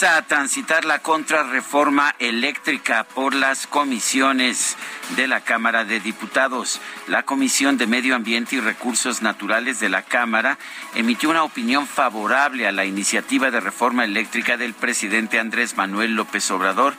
Empieza a transitar la contrarreforma eléctrica por las comisiones de la Cámara de Diputados. La Comisión de Medio Ambiente y Recursos Naturales de la Cámara emitió una opinión favorable a la iniciativa de reforma eléctrica del presidente Andrés Manuel López Obrador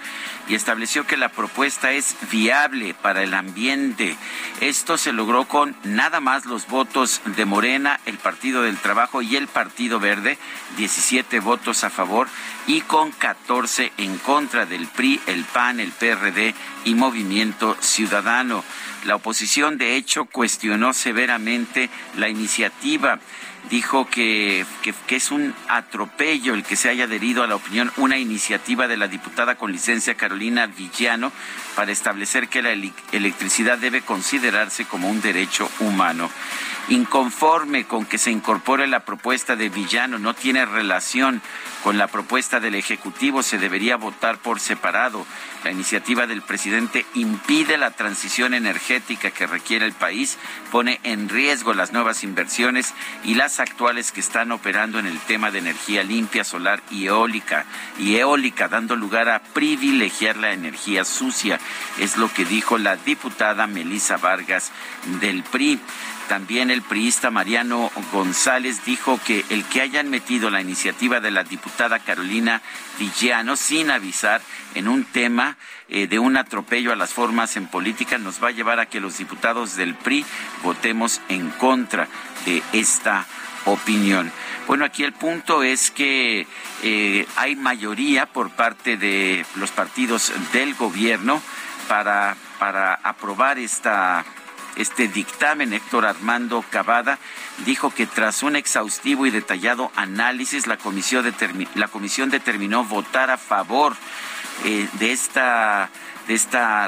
y estableció que la propuesta es viable para el ambiente. Esto se logró con nada más los votos de Morena, el Partido del Trabajo y el Partido Verde, 17 votos a favor y con 14 en contra del PRI, el PAN, el PRD y Movimiento Ciudadano. La oposición, de hecho, cuestionó severamente la iniciativa dijo que, que, es un atropello el que se haya adherido a la opinión una iniciativa de la diputada con licencia Carolina Villano para establecer que la electricidad debe considerarse como un derecho humano. Inconforme con que se incorpore la propuesta de Villano, no tiene relación con la propuesta del Ejecutivo, se debería votar por separado. La iniciativa del presidente impide la transición energética que requiere el país, pone en riesgo las nuevas inversiones y las actuales que están operando en el tema de energía limpia, solar y eólica, y eólica, dando lugar a privilegiar la energía sucia. Es lo que dijo la diputada Melisa Vargas del PRI. También el priista Mariano González dijo que el que hayan metido la iniciativa de la diputada Carolina Villano sin avisar en un tema eh, de un atropello a las formas en política nos va a llevar a que los diputados del PRI votemos en contra de esta opinión. Bueno, aquí el punto es que eh, hay mayoría por parte de los partidos del gobierno para, para aprobar esta este dictamen, Héctor Armando Cavada dijo que tras un exhaustivo y detallado análisis, la comisión, determinó votar a favor eh, de esta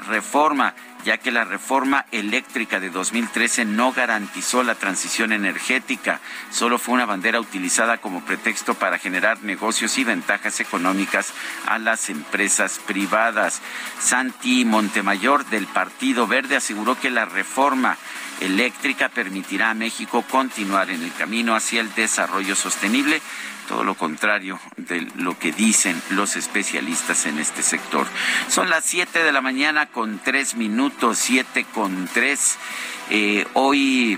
reforma ya que la reforma eléctrica de 2013 no garantizó la transición energética, solo fue una bandera utilizada como pretexto para generar negocios y ventajas económicas a las empresas privadas. Santi Montemayor del Partido Verde aseguró que la reforma eléctrica permitirá a México continuar en el camino hacia el desarrollo sostenible todo lo contrario de lo que dicen los especialistas en este sector. Son las 7 de la mañana con 3 minutos, 7 con 3. Eh, hoy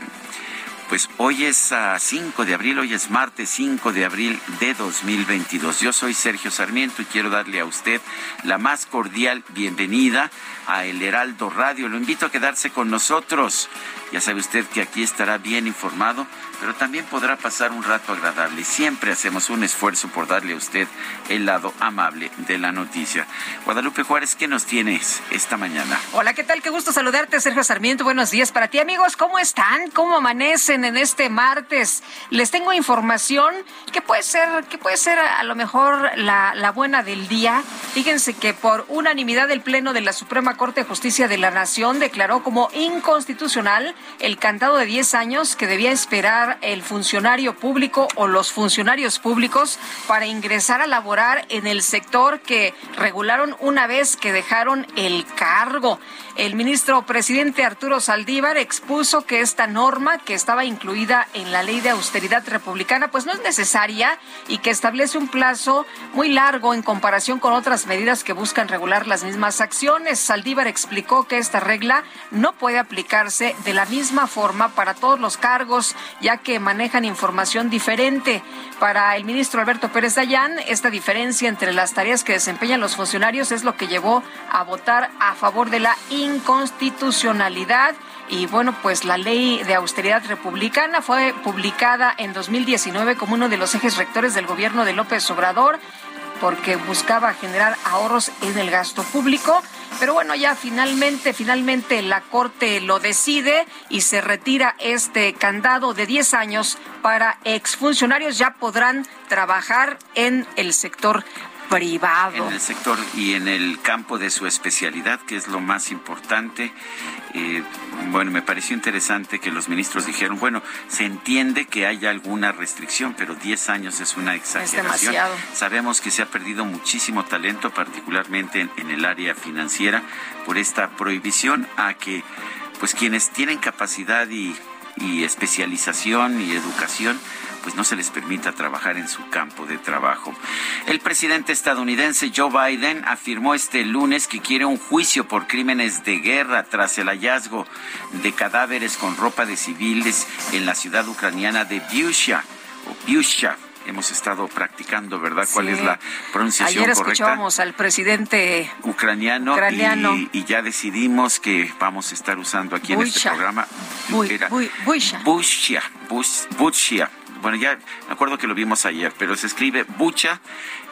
pues hoy es 5 de abril, hoy es martes 5 de abril de 2022. Yo soy Sergio Sarmiento y quiero darle a usted la más cordial bienvenida a El Heraldo Radio. Lo invito a quedarse con nosotros. Ya sabe usted que aquí estará bien informado, pero también podrá pasar un rato agradable. Siempre hacemos un esfuerzo por darle a usted el lado amable de la noticia. Guadalupe Juárez, ¿qué nos tienes esta mañana? Hola, ¿qué tal? Qué gusto saludarte, Sergio Sarmiento. Buenos días para ti, amigos. ¿Cómo están? ¿Cómo amanecen en este martes? Les tengo información que puede ser, que puede ser a lo mejor la, la buena del día. Fíjense que por unanimidad del Pleno de la Suprema Corte de Justicia de la Nación declaró como inconstitucional el cantado de 10 años que debía esperar el funcionario público o los funcionarios públicos para ingresar a laborar en el sector que regularon una vez que dejaron el cargo. El ministro presidente Arturo Saldívar expuso que esta norma que estaba incluida en la ley de austeridad republicana pues no es necesaria y que establece un plazo muy largo en comparación con otras medidas que buscan regular las mismas acciones. Saldívar explicó que esta regla no puede aplicarse de la misma forma para todos los cargos, ya que manejan información diferente. Para el ministro Alberto Pérez Dayán, esta diferencia entre las tareas que desempeñan los funcionarios es lo que llevó a votar a favor de la inconstitucionalidad y bueno, pues la ley de austeridad republicana fue publicada en 2019 como uno de los ejes rectores del gobierno de López Obrador porque buscaba generar ahorros en el gasto público. Pero bueno, ya finalmente, finalmente la Corte lo decide y se retira este candado de 10 años para exfuncionarios. Ya podrán trabajar en el sector privado. En el sector y en el campo de su especialidad, que es lo más importante. Eh, bueno, me pareció interesante que los ministros dijeron, bueno, se entiende que haya alguna restricción, pero 10 años es una exageración. Sabemos que se ha perdido muchísimo talento, particularmente en, el área financiera, por esta prohibición a que pues quienes tienen capacidad y especialización y educación pues no se les permita trabajar en su campo de trabajo. El presidente estadounidense Joe Biden afirmó este lunes que quiere un juicio por crímenes de guerra tras el hallazgo de cadáveres con ropa de civiles en la ciudad ucraniana de Busha hemos estado practicando, ¿verdad? ¿Cuál es la pronunciación Ayer escuchábamos al presidente ucraniano, Y, ya decidimos que vamos a estar usando aquí en este programa. Busha. Busha. Busha bueno, ya me acuerdo que lo vimos ayer, pero se escribe Bucha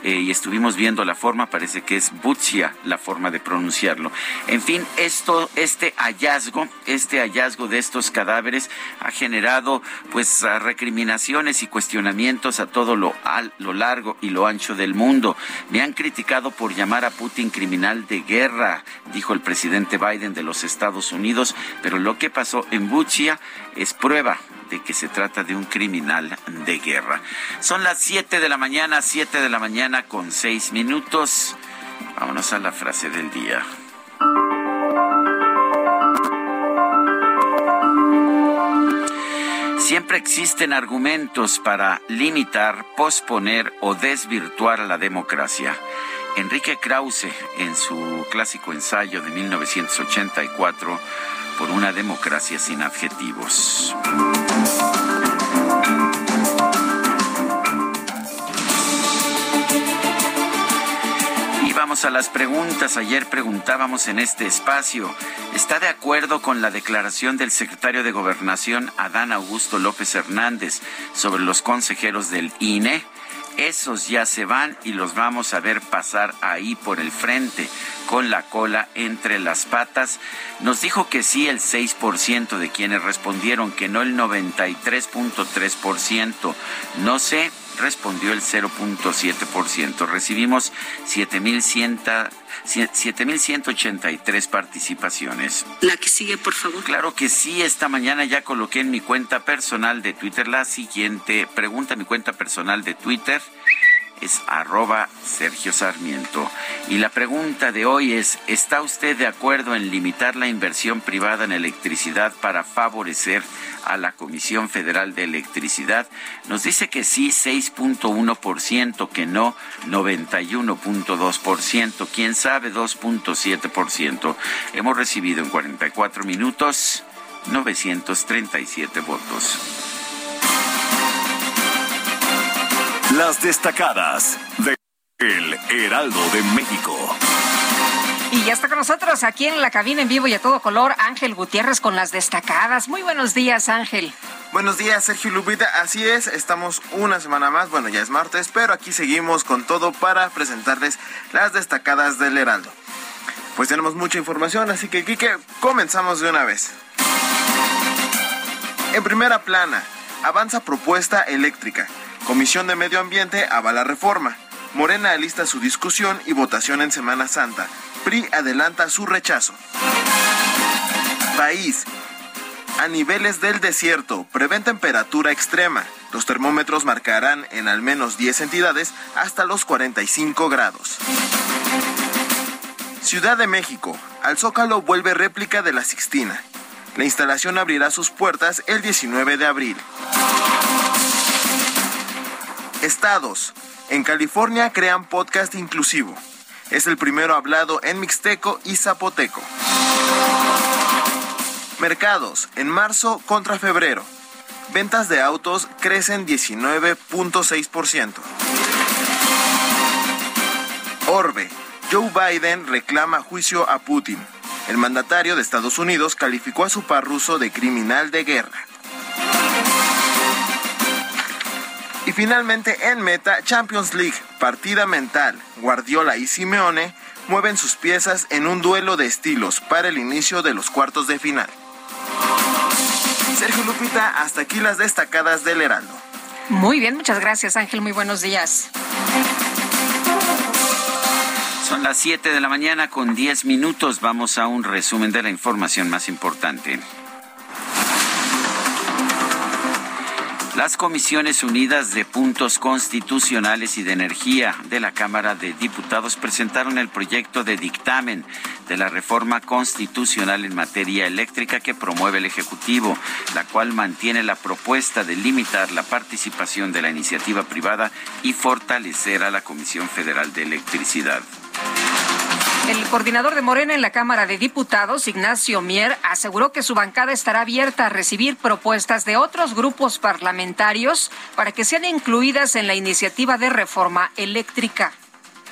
eh, y estuvimos viendo la forma, parece que es Buchia la forma de pronunciarlo. En fin, esto, este hallazgo, este hallazgo de estos cadáveres ha generado pues recriminaciones y cuestionamientos a todo lo, lo largo y lo ancho del mundo. Me han criticado por llamar a Putin criminal de guerra, dijo el presidente Biden de los Estados Unidos, pero lo que pasó en Buchia es prueba que se trata de un criminal de guerra. Son las 7 de la mañana, 7 de la mañana con 6 minutos. Vámonos a la frase del día. Siempre existen argumentos para limitar, posponer o desvirtuar la democracia. Enrique Krause, en su clásico ensayo de 1984, por una democracia sin adjetivos. A las preguntas. Ayer preguntábamos en este espacio, ¿está de acuerdo con la declaración del secretario de Gobernación, Adán Augusto López Hernández, sobre los consejeros del INE? esos ya se van y los vamos a ver pasar ahí por el frente con la cola entre las patas. Nos dijo que sí el 6% de quienes respondieron que no el 93.3%. No sé, respondió el 0.7%. Recibimos 7.183 participaciones. La que sigue, por favor. Claro que sí, esta mañana ya coloqué en mi cuenta personal de Twitter la siguiente pregunta, mi cuenta personal de Twitter es arroba Sergio Sarmiento. Y la pregunta de hoy es, ¿está usted de acuerdo en limitar la inversión privada en electricidad para favorecer a la Comisión Federal de Electricidad? Nos dice que sí, 6.1%, que no, 91.2%, quién sabe, 2.7%. Hemos recibido en 44 minutos 937 votos. Las destacadas de El Heraldo de México. Y ya está con nosotros aquí en la cabina en vivo y a todo color Ángel Gutiérrez con las destacadas. Muy buenos días, Ángel. Buenos días, Sergio Lupita. Así es, estamos una semana más. Bueno, ya es martes, pero aquí seguimos con todo para presentarles las destacadas del Heraldo. Pues tenemos mucha información, así que, Quique, comenzamos de una vez. En primera plana, avanza propuesta eléctrica. Comisión de Medio Ambiente avala reforma. Morena alista su discusión y votación en Semana Santa. PRI adelanta su rechazo. País. A niveles del desierto, prevén temperatura extrema. Los termómetros marcarán en al menos 10 entidades hasta los 45 grados. Ciudad de México. Al Zócalo vuelve réplica de la Sixtina. La instalación abrirá sus puertas el 19 de abril. Estados. En California crean podcast inclusivo. Es el primero hablado en mixteco y zapoteco. Mercados, en marzo contra febrero. Ventas de autos crecen 19.6%. Orbe. Joe Biden reclama juicio a Putin. El mandatario de Estados Unidos calificó a su par ruso de criminal de guerra. Y finalmente en meta, Champions League, partida mental. Guardiola y Simeone mueven sus piezas en un duelo de estilos para el inicio de los cuartos de final. Sergio Lupita, hasta aquí las destacadas del Heraldo. Muy bien, muchas gracias Ángel, muy buenos días. Son las 7 de la mañana con 10 minutos. Vamos a un resumen de la información más importante. Las Comisiones Unidas de Puntos Constitucionales y de Energía de la Cámara de Diputados presentaron el proyecto de dictamen de la reforma constitucional en materia eléctrica que promueve el Ejecutivo, la cual mantiene la propuesta de limitar la participación de la iniciativa privada y fortalecer a la Comisión Federal de Electricidad. El coordinador de Morena en la Cámara de Diputados, Ignacio Mier, aseguró que su bancada estará abierta a recibir propuestas de otros grupos parlamentarios para que sean incluidas en la iniciativa de reforma eléctrica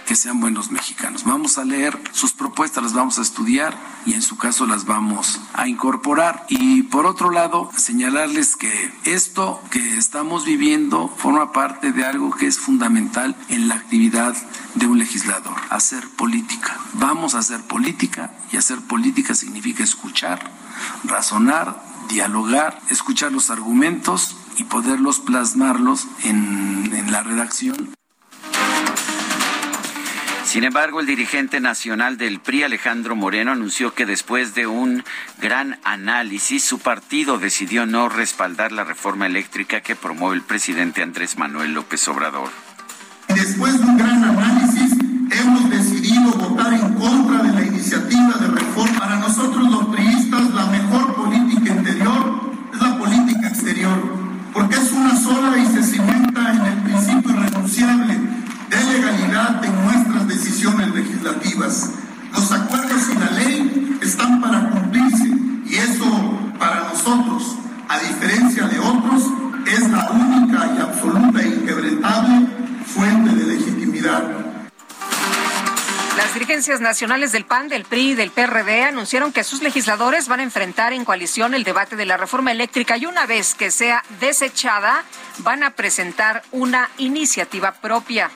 que sean buenos mexicanos. Vamos a leer sus propuestas, las vamos a estudiar y en su caso las vamos a incorporar. Y por otro lado, señalarles que esto que estamos viviendo forma parte de algo que es fundamental en la actividad de un legislador, hacer política. Vamos a hacer política y hacer política significa escuchar, razonar, dialogar, escuchar los argumentos y poderlos plasmarlos en, en la redacción. Sin embargo, el dirigente nacional del PRI, Alejandro Moreno, anunció que después de un gran análisis, su partido decidió no respaldar la reforma eléctrica que promueve el presidente Andrés Manuel López Obrador. Después de un gran análisis, hemos decidido votar en contra de la iniciativa de reforma. Para nosotros los priistas, la mejor política interior es la política exterior, porque es una sola y se cimenta en el principio irrenunciable de legalidad en nuestras decisiones legislativas. Los acuerdos y la ley están para cumplirse y eso para nosotros, a diferencia de otros, es la única y absoluta e inquebrantable fuente de legitimidad. Las dirigencias nacionales del PAN, del PRI y del PRD anunciaron que sus legisladores van a enfrentar en coalición el debate de la reforma eléctrica y una vez que sea desechada, van a presentar una iniciativa propia.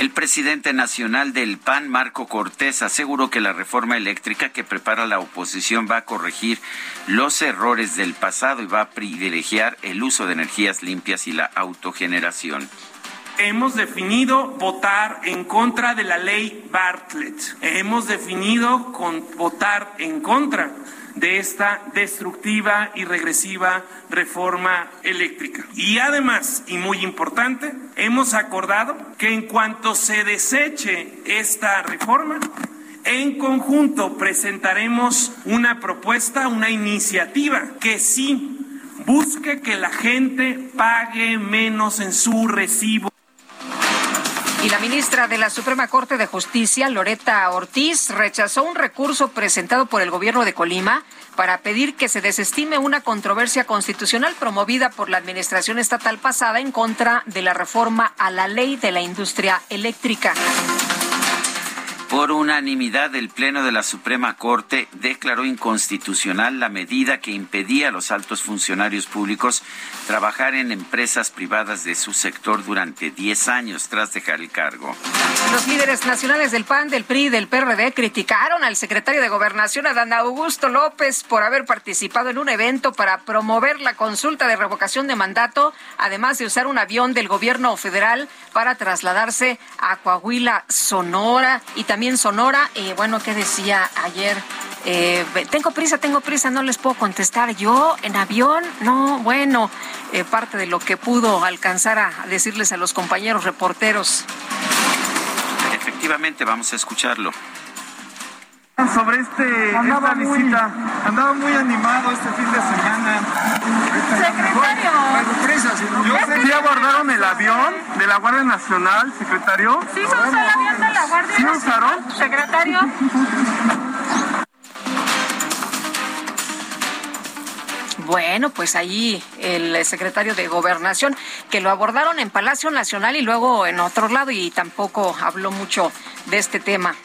El presidente nacional del PAN, Marco Cortés, aseguró que la reforma eléctrica que prepara la oposición va a corregir los errores del pasado y va a privilegiar el uso de energías limpias y la autogeneración hemos definido votar en contra de la ley Bartlett. Hemos definido con votar en contra de esta destructiva y regresiva reforma eléctrica. Y además, y muy importante, hemos acordado que en cuanto se deseche esta reforma, en conjunto presentaremos una propuesta, una iniciativa que sí busque que la gente pague menos en su recibo. Y la ministra de la Suprema Corte de Justicia, Loreta Ortiz, rechazó un recurso presentado por el gobierno de Colima para pedir que se desestime una controversia constitucional promovida por la administración estatal pasada en contra de la reforma a la ley de la industria eléctrica. Por unanimidad, el Pleno de la Suprema Corte declaró inconstitucional la medida que impedía a los altos funcionarios públicos trabajar en empresas privadas de su sector durante 10 años tras dejar el cargo. Los líderes nacionales del PAN, del PRI y del PRD criticaron al secretario de Gobernación, Adán Augusto López, por haber participado en un evento para promover la consulta de revocación de mandato, además de usar un avión del gobierno federal para trasladarse a Coahuila, Sonora y también también Sonora. y bueno, ¿qué decía ayer? Eh, tengo prisa, tengo prisa, no les puedo contestar. Yo en avión, no, bueno, eh, parte de lo que pudo alcanzar a decirles a los compañeros reporteros. Efectivamente, vamos a escucharlo sobre este, esta visita. Andaba muy animado este fin de semana. Secretario. Yo ¿Sí abordaron el avión de la Guardia Nacional, secretario? Sí, se usó el avión de la Guardia ¿Sí usaron? Secretario. Bueno, pues ahí el secretario de Gobernación, que lo abordaron en Palacio Nacional y luego en otro lado y tampoco habló mucho de este tema.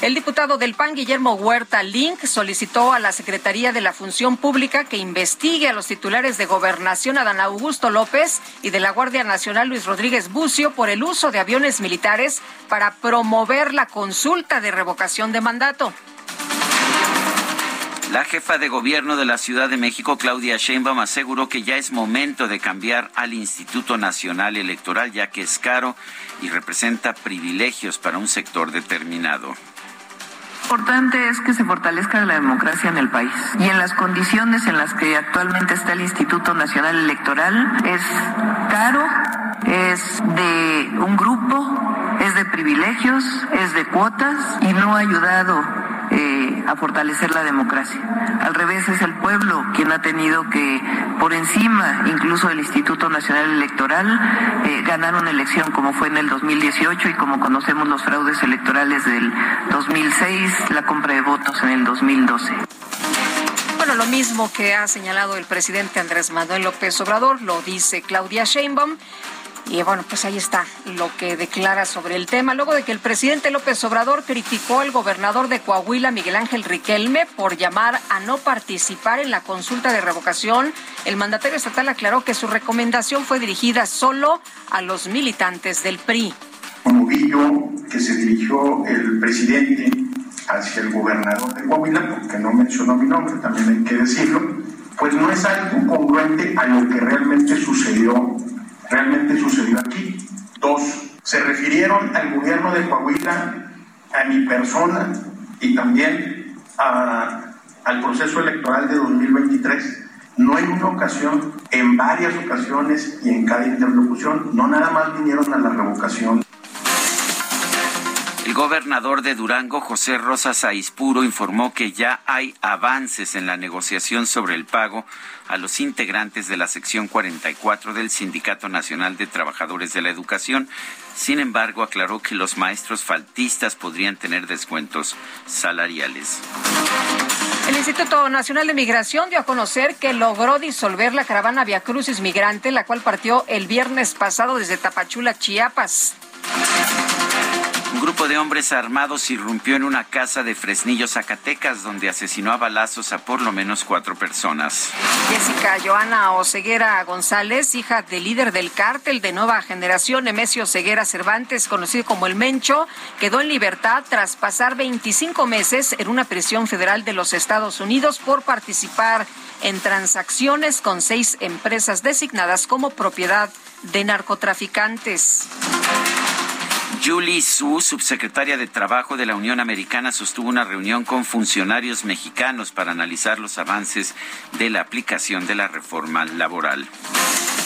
El diputado del PAN, Guillermo Huerta Link, solicitó a la Secretaría de la Función Pública que investigue a los titulares de Gobernación, Adán Augusto López, y de la Guardia Nacional, Luis Rodríguez Bucio, por el uso de aviones militares para promover la consulta de revocación de mandato. La jefa de gobierno de la Ciudad de México, Claudia Sheinbaum, aseguró que ya es momento de cambiar al Instituto Nacional Electoral, ya que es caro y representa privilegios para un sector determinado importante es que se fortalezca la democracia en el país. Y en las condiciones en las que actualmente está el Instituto Nacional Electoral, es caro, es de un grupo, es de privilegios, es de cuotas y no ha ayudado eh, a fortalecer la democracia. Al revés, es el pueblo quien ha tenido que, por encima incluso del Instituto Nacional Electoral, eh, ganar una elección como fue en el 2018 y como conocemos los fraudes electorales del 2006, la compra de votos en el 2012. Bueno, lo mismo que ha señalado el presidente Andrés Manuel López Obrador, lo dice Claudia Sheinbaum. Y bueno, pues ahí está lo que declara sobre el tema. Luego de que el presidente López Obrador criticó al gobernador de Coahuila, Miguel Ángel Riquelme, por llamar a no participar en la consulta de revocación, el mandatario estatal aclaró que su recomendación fue dirigida solo a los militantes del PRI. Yo que se dirigió el presidente hacia el gobernador de Coahuila, porque no mencionó mi nombre, también hay que decirlo, pues no es algo congruente a lo que realmente sucedió realmente sucedió aquí. Dos, se refirieron al gobierno de Coahuila, a mi persona y también al proceso electoral de 2023. No en una ocasión, en varias ocasiones y en cada interlocución, no nada más vinieron a la revocación. El gobernador de Durango, José Rosas Aispuro, informó que ya hay avances en la negociación sobre el pago a los integrantes de la sección 44 del Sindicato Nacional de Trabajadores de la Educación. Sin embargo, aclaró que los maestros faltistas podrían tener descuentos salariales. El Instituto Nacional de Migración dio a conocer que logró disolver la caravana Via Crucis Migrante, la cual partió el viernes pasado desde Tapachula, Chiapas. Grupo de hombres armados irrumpió en una casa de Fresnillo, Zacatecas, donde asesinó a balazos a por lo menos cuatro personas. Jessica Joana Oseguera González, hija del líder del cártel de nueva generación, Nemesio Ceguera Cervantes, conocido como El Mencho, quedó en libertad tras pasar 25 meses en una prisión federal de los Estados Unidos por participar en transacciones con seis empresas designadas como propiedad de narcotraficantes. Julie Su, subsecretaria de Trabajo de la Unión Americana, sostuvo una reunión con funcionarios mexicanos para analizar los avances de la aplicación de la reforma laboral.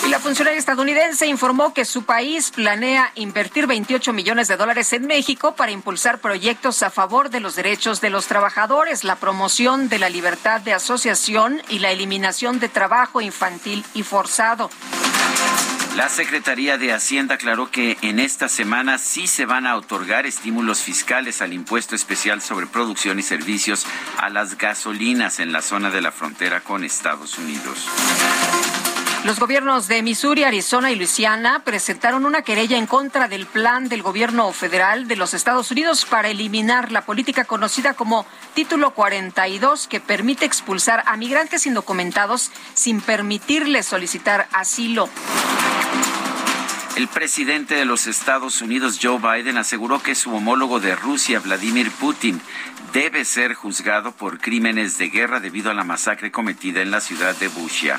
Y la funcionaria estadounidense informó que su país planea invertir 28 millones de dólares en México para impulsar proyectos a favor de los derechos de los trabajadores, la promoción de la libertad de asociación y la eliminación de trabajo infantil y forzado. La Secretaría de Hacienda aclaró que en esta semana sí se van a otorgar estímulos fiscales al impuesto especial sobre producción y servicios a las gasolinas en la zona de la frontera con Estados Unidos. Los gobiernos de Missouri, Arizona y Luisiana presentaron una querella en contra del plan del gobierno federal de los Estados Unidos para eliminar la política conocida como Título 42, que permite expulsar a migrantes indocumentados sin permitirles solicitar asilo. El presidente de los Estados Unidos, Joe Biden, aseguró que su homólogo de Rusia, Vladimir Putin, debe ser juzgado por crímenes de guerra debido a la masacre cometida en la ciudad de Bushia.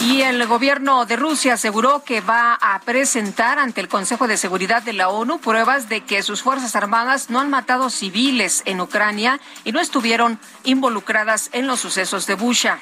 Y el gobierno de Rusia aseguró que va a presentar ante el Consejo de Seguridad de la ONU pruebas de que sus Fuerzas Armadas no han matado civiles en Ucrania y no estuvieron involucradas en los sucesos de Busha.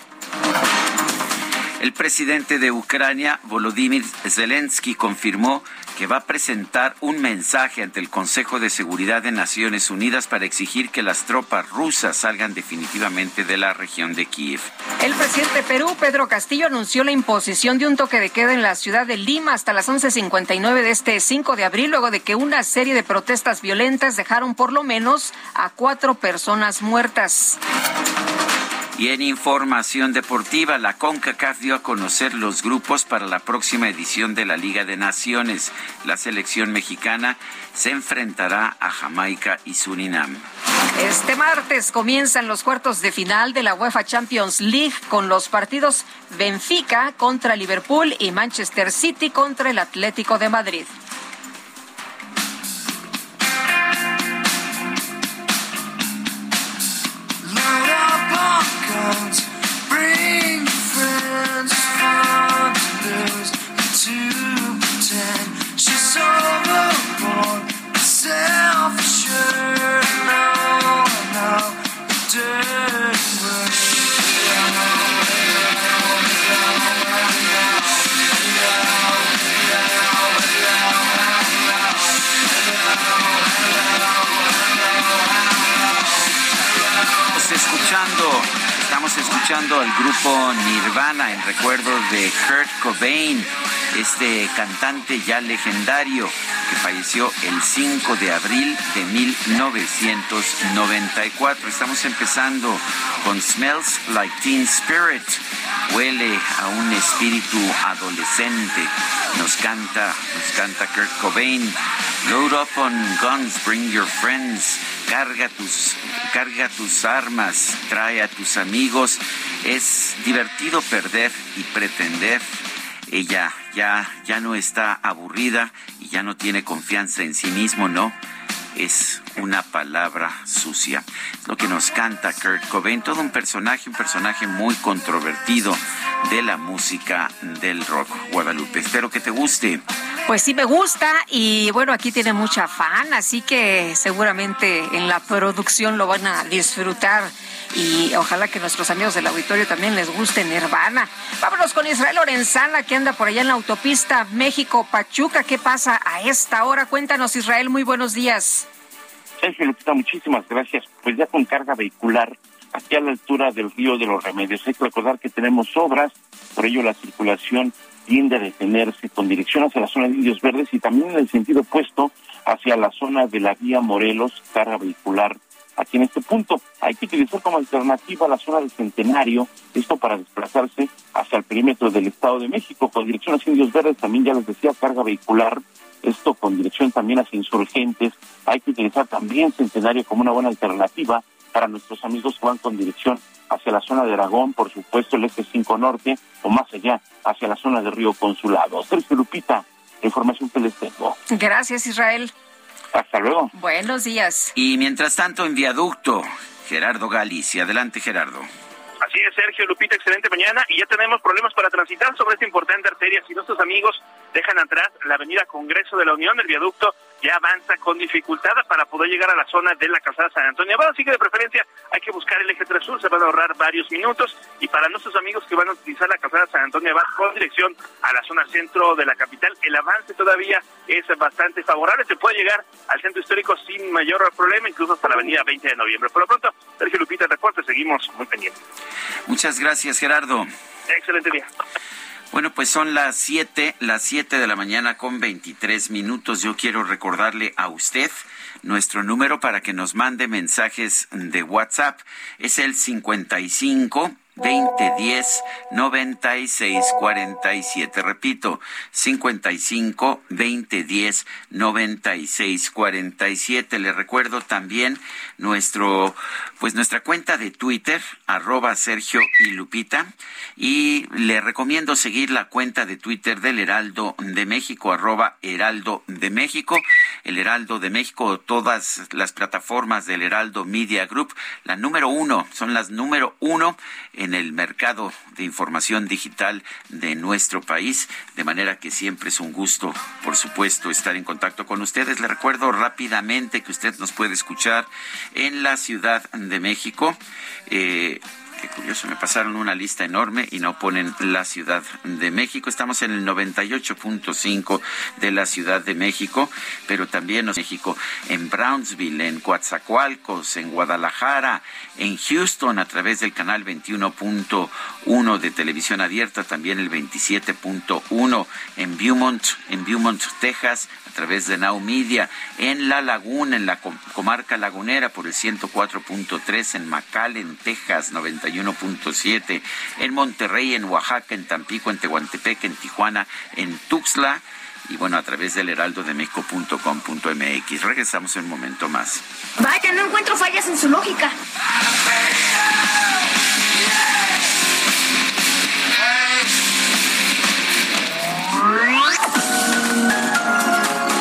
El presidente de Ucrania, Volodymyr Zelensky, confirmó que va a presentar un mensaje ante el Consejo de Seguridad de Naciones Unidas para exigir que las tropas rusas salgan definitivamente de la región de Kiev. El presidente de Perú, Pedro Castillo, anunció la imposición de un toque de queda en la ciudad de Lima hasta las 11.59 de este 5 de abril, luego de que una serie de protestas violentas dejaron por lo menos a cuatro personas muertas. Y en información deportiva, la CONCACAF dio a conocer los grupos para la próxima edición de la Liga de Naciones. La selección mexicana se enfrentará a Jamaica y Surinam. Este martes comienzan los cuartos de final de la UEFA Champions League con los partidos Benfica contra Liverpool y Manchester City contra el Atlético de Madrid. Escuchando escuchando al grupo Nirvana en recuerdo de Kurt Cobain, este cantante ya legendario que falleció el 5 de abril de 1994. Estamos empezando con Smells Like Teen Spirit. Huele a un espíritu adolescente. Nos canta, nos canta Kurt Cobain. Load up on guns, bring your friends carga tus, carga tus armas, trae a tus amigos. Es divertido perder y pretender. Ella ya, ya no está aburrida y ya no tiene confianza en sí mismo, ¿no? es una palabra sucia. Es lo que nos canta Kurt Cobain, todo un personaje, un personaje muy controvertido de la música del rock. Guadalupe, espero que te guste. Pues sí me gusta y bueno, aquí tiene mucha fan, así que seguramente en la producción lo van a disfrutar y ojalá que nuestros amigos del auditorio también les guste Nirvana. Vámonos con Israel Lorenzana que anda por allá en la autopista México-Pachuca. ¿Qué pasa a esta hora? Cuéntanos Israel, muy buenos días. Sergio Lupita, muchísimas gracias. Pues ya con carga vehicular aquí a la altura del río de los Remedios. Hay que recordar que tenemos obras, por ello la circulación tiende a detenerse con dirección hacia la zona de Indios Verdes y también en el sentido opuesto hacia la zona de la vía Morelos, carga vehicular aquí en este punto. Hay que utilizar como alternativa la zona del Centenario, esto para desplazarse hacia el perímetro del Estado de México, con dirección hacia Indios Verdes, también ya les decía, carga vehicular, esto con dirección también hacia insurgentes. Hay que utilizar también Centenario como una buena alternativa para nuestros amigos que van con dirección hacia la zona de Aragón, por supuesto el este 5 norte, o más allá, hacia la zona de Río Consulado. Sergio Lupita, información que les tengo. Gracias, Israel. Hasta luego. Buenos días. Y mientras tanto, en viaducto, Gerardo Galicia. Adelante, Gerardo. Así es, Sergio Lupita, excelente mañana. Y ya tenemos problemas para transitar sobre esta importante arteria. Si nuestros amigos dejan atrás la avenida Congreso de la Unión, el viaducto ya avanza con dificultad para poder llegar a la zona de la calzada San Antonio Abad, así que de preferencia hay que buscar el eje 3 sur, se van a ahorrar varios minutos y para nuestros amigos que van a utilizar la calzada San Antonio Abad con dirección a la zona centro de la capital, el avance todavía es bastante favorable, se puede llegar al centro histórico sin mayor problema, incluso hasta la avenida 20 de noviembre. Por lo pronto, Sergio Lupita, reporte, seguimos muy pendientes. Muchas gracias, Gerardo. Excelente día. Bueno, pues son las 7, las 7 de la mañana con 23 minutos. Yo quiero recordarle a usted nuestro número para que nos mande mensajes de WhatsApp. Es el 55 2010 9647. Repito, 55 2010 9647. Le recuerdo también nuestro, pues nuestra cuenta de Twitter, arroba Sergio y Lupita. Y le recomiendo seguir la cuenta de Twitter del Heraldo de México, arroba Heraldo de México. El Heraldo de México, todas las plataformas del Heraldo Media Group, la número uno, son las número uno el mercado de información digital de nuestro país, de manera que siempre es un gusto, por supuesto, estar en contacto con ustedes. Le recuerdo rápidamente que usted nos puede escuchar en la Ciudad de México. Eh, Qué curioso, me pasaron una lista enorme y no ponen la Ciudad de México. Estamos en el 98.5 de la Ciudad de México, pero también en México, en Brownsville, en Coatzacoalcos, en Guadalajara, en Houston a través del canal 21.1 de televisión abierta, también el 27.1 en Beaumont, en Beaumont, Texas, a través de Now Media, en La Laguna, en la comarca lagunera por el 104.3 en McAllen, Texas, 91.7 en Monterrey, en Oaxaca, en Tampico, en Tehuantepec, en Tijuana, en Tuxtla y bueno, a través del heraldodemexico.com.mx. Regresamos en un momento más. Vaya, no encuentro fallas en su lógica.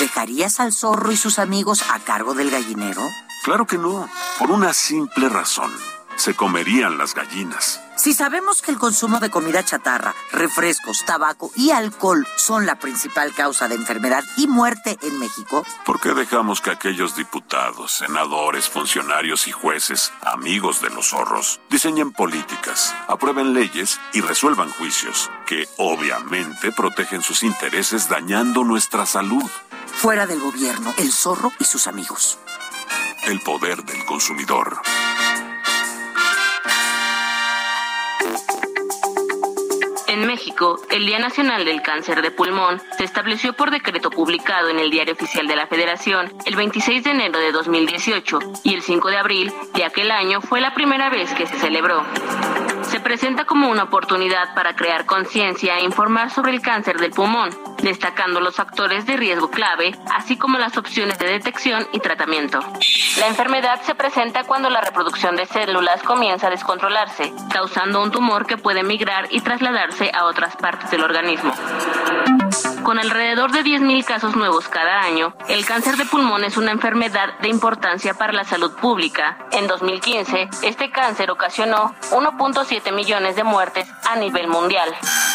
¿Dejarías al zorro y sus amigos a cargo del gallinero? Claro que no, por una simple razón. Se comerían las gallinas. Si sabemos que el consumo de comida chatarra, refrescos, tabaco y alcohol son la principal causa de enfermedad y muerte en México, ¿por qué dejamos que aquellos diputados, senadores, funcionarios y jueces, amigos de los zorros, diseñen políticas, aprueben leyes y resuelvan juicios que obviamente protegen sus intereses dañando nuestra salud? Fuera del gobierno, el zorro y sus amigos. El poder del consumidor. México, el Día Nacional del Cáncer de Pulmón se estableció por decreto publicado en el Diario Oficial de la Federación el 26 de enero de 2018 y el 5 de abril de aquel año fue la primera vez que se celebró. Se presenta como una oportunidad para crear conciencia e informar sobre el cáncer del pulmón, destacando los factores de riesgo clave, así como las opciones de detección y tratamiento. La enfermedad se presenta cuando la reproducción de células comienza a descontrolarse, causando un tumor que puede migrar y trasladarse a otras partes del organismo. Con alrededor de 10.000 casos nuevos cada año, el cáncer de pulmón es una enfermedad de importancia para la salud pública. En 2015, este cáncer ocasionó 1.7 millones de muertes a nivel mundial.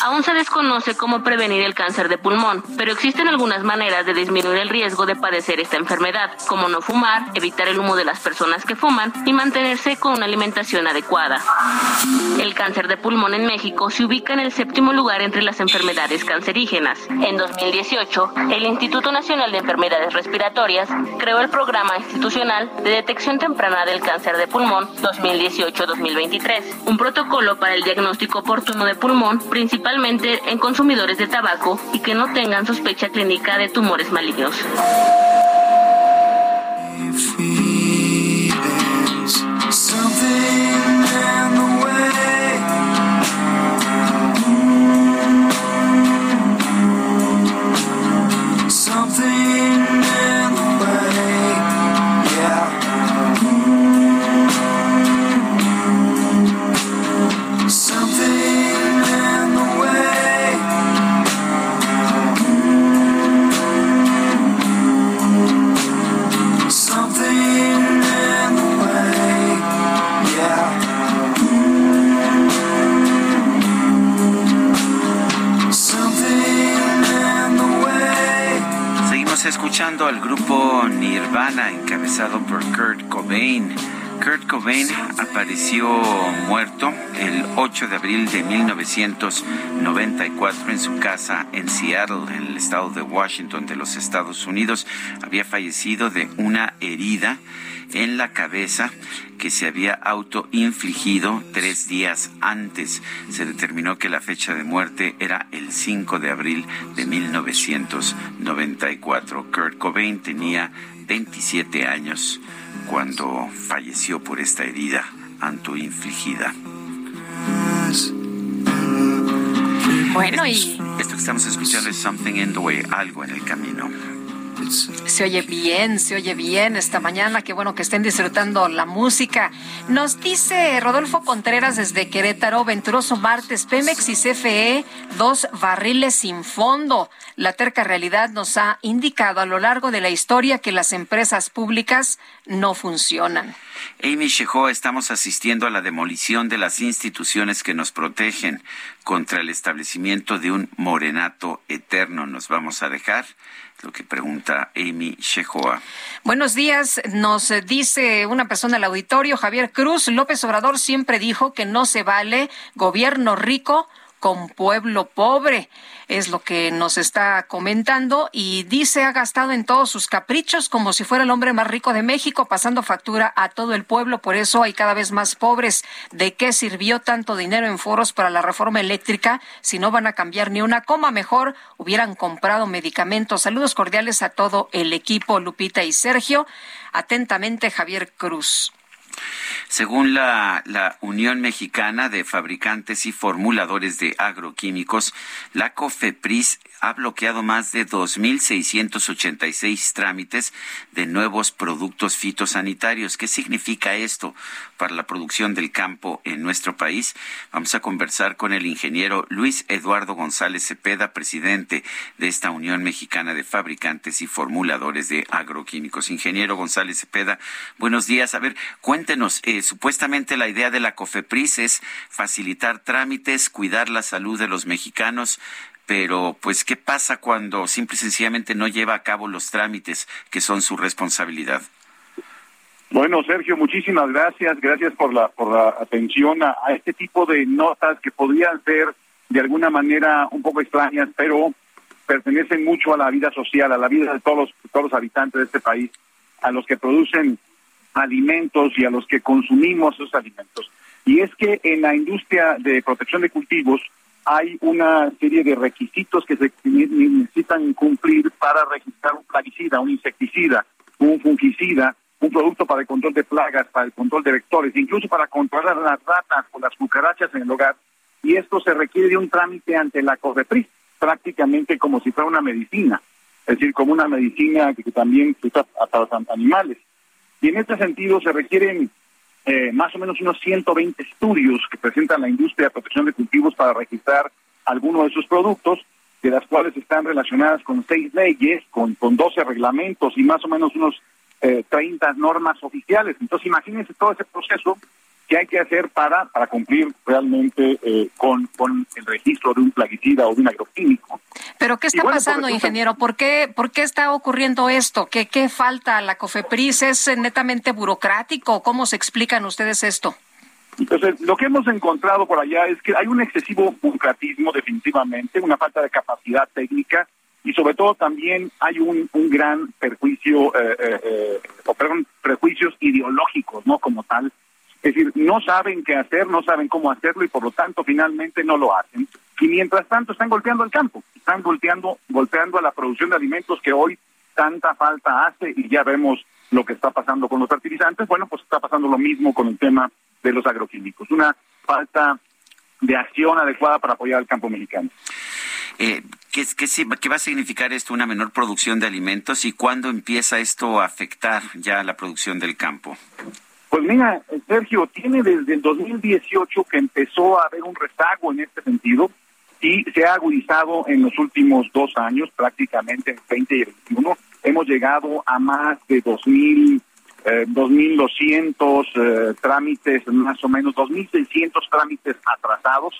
Aún se desconoce cómo prevenir el cáncer de pulmón, pero existen algunas maneras de disminuir el riesgo de padecer esta enfermedad, como no fumar, evitar el humo de las personas que fuman y mantenerse con una alimentación adecuada. El cáncer de pulmón en México se ubica en el séptimo lugar entre las enfermedades cancerígenas. En 2018, el Instituto Nacional de Enfermedades Respiratorias creó el Programa Institucional de Detección Temprana del Cáncer de Pulmón 2018-2023, un protocolo para el diagnóstico oportuno de pulmón, principalmente en consumidores de tabaco y que no tengan sospecha clínica de tumores malignos. Cobain apareció muerto el 8 de abril de 1994 en su casa en Seattle, en el estado de Washington de los Estados Unidos. Había fallecido de una herida en la cabeza que se había autoinfligido tres días antes. Se determinó que la fecha de muerte era el 5 de abril de 1994. Kurt Cobain tenía 27 años cuando falleció por esta herida autoinfligida. Bueno, y esto que estamos escuchando es Something in the Way, algo en el camino. Se oye bien, se oye bien esta mañana. Qué bueno que estén disfrutando la música. Nos dice Rodolfo Contreras desde Querétaro, venturoso martes, Pemex y CFE, dos barriles sin fondo. La terca realidad nos ha indicado a lo largo de la historia que las empresas públicas no funcionan. Amy Shehoa, estamos asistiendo a la demolición de las instituciones que nos protegen contra el establecimiento de un morenato eterno. ¿Nos vamos a dejar? Lo que pregunta Amy Shehoa. Buenos días, nos dice una persona del auditorio, Javier Cruz. López Obrador siempre dijo que no se vale gobierno rico con pueblo pobre. Es lo que nos está comentando y dice ha gastado en todos sus caprichos como si fuera el hombre más rico de México, pasando factura a todo el pueblo. Por eso hay cada vez más pobres. ¿De qué sirvió tanto dinero en foros para la reforma eléctrica si no van a cambiar ni una coma? Mejor hubieran comprado medicamentos. Saludos cordiales a todo el equipo, Lupita y Sergio. Atentamente, Javier Cruz. Según la, la, Unión Mexicana de Fabricantes y Formuladores de Agroquímicos, la COFEPRIS ha bloqueado más de 2.686 trámites de nuevos productos fitosanitarios. ¿Qué significa esto para la producción del campo en nuestro país? Vamos a conversar con el ingeniero Luis Eduardo González Cepeda, presidente de esta Unión Mexicana de Fabricantes y Formuladores de Agroquímicos. Ingeniero González Cepeda, buenos días. A ver, cuéntenos, eh, supuestamente la idea de la COFEPRIS es facilitar trámites, cuidar la salud de los mexicanos, pero pues ¿qué pasa cuando simple y sencillamente no lleva a cabo los trámites que son su responsabilidad? Bueno, Sergio, muchísimas gracias. Gracias por la, por la atención a, este tipo de notas que podrían ser de alguna manera un poco extrañas, pero pertenecen mucho a la vida social, a la vida de todos los, todos los habitantes de este país, a los que producen alimentos y a los que consumimos esos alimentos. Y es que en la industria de protección de cultivos hay una serie de requisitos que se necesitan cumplir para registrar un plaguicida, un insecticida, un fungicida, un producto para el control de plagas, para el control de vectores, incluso para controlar las ratas o las cucarachas en el hogar. Y esto se requiere de un trámite ante la COFEPRIS, prácticamente como si fuera una medicina, es decir, como una medicina que, también usa para animales. Y en este sentido se requieren eh, más o menos unos 120 estudios que presentan la industria de protección de cultivos para registrar algunos de esos productos, de las cuales están relacionadas con seis leyes, con, con 12 reglamentos y más o menos unos eh, 30 normas oficiales. Entonces imagínense todo ese proceso que hay que hacer para, para cumplir realmente eh, con, con el registro de un plaguicida o de un agroquímico. Pero ¿qué está pasando, ingeniero? ¿Por qué, ¿Por qué está ocurriendo esto? ¿Qué, ¿Qué falta? ¿La COFEPRIS es netamente burocrático? ¿Cómo se explican ustedes esto? Entonces, lo que hemos encontrado por allá es que hay un excesivo burocratismo definitivamente, una falta de capacidad técnica y sobre todo también hay un, un gran perjuicio, eh, eh, eh o perdón, prejuicios ideológicos, ¿no? Como tal, es decir, no saben qué hacer, no saben cómo hacerlo y por lo tanto finalmente no lo hacen. Y mientras tanto están golpeando el campo, están golpeando, golpeando a la producción de alimentos que hoy tanta falta hace y ya vemos lo que está pasando con los fertilizantes. Bueno, pues está pasando lo mismo con el tema de los agroquímicos. Una falta de acción adecuada para apoyar al campo mexicano. Eh, ¿qué, qué, ¿Qué va a significar esto, una menor producción de alimentos y cuándo empieza esto a afectar ya la producción del campo? Pues mira, Sergio, tiene desde el 2018 que empezó a haber un rezago en este sentido y se ha agudizado en los últimos dos años, prácticamente en 20 y 21. Hemos llegado a más de 2.000, eh, 2.200 eh, trámites, más o menos 2.600 trámites atrasados.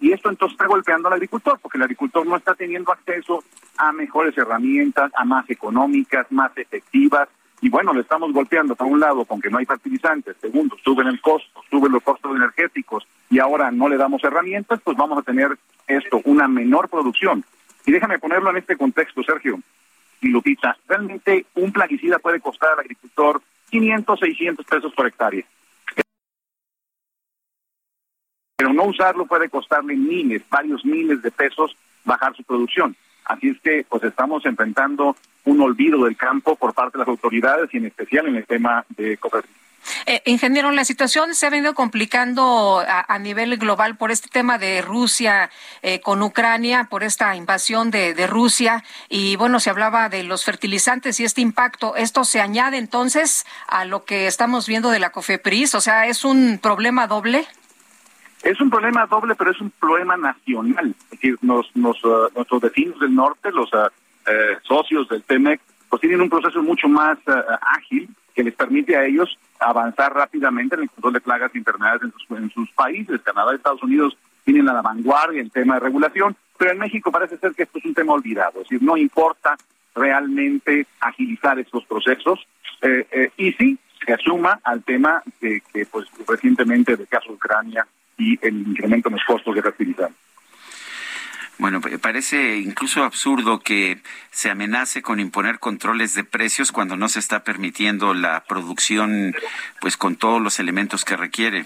Y esto entonces está golpeando al agricultor, porque el agricultor no está teniendo acceso a mejores herramientas, a más económicas, más efectivas, y bueno, le estamos golpeando por un lado con que no hay fertilizantes, segundo, suben el costo, suben los costos energéticos y ahora no le damos herramientas, pues vamos a tener esto, una menor producción. Y déjame ponerlo en este contexto, Sergio y Lupita, realmente un plaguicida puede costar al agricultor 500, 600 pesos por hectárea. Pero no usarlo puede costarle miles, varios miles de pesos bajar su producción. Así es que pues estamos enfrentando un olvido del campo por parte de las autoridades y en especial en el tema de cooperativa. Eh, ingeniero, la situación se ha venido complicando a, nivel global por este tema de Rusia eh, con Ucrania, por esta invasión de, de, Rusia. Y bueno, se hablaba de los fertilizantes y este impacto. ¿Esto se añade entonces a lo que estamos viendo de la COFEPRIS? O sea, ¿es un problema doble? Es un problema doble, pero es un problema nacional. Es decir, nos, nos, uh, nuestros vecinos del norte, los uh, eh, socios del TEMEC, pues tienen un proceso mucho más uh, ágil que les permite a ellos avanzar rápidamente en el control de plagas y enfermedades en sus, países. Canadá y Estados Unidos tienen a la vanguardia en tema de regulación, pero en México parece ser que esto es un tema olvidado. Es decir, no importa realmente agilizar estos procesos. Eh, eh, y sí, se asuma al tema de que pues recientemente del caso de Ucrania y el incremento en los costos de fertilizantes. Bueno, parece incluso absurdo que se amenace con imponer controles de precios cuando no se está permitiendo la producción, pues con todos los elementos que requiere.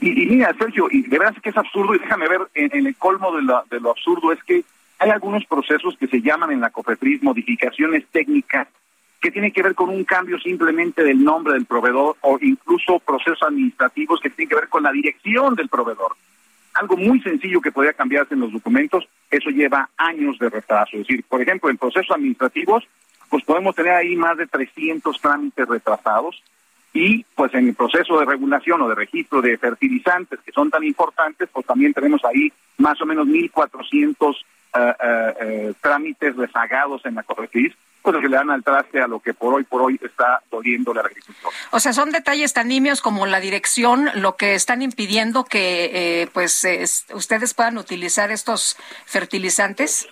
Y, mira, Sergio, y de verdad que es absurdo, y déjame ver, en, el colmo de, de lo absurdo es que hay algunos procesos que se llaman en la COFEPRIS modificaciones técnicas que tienen que ver con un cambio simplemente del nombre del proveedor o incluso procesos administrativos que tienen que ver con la dirección del proveedor. Algo muy sencillo que podría cambiarse en los documentos, eso lleva años de retraso. Es decir, por ejemplo, en procesos administrativos, pues podemos tener ahí más de 300 trámites retrasados y pues en el proceso de regulación o de registro de fertilizantes que son tan importantes, pues también tenemos ahí más o menos 1.400 eh, eh, eh, trámites rezagados en la COFEPRIS pues que le dan al traste a lo que por hoy por hoy está doliendo la agricultor. O sea, son detalles tan nimios como la dirección lo que están impidiendo que eh, pues ustedes puedan utilizar estos fertilizantes.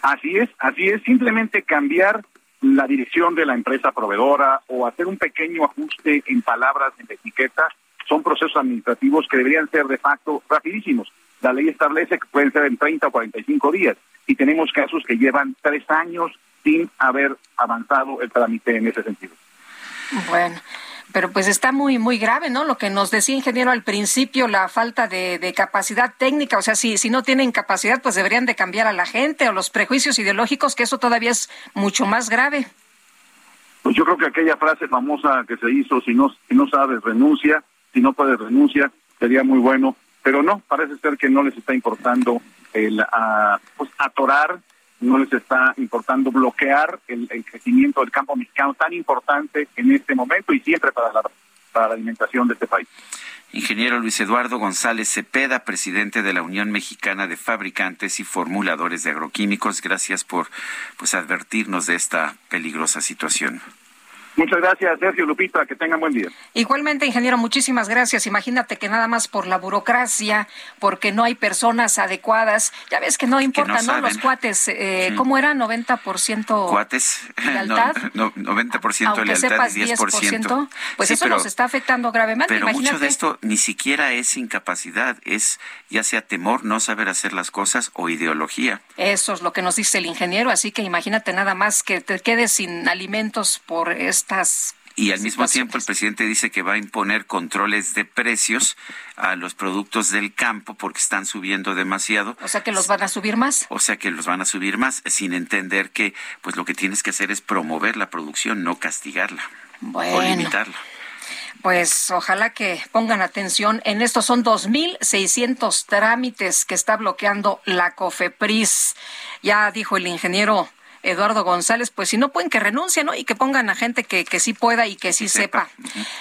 Así es, así es, simplemente cambiar la dirección de la empresa proveedora o hacer un pequeño ajuste en palabras en la etiqueta son procesos administrativos que deberían ser de facto rapidísimos. La ley establece que pueden ser en 30 o 45 días y tenemos casos que llevan tres años sin haber avanzado el trámite en ese sentido. Bueno. Pero pues está muy, muy grave, ¿no? Lo que nos decía ingeniero al principio, la falta de, capacidad técnica. O sea, si, si no tienen capacidad, pues deberían de cambiar a la gente o los prejuicios ideológicos, que eso todavía es mucho más grave. Pues yo creo que aquella frase famosa que se hizo, si no, si no sabes, renuncia, si no puedes, renuncia, sería muy bueno. Pero no, parece ser que no les está importando el uh, pues, atorar no les está importando bloquear el, crecimiento del campo mexicano tan importante en este momento y siempre para la, para la alimentación de este país. Ingeniero Luis Eduardo González Cepeda, presidente de la Unión Mexicana de Fabricantes y Formuladores de Agroquímicos, gracias por pues advertirnos de esta peligrosa situación. Muchas gracias, Sergio Lupita. Que tengan buen día. Igualmente, ingeniero, muchísimas gracias. Imagínate que nada más por la burocracia, porque no hay personas adecuadas. Ya ves que no importa, ¿no? Los cuates, eh, ¿cómo era? ¿90% cuates? lealtad? No, 90% de lealtad y 10%. pues eso nos está afectando gravemente. Pero mucho de esto ni siquiera es incapacidad, es ya sea temor, no saber hacer las cosas o ideología. Eso es lo que nos dice el ingeniero. Así que imagínate nada más que te quedes sin alimentos por estas y al mismo tiempo el presidente dice que va a imponer controles de precios a los productos del campo porque están subiendo demasiado. O sea que los van a subir más. O sea que los van a subir más sin entender que pues lo que tienes que hacer es promover la producción, no castigarla o limitarla. Pues ojalá que pongan atención en esto. Son 2.600 trámites que está bloqueando la COFEPRIS. Ya dijo el ingeniero Eduardo González, pues si no pueden que renuncien, ¿no? Y que pongan a gente que, que sí pueda y que sí sepa.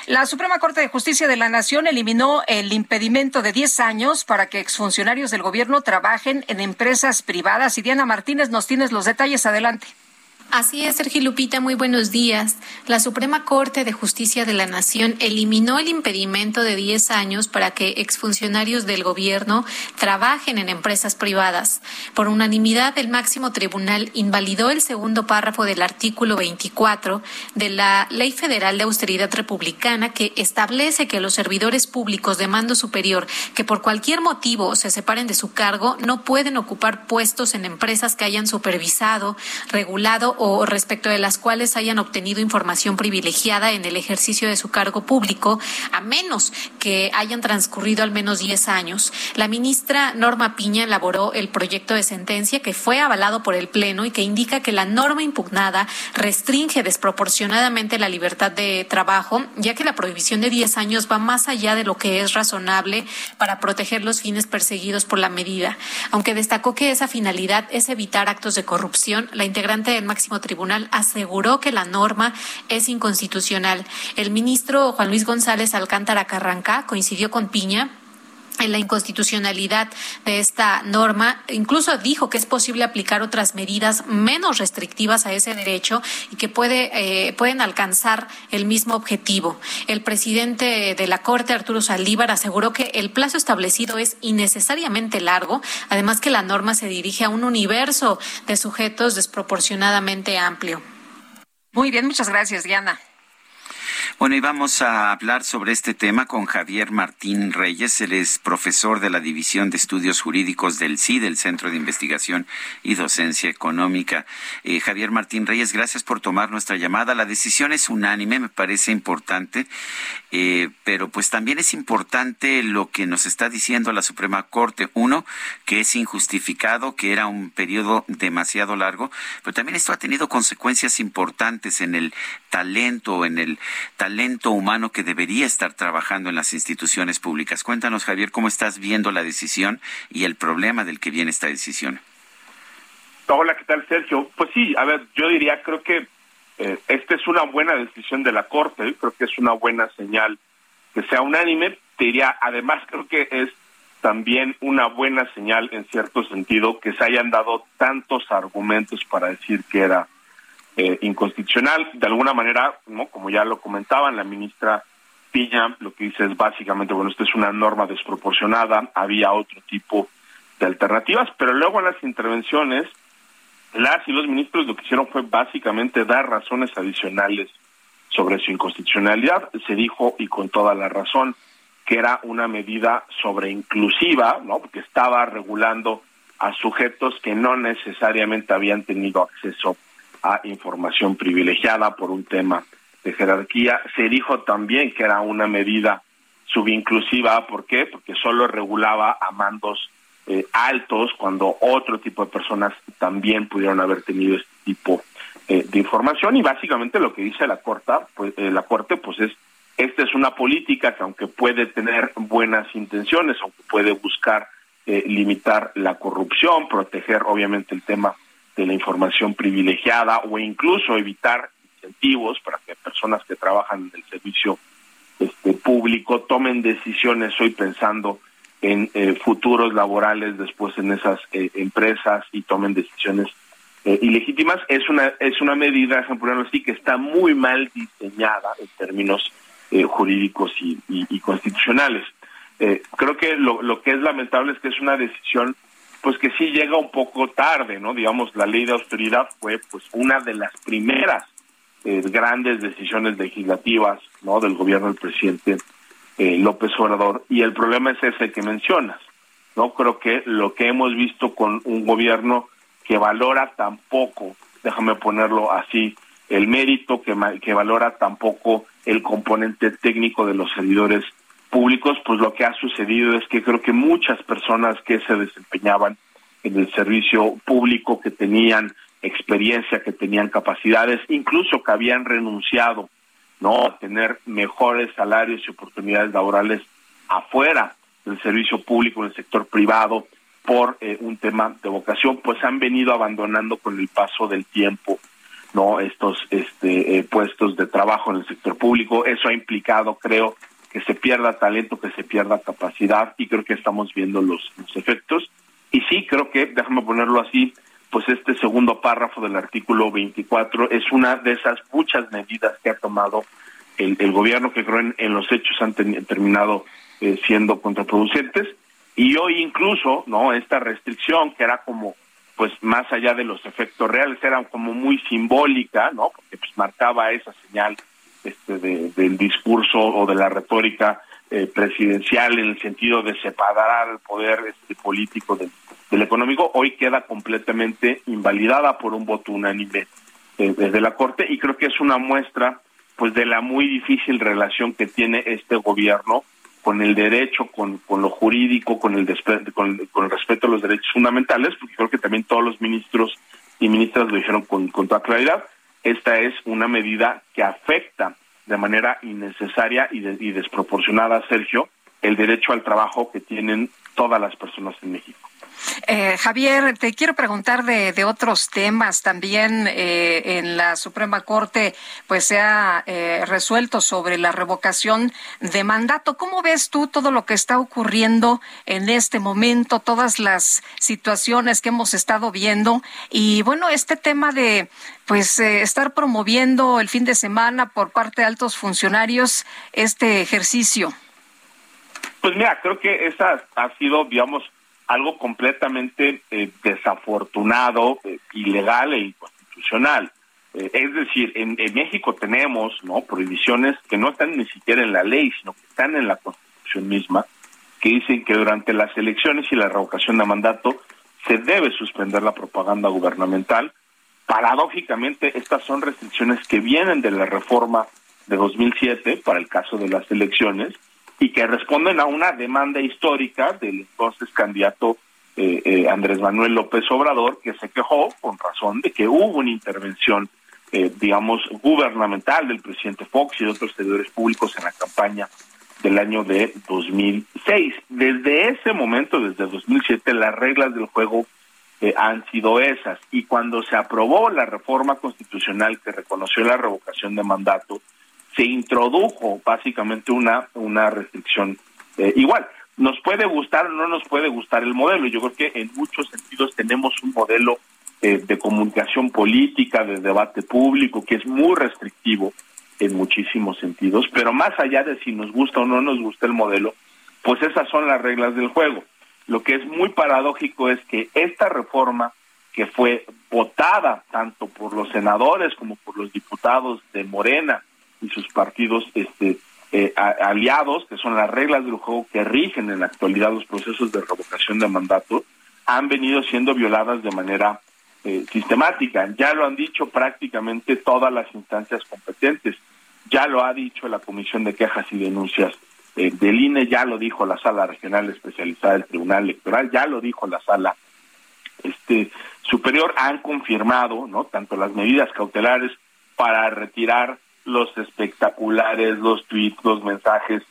La Suprema Corte de Justicia de la Nación eliminó el impedimento de 10 años para que exfuncionarios del gobierno trabajen en empresas privadas. Y Diana Martínez, nos tienes los detalles. Adelante. Así es, Sergio Lupita, muy buenos días. La Suprema Corte de Justicia de la Nación eliminó el impedimento de 10 años para que exfuncionarios del gobierno trabajen en empresas privadas. Por unanimidad, el máximo tribunal invalidó el segundo párrafo del artículo 24 de la Ley Federal de Austeridad Republicana que establece que los servidores públicos de mando superior que por cualquier motivo se separen de su cargo no pueden ocupar puestos en empresas que hayan supervisado, regulado o respecto de las cuales hayan obtenido información privilegiada en el ejercicio de su cargo público, a menos que hayan transcurrido al menos 10 años. La ministra Norma Piña elaboró el proyecto de sentencia que fue avalado por el Pleno y que indica que la norma impugnada restringe desproporcionadamente la libertad de trabajo, ya que la prohibición de 10 años va más allá de lo que es razonable para proteger los fines perseguidos por la medida. Aunque destacó que esa finalidad es evitar actos de corrupción, la integrante del máximo tribunal aseguró que la norma es inconstitucional. El ministro Juan Luis González Alcántara Carranca coincidió con Piña en la inconstitucionalidad de esta norma. Incluso dijo que es posible aplicar otras medidas menos restrictivas a ese derecho y que puede, eh, pueden alcanzar el mismo objetivo. El presidente de la Corte, Arturo Saldívar, aseguró que el plazo establecido es innecesariamente largo, además que la norma se dirige a un universo de sujetos desproporcionadamente amplio. Muy bien, muchas gracias, Diana. Bueno, y vamos a hablar sobre este tema con Javier Martín Reyes. Él es profesor de la División de Estudios Jurídicos del CID, del Centro de Investigación y Docencia Económica. Eh, Javier Martín Reyes, gracias por tomar nuestra llamada. La decisión es unánime, me parece importante, eh, pero pues también es importante lo que nos está diciendo la Suprema Corte. Uno, que es injustificado, que era un periodo demasiado largo, pero también esto ha tenido consecuencias importantes en el talento, en el talento humano que debería estar trabajando en las instituciones públicas. Cuéntanos, Javier, cómo estás viendo la decisión y el problema del que viene esta decisión. Hola, ¿qué tal, Sergio? Pues sí, a ver, yo diría, creo que eh, esta es una buena decisión de la Corte, creo que es una buena señal que sea unánime. Te diría, además, creo que es también una buena señal en cierto sentido que se hayan dado tantos argumentos para decir que era eh, inconstitucional. De alguna manera, ¿no? como ya lo comentaban, la ministra Piña lo que dice es básicamente, bueno, esta es una norma desproporcionada, había otro tipo de alternativas, pero luego en las intervenciones, las y los ministros lo que hicieron fue básicamente dar razones adicionales sobre su inconstitucionalidad. Se dijo, y con toda la razón, que era una medida sobreinclusiva, ¿no? Porque estaba regulando a sujetos que no necesariamente habían tenido acceso a información privilegiada por un tema de jerarquía. Se dijo también que era una medida subinclusiva, ¿por qué? Porque solo regulaba a mandos eh, altos cuando otro tipo de personas también pudieron haber tenido este tipo eh, de información y básicamente lo que dice la corte, pues eh, la corte pues es esta es una política que aunque puede tener buenas intenciones, aunque puede buscar limitar la corrupción, proteger obviamente el tema de la información privilegiada o incluso evitar incentivos para que personas que trabajan en el servicio este, público tomen decisiones hoy pensando en eh, futuros laborales después en esas eh, empresas y tomen decisiones eh, ilegítimas. Es una es una medida ejemplo así que está muy mal diseñada en términos jurídicos y, y constitucionales. Creo que lo, lo que es lamentable es que es una decisión pues que sí llega un poco tarde, ¿no? Digamos, la ley de austeridad fue pues una de las primeras eh, grandes decisiones legislativas, ¿no? Del gobierno del presidente eh, López Obrador y el problema es ese que mencionas, ¿no? Creo que lo que hemos visto con un gobierno que valora tan poco, déjame ponerlo así, el mérito que, que valora tan poco el componente técnico de los servidores públicos, pues lo que ha sucedido es que creo que muchas personas que se desempeñaban en el servicio público, que tenían experiencia, que tenían capacidades, incluso que habían renunciado no a tener mejores salarios y oportunidades laborales afuera del servicio público, en el sector privado, por eh, un tema de vocación, pues han venido abandonando con el paso del tiempo no estos este, eh, puestos de trabajo en el sector público. Eso ha implicado, creo, que se pierda talento, que se pierda capacidad y creo que estamos viendo los, efectos. Y sí, creo que, déjame ponerlo así, pues este segundo párrafo del artículo 24 es una de esas muchas medidas que ha tomado el, gobierno que creo en, los hechos han terminado eh, siendo contraproducentes. Y hoy incluso no esta restricción que era como pues más allá de los efectos reales era como muy simbólica no porque pues marcaba esa señal este, del discurso o de la retórica eh, presidencial en el sentido de separar el poder este, político del, económico, hoy queda completamente invalidada por un voto unánime eh, desde la Corte y creo que es una muestra pues de la muy difícil relación que tiene este gobierno con el derecho, con, con lo jurídico, con el, con, con, el respeto a los derechos fundamentales, porque creo que también todos los ministros y ministras lo dijeron con, con toda claridad, esta es una medida que afecta de manera innecesaria y, y desproporcionada, Sergio, el derecho al trabajo que tienen todas las personas en México. Eh, Javier, te quiero preguntar de, otros temas. También eh, en la Suprema Corte, pues se ha eh, resuelto sobre la revocación de mandato. ¿Cómo ves tú todo lo que está ocurriendo en este momento, todas las situaciones que hemos estado viendo? Y bueno, este tema de pues estar promoviendo el fin de semana por parte de altos funcionarios este ejercicio. Pues mira, creo que esa ha sido, digamos, algo completamente eh, desafortunado, eh, ilegal e inconstitucional. Eh, es decir, en, México tenemos prohibiciones que no están ni siquiera en la ley, sino que están en la Constitución misma, que dicen que durante las elecciones y la revocación de mandato se debe suspender la propaganda gubernamental. Paradójicamente, estas son restricciones que vienen de la reforma de 2007 para el caso de las elecciones y que responden a una demanda histórica del entonces candidato eh, eh, Andrés Manuel López Obrador, que se quejó con razón de que hubo una intervención, eh, digamos, gubernamental del presidente Fox y de otros servidores públicos en la campaña del año de 2006. Desde ese momento, desde 2007, las reglas del juego han sido esas. Y cuando se aprobó la reforma constitucional que reconoció la revocación de mandato, se introdujo básicamente una, una restricción eh, igual. Nos puede gustar o no nos puede gustar el modelo. Yo creo que en muchos sentidos tenemos un modelo eh, de comunicación política, de debate público, que es muy restrictivo en muchísimos sentidos, pero más allá de si nos gusta o no nos gusta el modelo, pues esas son las reglas del juego. Lo que es muy paradójico es que esta reforma que fue votada tanto por los senadores como por los diputados de Morena y sus partidos este, eh, aliados, que son las reglas del juego que rigen en la actualidad los procesos de revocación de mandato, han venido siendo violadas de manera eh, sistemática. Ya lo han dicho prácticamente todas las instancias competentes. Ya lo ha dicho la Comisión de Quejas y Denuncias eh, del INE, ya lo dijo la Sala Regional Especializada del Tribunal Electoral, ya lo dijo la Sala este, Superior. Han confirmado, ¿no? Tanto las medidas cautelares para retirar los espectaculares, los tweets, los mensajes,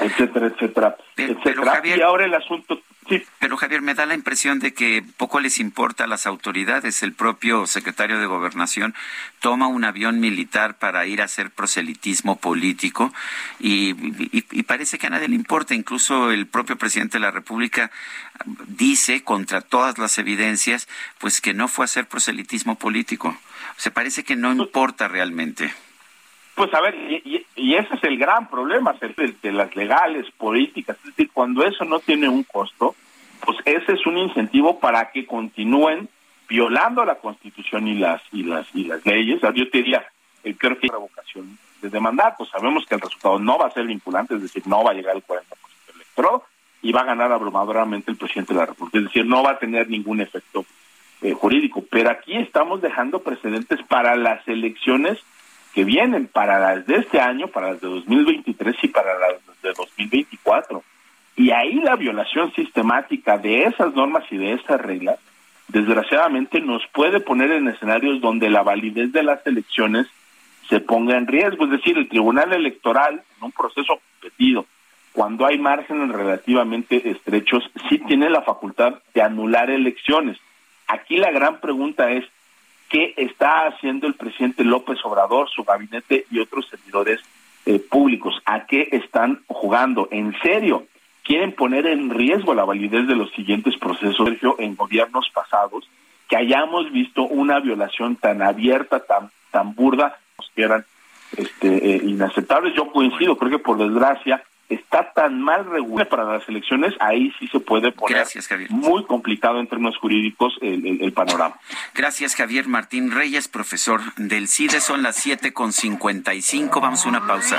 etcétera, etcétera, etcétera. y ahora el asunto Sí. Pero Javier, me da la impresión de que poco les importa a las autoridades. El propio secretario de Gobernación toma un avión militar para ir a hacer proselitismo político y, y, parece que a nadie le importa. Incluso el propio presidente de la República dice, contra todas las evidencias, pues que no fue a hacer proselitismo político. Se parece que no importa realmente. Pues a ver, y, ese es el gran problema de, de las legales, políticas, es decir, cuando eso no tiene un costo, pues ese es un incentivo para que continúen violando la Constitución y las y las y las leyes. yo te diría, eh, creo que hay revocación de mandato. Sabemos que el resultado no va a ser vinculante, es decir, no va a llegar al 40% del electorado y va a ganar abrumadoramente el presidente de la República. Es decir, no va a tener ningún efecto eh, jurídico. Pero aquí estamos dejando precedentes para las elecciones que vienen para las de este año, para las de 2023 y para las de 2024. Y ahí la violación sistemática de esas normas y de esas reglas, desgraciadamente, nos puede poner en escenarios donde la validez de las elecciones se ponga en riesgo. Es decir, el Tribunal Electoral, en un proceso competido, cuando hay márgenes relativamente estrechos, sí tiene la facultad de anular elecciones. Aquí la gran pregunta es, qué está haciendo el presidente López Obrador, su gabinete y otros servidores eh, públicos. ¿A qué están jugando? ¿En serio? ¿Quieren poner en riesgo la validez de los siguientes procesos, Sergio, en gobiernos pasados? Que hayamos visto una violación tan abierta, tan, tan burda, que eran este, eh, inaceptables. Yo coincido, creo que por desgracia está tan mal regulado para las elecciones, ahí sí se puede poner muy complicado en términos jurídicos el, panorama. Gracias, Javier Martín Reyes, profesor del CIDE. Son las siete con cinco. Vamos a una pausa.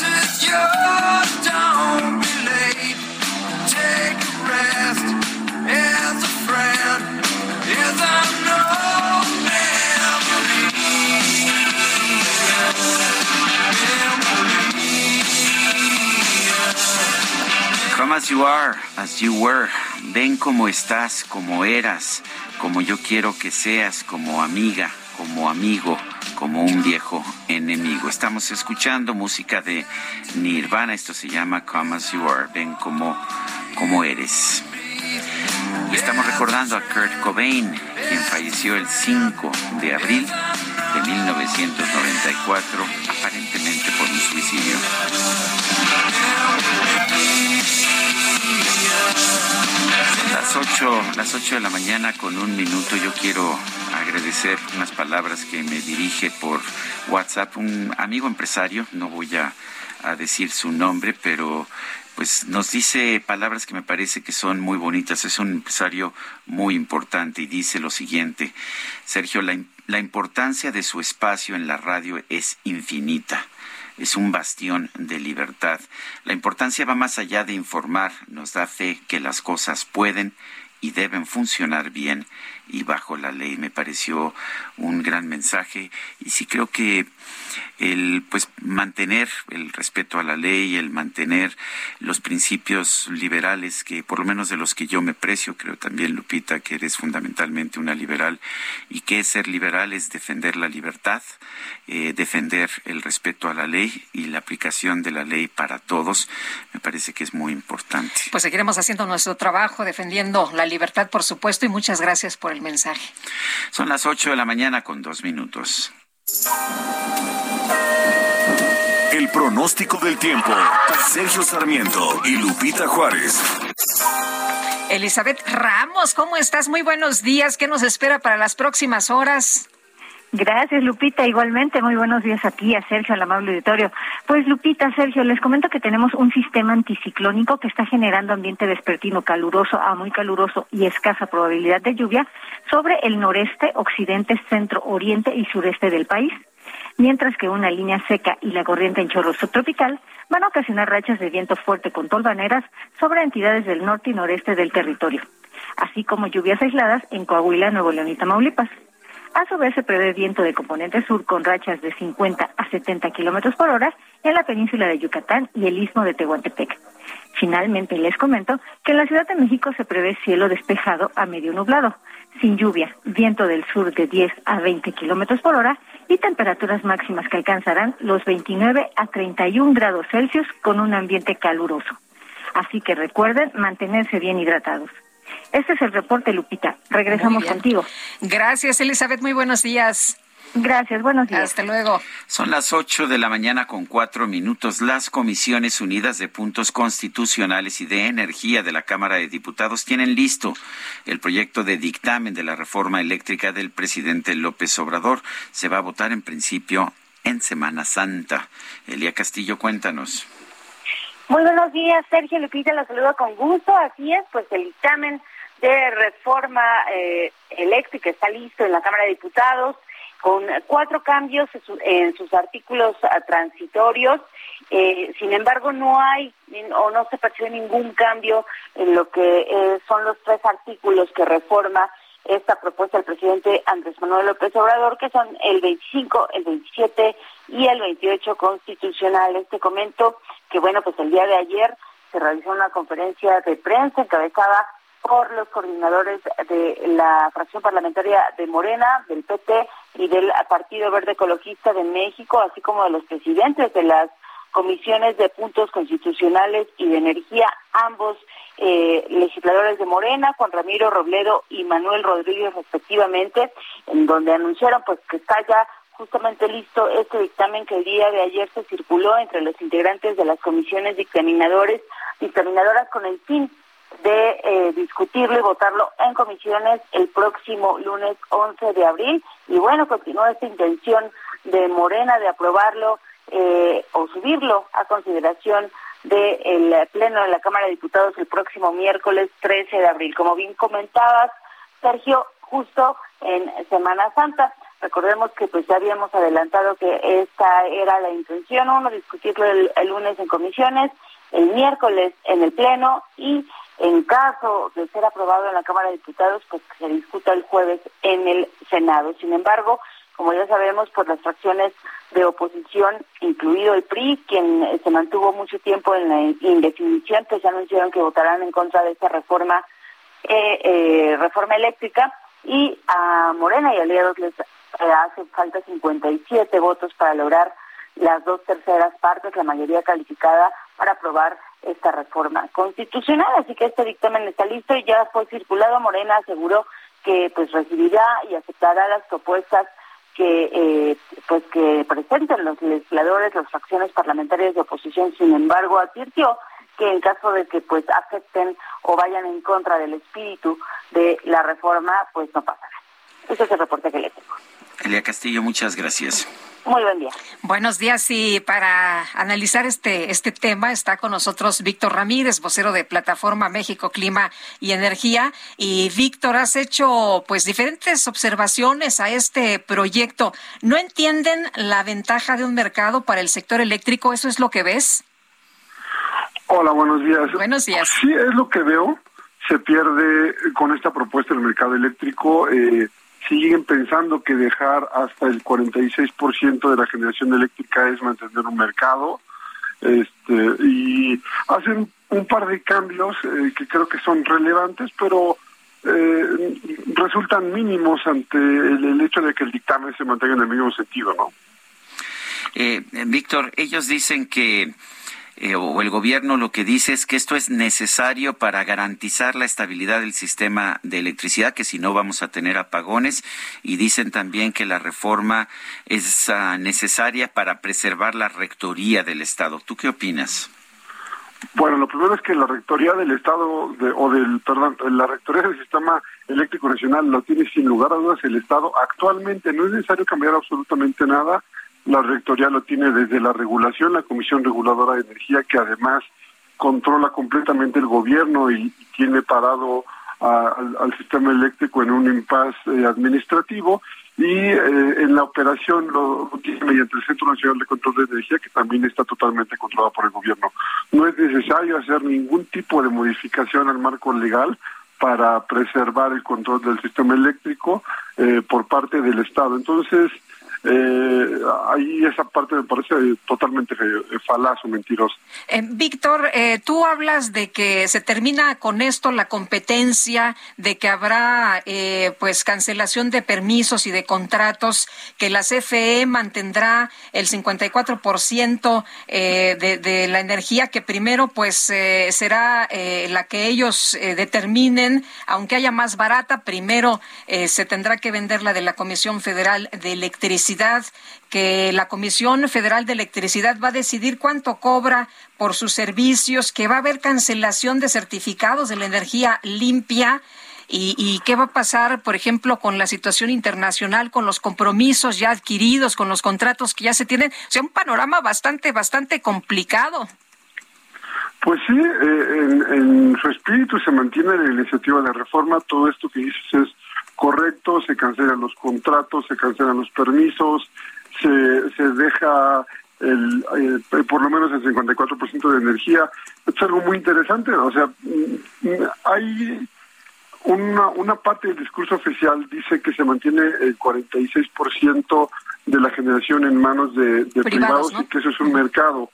Is yours, don't be late. Take a rest, Come as you are, as you were. Ven como estás, como eras, como yo quiero que seas, como amiga, como amigo, como un viejo enemigo. Estamos escuchando música de Nirvana, esto se llama Come as you are, ven como, como eres. Y estamos recordando a Kurt Cobain, quien falleció el 5 de abril de 1994, aparentemente por un suicidio. Las 8, las 8 de la mañana con un minuto yo quiero agradecer unas palabras que me dirige por WhatsApp un amigo empresario, no voy a, a decir su nombre, pero pues nos dice palabras que me parece que son muy bonitas. Es un empresario muy importante y dice lo siguiente, Sergio, la, la importancia de su espacio en la radio es infinita es un bastión de libertad. La importancia va más allá de informar, nos da fe que las cosas pueden y deben funcionar bien y bajo la ley. Me pareció un gran mensaje y sí creo que el pues mantener el respeto a la ley, el mantener los principios liberales que por lo menos de los que yo me precio, creo también Lupita que eres fundamentalmente una liberal y que ser liberal es defender la libertad, eh, defender el respeto a la ley y la aplicación de la ley para todos, me parece que es muy importante. Pues seguiremos haciendo nuestro trabajo defendiendo la libertad, por supuesto, y muchas gracias por el mensaje. Son las 8 de la mañana con dos minutos. El pronóstico del tiempo. Sergio Sarmiento y Lupita Juárez. Elizabeth Ramos, ¿cómo estás? Muy buenos días. ¿Qué nos espera para las próximas horas? Gracias, Lupita. Igualmente, muy buenos días a ti, a Sergio, al amable auditorio. Pues, Lupita, Sergio, les comento que tenemos un sistema anticiclónico que está generando ambiente vespertino caluroso a muy caluroso y escasa probabilidad de lluvia sobre el noreste, occidente, centro, oriente y sureste del país, mientras que una línea seca y la corriente en chorro subtropical van a ocasionar rachas de viento fuerte con tolvaneras sobre entidades del norte y noreste del territorio, así como lluvias aisladas en Coahuila, Nuevo León y Tamaulipas. A su vez, se prevé viento de componente sur con rachas de 50 a 70 kilómetros por hora en la península de Yucatán y el istmo de Tehuantepec. Finalmente, les comento que en la Ciudad de México se prevé cielo despejado a medio nublado, sin lluvia, viento del sur de 10 a 20 kilómetros por hora y temperaturas máximas que alcanzarán los 29 a 31 grados Celsius con un ambiente caluroso. Así que recuerden mantenerse bien hidratados. Este es el reporte, Lupita. Regresamos contigo. Gracias, Elizabeth. Muy buenos días. Gracias, buenos días. Hasta luego. Son las ocho de la mañana con cuatro minutos. Las Comisiones Unidas de Puntos Constitucionales y de Energía de la Cámara de Diputados tienen listo el proyecto de dictamen de la reforma eléctrica del presidente López Obrador. Se va a votar en principio en Semana Santa. Elia Castillo, cuéntanos. Muy buenos días, Sergio Lupita, los saludo con gusto. Así es, pues el dictamen de reforma eh, eléctrica está listo en la Cámara de Diputados con cuatro cambios en sus artículos ah, transitorios. Eh, sin embargo, no hay o no se percibe ningún cambio en lo que eh, son los tres artículos que reforma esta propuesta del presidente Andrés Manuel López Obrador, que son el 25, el 27 y el 28 constitucionales. Te comento que, bueno, pues el día de ayer se realizó una conferencia de prensa encabezada por los coordinadores de la fracción parlamentaria de Morena, del PT y del Partido Verde Ecologista de México, así como de los presidentes de las comisiones de puntos constitucionales y de energía, ambos eh, legisladores de Morena, Juan Ramiro Robledo y Manuel Rodríguez respectivamente, en donde anunciaron pues que está ya justamente listo este dictamen que el día de ayer se circuló entre los integrantes de las comisiones dictaminadores, dictaminadoras con el fin de eh, discutirlo y votarlo en comisiones el próximo lunes 11 de abril. Y bueno, continúa esta intención de Morena de aprobarlo eh, o subirlo a consideración del Pleno de la Cámara de Diputados el próximo miércoles 13 de abril. Como bien comentabas, Sergio, justo en Semana Santa. Recordemos que pues ya habíamos adelantado que esta era la intención, uno, discutirlo el, el lunes en comisiones, el miércoles en el Pleno y en caso de ser aprobado en la Cámara de Diputados, pues se discuta el jueves en el Senado. Sin embargo, como ya sabemos, por las fracciones de oposición, incluido el PRI, quien se mantuvo mucho tiempo en la indefinición, pues ya anunciaron que votarán en contra de esta reforma, eh, eh, reforma eléctrica, y a Morena y aliados les eh, hace falta 57 votos para lograr las dos terceras partes, la mayoría calificada, para aprobar esta reforma constitucional. Así que este dictamen está listo y ya fue circulado. Morena aseguró que pues recibirá y aceptará las propuestas que eh, pues que presenten los legisladores, las fracciones parlamentarias de oposición. Sin embargo, advirtió que en caso de que pues acepten o vayan en contra del espíritu de la reforma, pues no pasará. Ese es el reporte que le tengo. Elia Castillo, muchas gracias. Muy buen día. Buenos días y para analizar este, este tema está con nosotros Víctor Ramírez, vocero de Plataforma México Clima y Energía. Y Víctor, has hecho pues diferentes observaciones a este proyecto. ¿No entienden la ventaja de un mercado para el sector eléctrico? ¿Eso es lo que ves? Hola, buenos días. Buenos días. Sí, es lo que veo. Se pierde con esta propuesta el mercado eléctrico. Eh, siguen pensando que dejar hasta el 46% de la generación eléctrica es mantener un mercado este y hacen un par de cambios eh, que creo que son relevantes pero eh, resultan mínimos ante el, el, hecho de que el dictamen se mantenga en el mismo sentido no eh, Víctor ellos dicen que eh, o el gobierno lo que dice es que esto es necesario para garantizar la estabilidad del sistema de electricidad, que si no vamos a tener apagones, y dicen también que la reforma es uh, necesaria para preservar la rectoría del Estado. ¿Tú qué opinas? Bueno, lo primero es que la rectoría del Estado, de, o del, perdón, la rectoría del sistema eléctrico nacional lo tiene sin lugar a dudas el Estado. Actualmente no es necesario cambiar absolutamente nada la rectoría lo tiene desde la regulación, la Comisión Reguladora de Energía, que además controla completamente el gobierno y, tiene parado al, sistema eléctrico en un impasse eh, administrativo y eh, en la operación lo, lo tiene mediante el Centro Nacional de Control de Energía que también está totalmente controlado por el gobierno. No es necesario hacer ningún tipo de modificación al marco legal para preservar el control del sistema eléctrico eh, por parte del Estado. Entonces, eh, ahí esa parte me parece totalmente falaz o mentirosa. Eh, Víctor, eh, tú hablas de que se termina con esto la competencia, de que habrá eh, pues cancelación de permisos y de contratos, que la CFE mantendrá el 54% eh, de, de la energía que primero pues eh, será la que ellos determinen, aunque haya más barata, primero se tendrá que vender la de la Comisión Federal de Electricidad que la Comisión Federal de Electricidad va a decidir cuánto cobra por sus servicios, que va a haber cancelación de certificados de la energía limpia. Y, qué va a pasar, por ejemplo, con la situación internacional, con los compromisos ya adquiridos, con los contratos que ya se tienen. O sea, un panorama bastante, bastante complicado. Pues sí, eh, en, en, su espíritu se mantiene la iniciativa de reforma. Todo esto que dices es correcto, se cancelan los contratos, se cancelan los permisos, se, se deja el, eh, por lo menos el 54% de energía. Es algo muy interesante, o sea, hay una, una parte del discurso oficial dice que se mantiene el 46% de la generación en manos de, de privados, privados ¿no? y que eso es un mercado.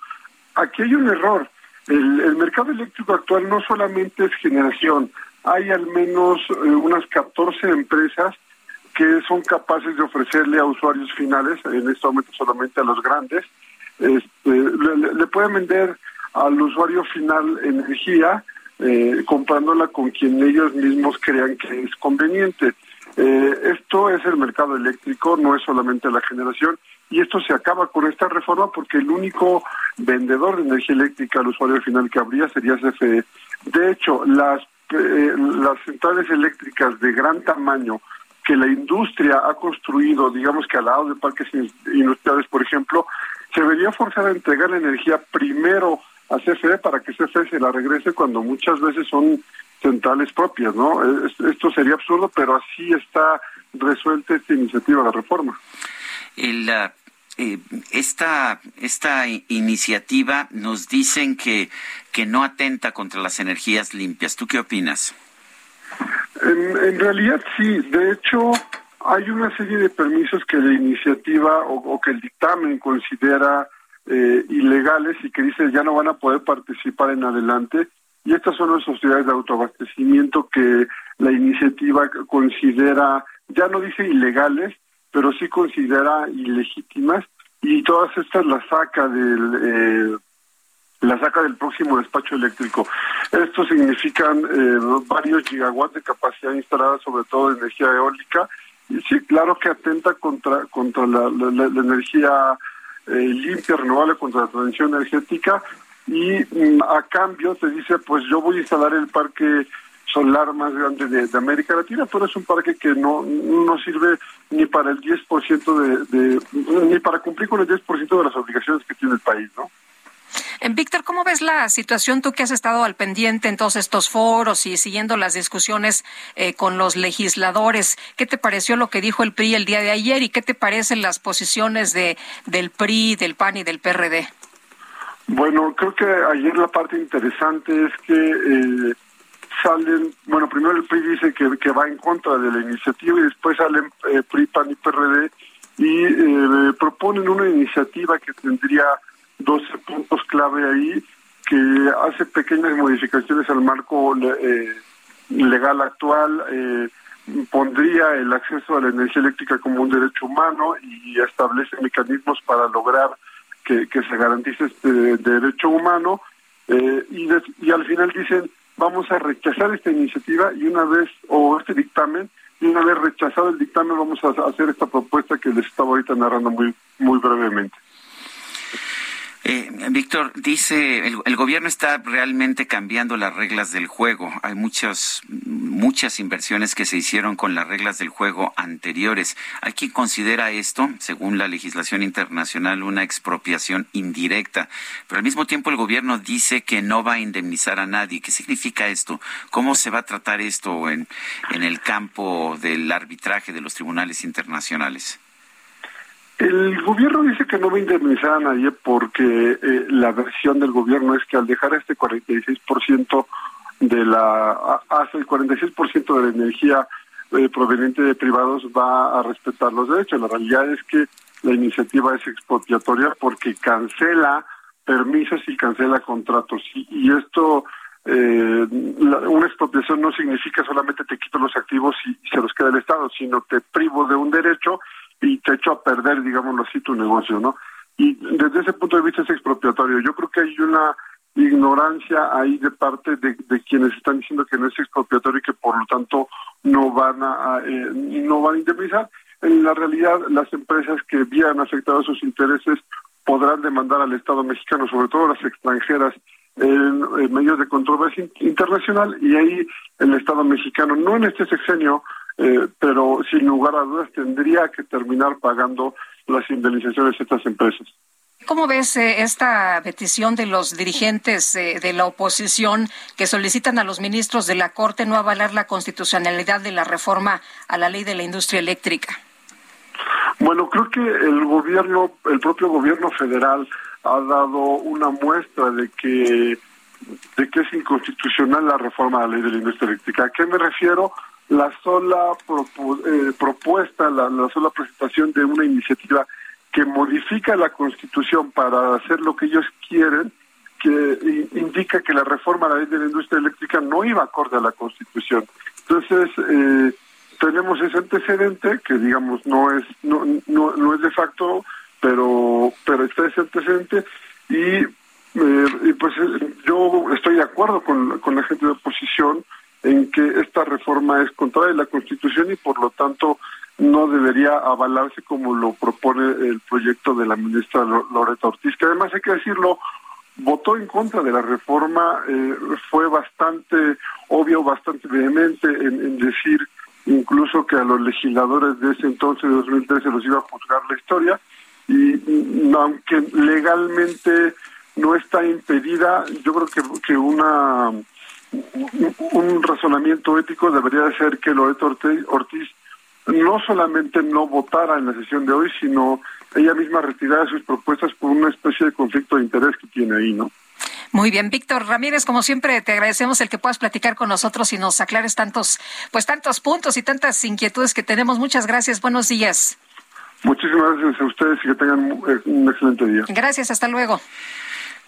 Aquí hay un error. el, mercado eléctrico actual no solamente es generación, hay al menos eh, unas 14 empresas que son capaces de ofrecerle a usuarios finales, en este momento solamente a los grandes, este, le, pueden vender al usuario final energía eh, comprándola con quien ellos mismos crean que es conveniente. Eh, esto es el mercado eléctrico, no es solamente la generación, y esto se acaba con esta reforma porque el único vendedor de energía eléctrica al usuario final que habría sería CFE. De hecho, las, eh, las centrales eléctricas de gran tamaño que la industria ha construido, digamos que al lado de parques industriales, por ejemplo, se vería forzada a entregar la energía primero a CFE para que CFE se la regrese cuando muchas veces son centrales propias, ¿no? Esto sería absurdo, pero así está resuelta esta iniciativa de reforma. El, eh, esta, esta iniciativa nos dicen que, que no atenta contra las energías limpias. ¿Tú qué opinas? En, realidad sí. De hecho, hay una serie de permisos que la iniciativa o, que el dictamen considera eh, ilegales y que dice ya no van a poder participar en adelante. Y estas son las sociedades de autoabastecimiento que la iniciativa considera, ya no dice ilegales, pero sí considera ilegítimas y todas estas las saca del eh, la saca del próximo despacho eléctrico. Esto significan eh, varios gigawatts de capacidad instalada, sobre todo de energía eólica. Y sí, claro que atenta contra contra la, energía eh, limpia, renovable, contra la transición energética. Y mm, a cambio te dice, pues yo voy a instalar el parque solar más grande de, América Latina, pero es un parque que no, no sirve ni para el 10% de, de, ni para cumplir con el 10% de las obligaciones que tiene el país, ¿no? En Víctor, ¿cómo ves la situación tú que has estado al pendiente en todos estos foros y siguiendo las discusiones eh, con los legisladores? ¿Qué te pareció lo que dijo el PRI el día de ayer y qué te parecen las posiciones de del PRI, del PAN y del PRD? Bueno, creo que ayer la parte interesante es que eh, salen, bueno, primero el PRI dice que, que, va en contra de la iniciativa y después salen eh, PRI, PAN y PRD y eh, proponen una iniciativa que tendría 12 puntos clave ahí, que hace pequeñas modificaciones al marco eh, legal actual, eh, pondría el acceso a la energía eléctrica como un derecho humano y establece mecanismos para lograr que, que se garantice este derecho humano eh, y, y al final dicen vamos a rechazar esta iniciativa y una vez, o este dictamen, y una vez rechazado el dictamen vamos a hacer esta propuesta que les estaba ahorita narrando muy, muy brevemente. Eh, Víctor, dice, el, gobierno está realmente cambiando las reglas del juego. Hay muchas, muchas inversiones que se hicieron con las reglas del juego anteriores. Hay quien considera esto, según la legislación internacional, una expropiación indirecta. Pero al mismo tiempo el gobierno dice que no va a indemnizar a nadie. ¿Qué significa esto? ¿Cómo se va a tratar esto en, en el campo del arbitraje de los tribunales internacionales? El gobierno dice que no va a indemnizar a nadie porque eh, la versión del gobierno es que al dejar este 46% de la hasta el 46% de la energía eh, proveniente de privados va a respetar los derechos. La realidad es que la iniciativa es expropiatoria porque cancela permisos y cancela contratos y, esto eh, una expropiación no significa solamente te quito los activos y se los queda el Estado, sino te privo de un derecho y te echo a perder, digámoslo así, tu negocio, ¿no? Y desde ese punto de vista es expropiatorio. Yo creo que hay una ignorancia ahí de parte de, quienes están diciendo que no es expropiatorio y que por lo tanto no van a eh, no van a indemnizar. En la realidad, las empresas que habían afectado sus intereses podrán demandar al Estado mexicano, sobre todo las extranjeras, en, medios de controversia internacional y ahí el Estado mexicano, no en este sexenio, eh, pero sin lugar a dudas tendría que terminar pagando las indemnizaciones de estas empresas. ¿Cómo ves eh, esta petición de los dirigentes eh, de la oposición que solicitan a los ministros de la Corte no avalar la constitucionalidad de la reforma a la ley de la industria eléctrica? Bueno, creo que el gobierno, el propio gobierno federal ha dado una muestra de que de que es inconstitucional la reforma a la ley de la industria eléctrica. ¿A qué me refiero? La sola eh, propuesta, la, sola presentación de una iniciativa que modifica la Constitución para hacer lo que ellos quieren, que indica que la reforma a la ley de la industria eléctrica no iba acorde a la Constitución. Entonces, eh, tenemos ese antecedente que digamos no es no, no, no es de facto, pero pero está ese antecedente y, eh, y pues eh, yo estoy de acuerdo con, con la gente de oposición en que esta reforma es contraria a la Constitución y por lo tanto no debería avalarse como lo propone el proyecto de la ministra Loreta Ortiz, que además hay que decirlo, votó en contra de la reforma, eh, fue bastante obvio, bastante vehemente en, decir incluso que a los legisladores de ese entonces, de 2013, los iba a juzgar la historia, y, y aunque legalmente no está impedida, yo creo que, que una un razonamiento ético debería ser que Loreto Ortiz no solamente no votara en la sesión de hoy, sino ella misma retirara sus propuestas por una especie de conflicto de interés que tiene ahí, ¿no? Muy bien, Víctor Ramírez, como siempre te agradecemos el que puedas platicar con nosotros y nos aclares tantos, pues tantos puntos y tantas inquietudes que tenemos. Muchas gracias, buenos días. Muchísimas gracias a ustedes y que tengan un excelente día. Gracias, hasta luego.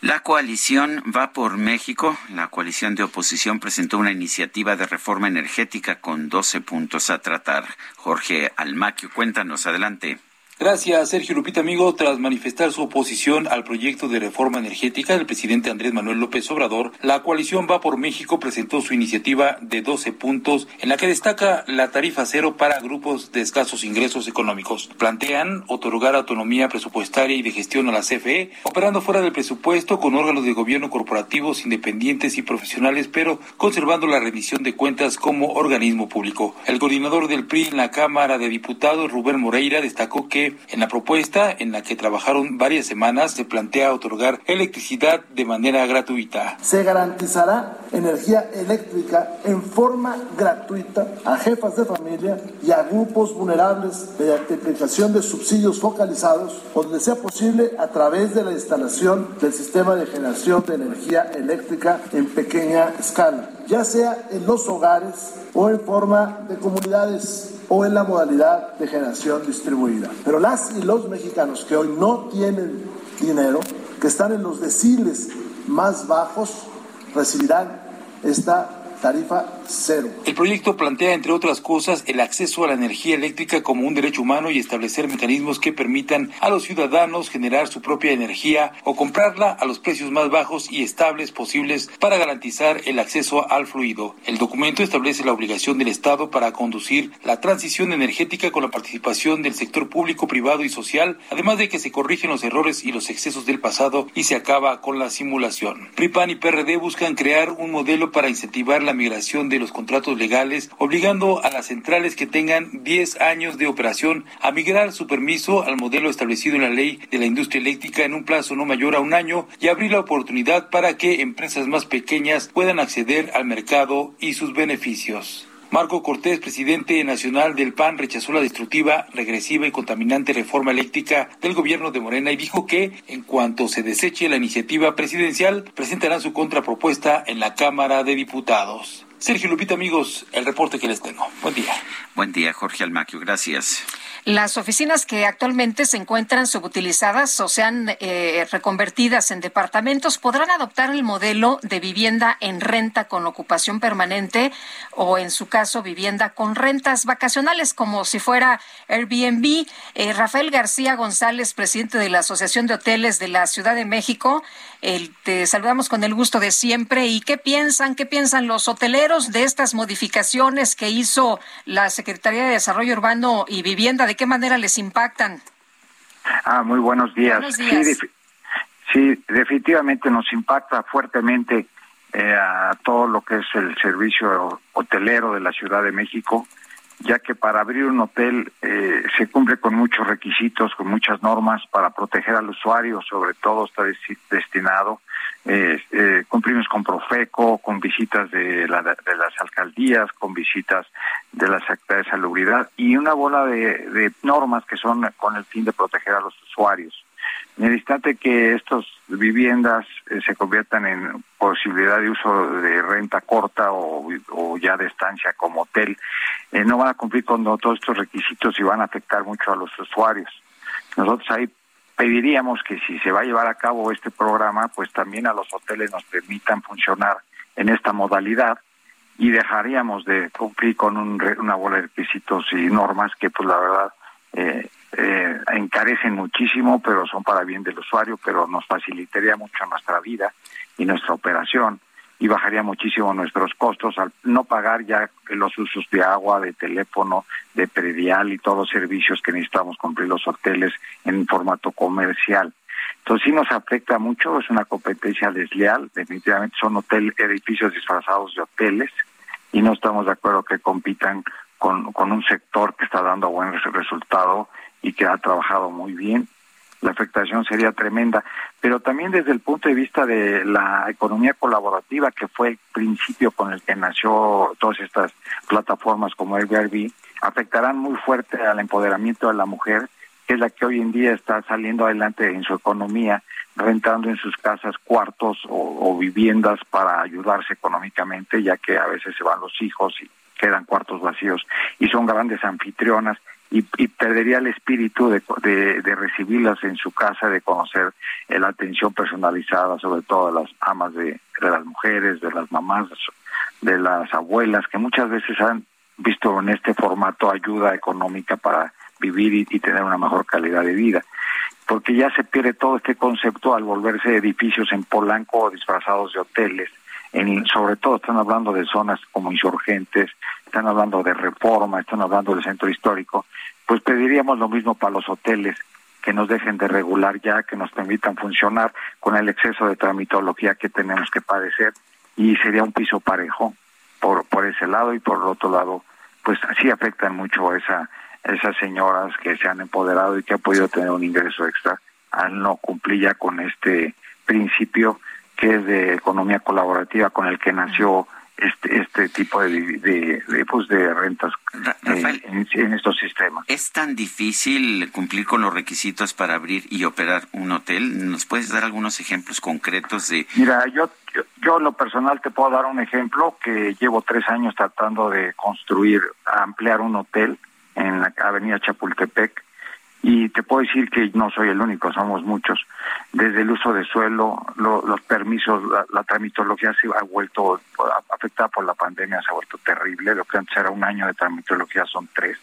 La coalición Va por México, la coalición de oposición, presentó una iniciativa de reforma energética con 12 puntos a tratar. Jorge Almaquio, cuéntanos, adelante. Gracias, Sergio Lupita, amigo. Tras manifestar su oposición al proyecto de reforma energética del presidente Andrés Manuel López Obrador, la coalición Va por México presentó su iniciativa de 12 puntos en la que destaca la tarifa cero para grupos de escasos ingresos económicos. Plantean otorgar autonomía presupuestaria y de gestión a la CFE, operando fuera del presupuesto con órganos de gobierno corporativos independientes y profesionales, pero conservando la revisión de cuentas como organismo público. El coordinador del PRI en la Cámara de Diputados, Rubén Moreira, destacó que en la propuesta, en la que trabajaron varias semanas, se plantea otorgar electricidad de manera gratuita. Se garantizará energía eléctrica en forma gratuita a jefas de familia y a grupos vulnerables mediante aplicación de subsidios focalizados, donde sea posible a través de la instalación del sistema de generación de energía eléctrica en pequeña escala, ya sea en los hogares o en forma de comunidades o en la modalidad de generación distribuida. Pero las y los mexicanos que hoy no tienen dinero, que están en los deciles más bajos, recibirán esta tarifa cero. El proyecto plantea, entre otras cosas, el acceso a la energía eléctrica como un derecho humano y establecer mecanismos que permitan a los ciudadanos generar su propia energía o comprarla a los precios más bajos y estables posibles para garantizar el acceso al fluido. El documento establece la obligación del Estado para conducir la transición energética con la participación del sector público, privado y social, además de que se corrigen los errores y los excesos del pasado y se acaba con la simulación. PRIPAN y PRD buscan crear un modelo para incentivar la migración de los contratos legales, obligando a las centrales que tengan 10 años de operación a migrar su permiso al modelo establecido en la ley de la industria eléctrica en un plazo no mayor a un año y abrir la oportunidad para que empresas más pequeñas puedan acceder al mercado y sus beneficios. Marco Cortés, presidente nacional del PAN, rechazó la destructiva, regresiva y contaminante reforma eléctrica del gobierno de Morena y dijo que, en cuanto se deseche la iniciativa presidencial, presentarán su contrapropuesta en la Cámara de Diputados. Sergio Lupita, amigos, el reporte que les tengo. Buen día. Buen día, Jorge Almaquio. Gracias. Las oficinas que actualmente se encuentran subutilizadas o sean eh, reconvertidas en departamentos podrán adoptar el modelo de vivienda en renta con ocupación permanente o, en su caso, vivienda con rentas vacacionales, como si fuera Airbnb. Eh, Rafael García González, presidente de la Asociación de Hoteles de la Ciudad de México, el, te saludamos con el gusto de siempre. ¿Y qué piensan? ¿Qué piensan los hoteleros de estas modificaciones que hizo la Secretaría de Desarrollo Urbano y Vivienda? ¿De qué manera les impactan? Ah, muy buenos días. Buenos días. Sí, sí, definitivamente nos impacta fuertemente eh, a todo lo que es el servicio hotelero de la Ciudad de México, ya que para abrir un hotel eh, se cumple con muchos requisitos, con muchas normas para proteger al usuario, sobre todo está destinado. Eh, eh, cumplimos con Profeco, con visitas de, la, de las alcaldías, con visitas de la Secretaría de Salubridad y una bola de, de normas que son con el fin de proteger a los usuarios. En el instante que estas viviendas eh, se conviertan en posibilidad de uso de renta corta o, o ya de estancia como hotel, eh, no van a cumplir con todos estos requisitos y van a afectar mucho a los usuarios. Nosotros ahí pediríamos que si se va a llevar a cabo este programa, pues también a los hoteles nos permitan funcionar en esta modalidad y dejaríamos de cumplir con un, una bola de requisitos y normas que pues la verdad eh, eh, encarecen muchísimo, pero son para bien del usuario, pero nos facilitaría mucho nuestra vida y nuestra operación y bajaría muchísimo nuestros costos al no pagar ya los usos de agua, de teléfono, de predial y todos los servicios que necesitamos cumplir los hoteles en formato comercial. Entonces sí nos afecta mucho, es una competencia desleal, definitivamente son hotel, edificios disfrazados de hoteles y no estamos de acuerdo que compitan con, con un sector que está dando buen resultado y que ha trabajado muy bien la afectación sería tremenda. Pero también desde el punto de vista de la economía colaborativa, que fue el principio con el que nació todas estas plataformas como Airbnb, afectarán muy fuerte al empoderamiento de la mujer, que es la que hoy en día está saliendo adelante en su economía, rentando en sus casas cuartos o, o viviendas para ayudarse económicamente, ya que a veces se van los hijos y quedan cuartos vacíos y son grandes anfitrionas y, y perdería el espíritu de, de, de, recibirlas en su casa, de conocer eh, la atención personalizada, sobre todo de las amas de, las mujeres, de las mamás, de las abuelas, que muchas veces han visto en este formato ayuda económica para vivir y, y tener una mejor calidad de vida porque ya se pierde todo este concepto al volverse edificios en Polanco disfrazados de hoteles. En, sobre todo están hablando de zonas como insurgentes, están hablando de reforma, están hablando del centro histórico, pues pediríamos lo mismo para los hoteles, que nos dejen de regular ya, que nos permitan funcionar con el exceso de tramitología que tenemos que padecer y sería un piso parejo por, por ese lado y por el otro lado, pues sí afectan mucho a esa, esas señoras que se han empoderado y que han podido tener un ingreso extra al no cumplir ya con este principio que es de economía colaborativa con el que nació este este tipo de, de, de, pues de rentas Rafael, eh, en, en, estos sistemas. ¿Es tan difícil cumplir con los requisitos para abrir y operar un hotel? ¿Nos puedes dar algunos ejemplos concretos de...? Mira, yo, yo, yo lo personal te puedo dar un ejemplo que llevo tres años tratando de construir, ampliar un hotel en la avenida Chapultepec y te puedo decir que no soy el único, somos muchos. Desde el uso de suelo, lo, los permisos, la, la, tramitología se ha vuelto afectada por la pandemia, se ha vuelto terrible. Lo que antes era un año de tramitología son tres.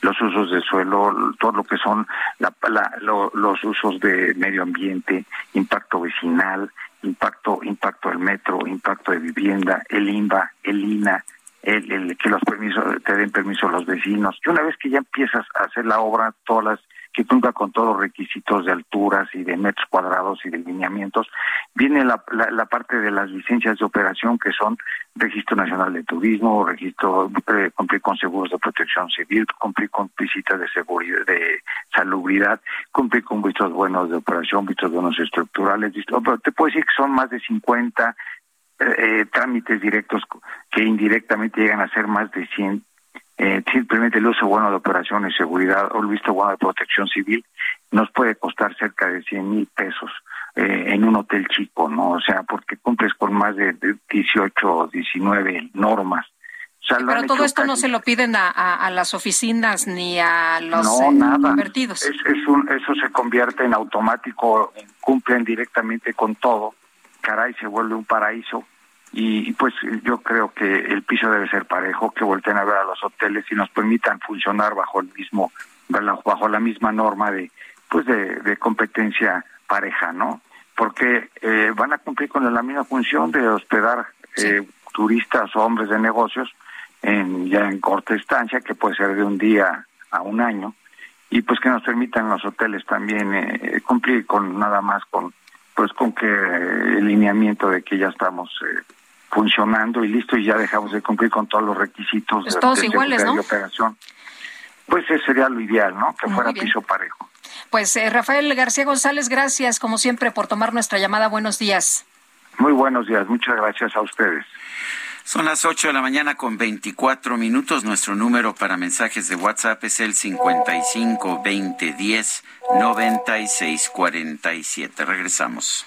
Los usos de suelo, todo lo que son la, la, lo, los usos de medio ambiente, impacto vecinal, impacto, impacto del metro, impacto de vivienda, el INVA, el INA, el, el, que los permisos te den permiso los vecinos. Y una vez que ya empiezas a hacer la obra, todas las que cumpla con todos los requisitos de alturas y de metros cuadrados y de lineamientos, viene la, la, la parte de las licencias de operación que son Registro Nacional de Turismo, registro eh, cumplir con seguros de protección civil, cumplir con visitas de seguridad, de salubridad, cumplir con vistos buenos de operación, vistos buenos estructurales, visto, pero te puedo decir que son más de 50 eh, trámites directos que indirectamente llegan a ser más de 100. Eh, simplemente el uso bueno de operación y seguridad o el visto bueno de protección civil nos puede costar cerca de 100 mil pesos eh, en un hotel chico, ¿no? O sea, porque cumples con más de, de 18 o 19 normas. O sea, Pero todo esto casi... no se lo piden a, a, a, las oficinas ni a los no, eh, nada. invertidos. Es, es un, eso se convierte en automático, cumplen directamente con todo. Caray, se vuelve un paraíso y, y, pues yo creo que el piso debe ser parejo, que volteen a ver a los hoteles y nos permitan funcionar bajo el mismo, bajo la misma norma de, pues de, de competencia pareja, ¿no? Porque eh, van a cumplir con la misma función de hospedar sí. eh, turistas o hombres de negocios en, ya en corta estancia, que puede ser de un día a un año, y pues que nos permitan los hoteles también eh, cumplir con nada más con pues con que el lineamiento de que ya estamos eh, funcionando y listo y ya dejamos de cumplir con todos los requisitos pues de, todos de iguales, ¿no? operación. Pues ese sería lo ideal, ¿no? Que Muy fuera bien. piso parejo. Pues eh, Rafael García González, gracias como siempre por tomar nuestra llamada. Buenos días. Muy buenos días, muchas gracias a ustedes. Son las 8 de la mañana con 24 minutos. Nuestro número para mensajes de WhatsApp es el 55 20 10 96 47. Regresamos.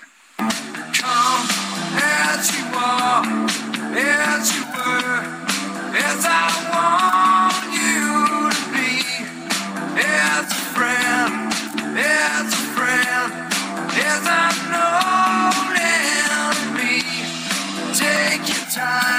time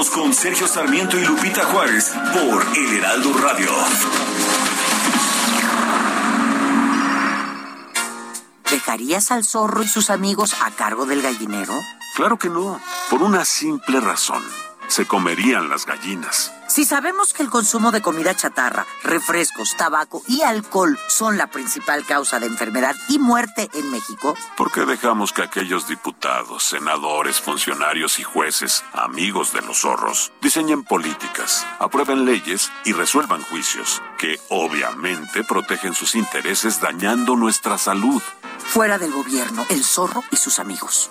Continuamos con Sergio Sarmiento y Lupita Juárez por El Heraldo Radio. ¿Dejarías al zorro y sus amigos a cargo del gallinero? Claro que no, por una simple razón. Se comerían las gallinas. Si sabemos que el consumo de comida chatarra, refrescos, tabaco y alcohol son la principal causa de enfermedad y muerte en México, ¿Por qué dejamos que aquellos diputados, senadores, funcionarios y jueces, amigos de los zorros, diseñen políticas, aprueben leyes y resuelvan juicios que obviamente protegen sus intereses dañando nuestra salud? fuera del gobierno, el zorro y sus amigos.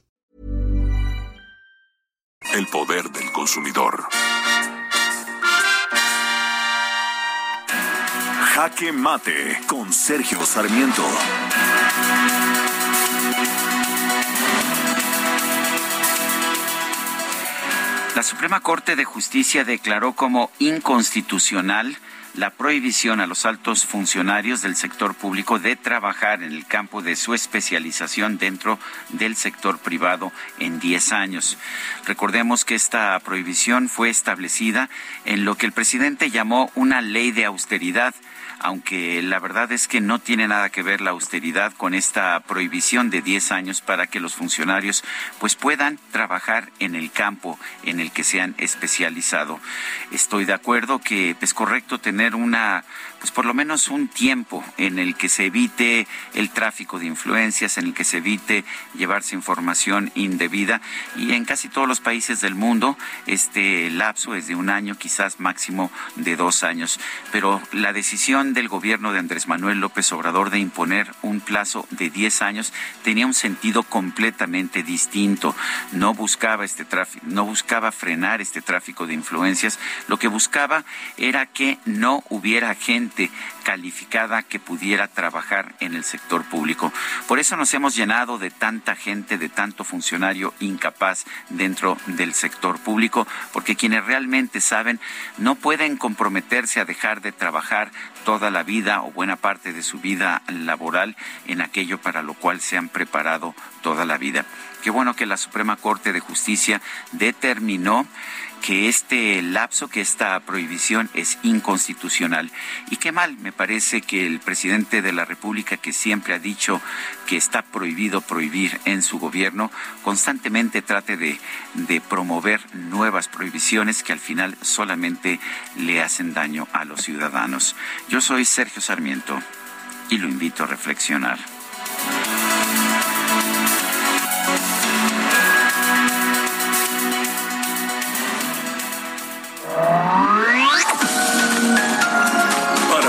El poder del consumidor. Jaque Mate con Sergio Sarmiento. La Suprema Corte de Justicia declaró como inconstitucional la prohibición a los altos funcionarios del sector público de trabajar en el campo de su especialización dentro del sector privado en 10 años. Recordemos que esta prohibición fue establecida en lo que el presidente llamó una ley de austeridad aunque la verdad es que no tiene nada que ver la austeridad con esta prohibición de 10 años para que los funcionarios pues puedan trabajar en el campo en el que se han especializado. Estoy de acuerdo que es correcto tener una pues por lo menos un tiempo en el que se evite el tráfico de influencias, en el que se evite llevarse información indebida y en casi todos los países del mundo este lapso es de un año, quizás máximo de dos años. Pero la decisión del gobierno de Andrés Manuel López Obrador de imponer un plazo de 10 años tenía un sentido completamente distinto. No buscaba este tráfico, no buscaba frenar este tráfico de influencias, lo que buscaba era que no hubiera gente calificada que pudiera trabajar en el sector público. Por eso nos hemos llenado de tanta gente, de tanto funcionario incapaz dentro del sector público, porque quienes realmente saben no pueden comprometerse a dejar de trabajar toda la vida o buena parte de su vida laboral en aquello para lo cual se han preparado toda la vida. Qué bueno que la Suprema Corte de Justicia determinó que este lapso, que esta prohibición es inconstitucional. Y qué mal, me parece que el presidente de la República, que siempre ha dicho que está prohibido prohibir en su gobierno, constantemente trate de, de promover nuevas prohibiciones que al final solamente le hacen daño a los ciudadanos. Yo soy Sergio Sarmiento y lo invito a reflexionar.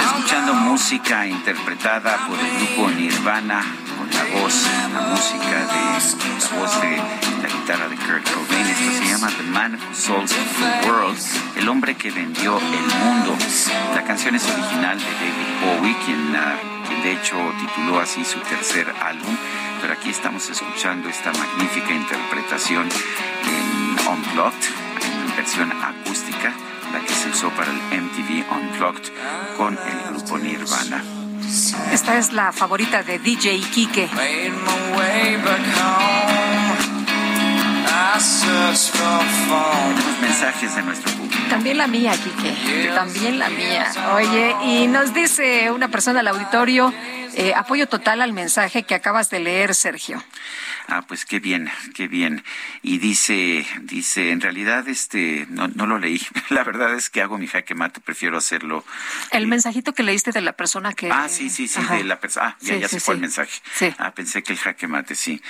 Escuchando música interpretada por el grupo Nirvana con la voz la música de la voz de la guitarra de Kurt Cobain. Esto se llama The Man Who Sold the World, el hombre que vendió el mundo. La canción es original de David Bowie, quien, quien de hecho tituló así su tercer álbum, pero aquí estamos escuchando esta magnífica interpretación en Unplugged, en versión acústica, la que se usó para el MTV Unplugged con el grupo Nirvana. Esta es la favorita de DJ Kike. Mensajes de nuestro público. También la mía, Kike. También la mía. Oye, y nos dice una persona al auditorio, eh, apoyo total al mensaje que acabas de leer, Sergio. Ah, pues qué bien, qué bien. Y dice, dice, en realidad este, no, no lo leí. La verdad es que hago mi jaque mate, prefiero hacerlo. El mensajito que leíste de la persona que. Ah, sí, sí, sí, de la persona. Ah, ya, Sí, ya sí, se fue sí. el mensaje. Sí. Ah, pensé que el jaque mate, sí.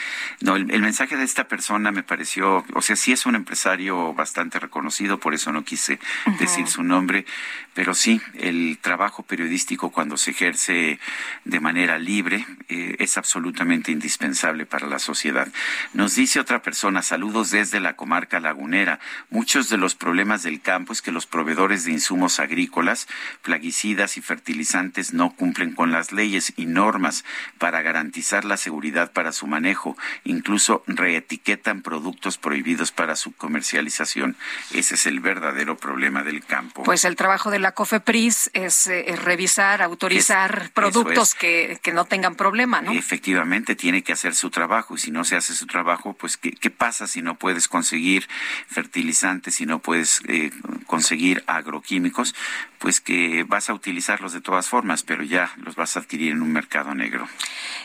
No, el, el mensaje de esta persona me pareció, o sea, sí es un empresario bastante reconocido, por eso no quise decir su nombre, pero sí, el trabajo periodístico cuando se ejerce de manera libre eh, es absolutamente indispensable para la sociedad. Nos dice otra persona, saludos desde la comarca lagunera. Muchos de los problemas del campo es que los proveedores de insumos agrícolas, plaguicidas y fertilizantes no cumplen con las leyes y normas para garantizar la seguridad para su manejo. Incluso reetiquetan productos prohibidos para su comercialización. Ese es el verdadero problema del campo. Pues el trabajo de la COFEPRIS es, eh, revisar, autorizar Es- productos es. que, que no tengan problema, ¿no? Efectivamente, tiene que hacer su trabajo y si no se hace su trabajo, pues ¿qué, qué pasa si no puedes conseguir fertilizantes, si no puedes eh, conseguir agroquímicos? Pues que vas a utilizarlos de todas formas, pero ya los vas a adquirir en un mercado negro.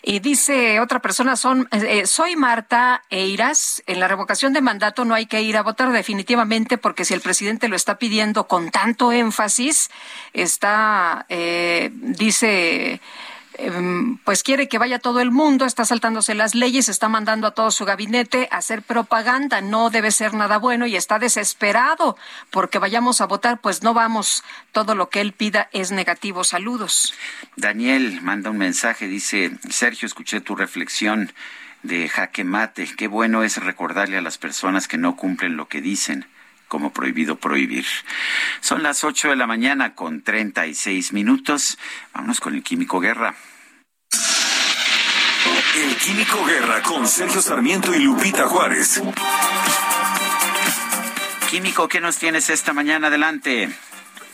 Y dice otra persona, son, eh, soy Marta Eiras, en la revocación de mandato no hay que ir a votar definitivamente porque si el presidente lo está pidiendo con tanto énfasis, está, eh, dice, pues quiere que vaya todo el mundo, está saltándose las leyes, está mandando a todo su gabinete a hacer propaganda, no debe ser nada bueno y está desesperado porque vayamos a votar, pues no vamos, todo lo que él pida es negativo. Saludos. Daniel manda un mensaje, dice, Sergio, escuché tu reflexión de jaque mate. Qué bueno es recordarle a las personas que no cumplen lo que dicen como prohibido prohibir. Son las 8 de la mañana con 36 minutos. Vámonos con el Químico Guerra. El Químico Guerra con Sergio Sarmiento y Lupita Juárez. Químico, ¿qué nos tienes esta mañana? Adelante.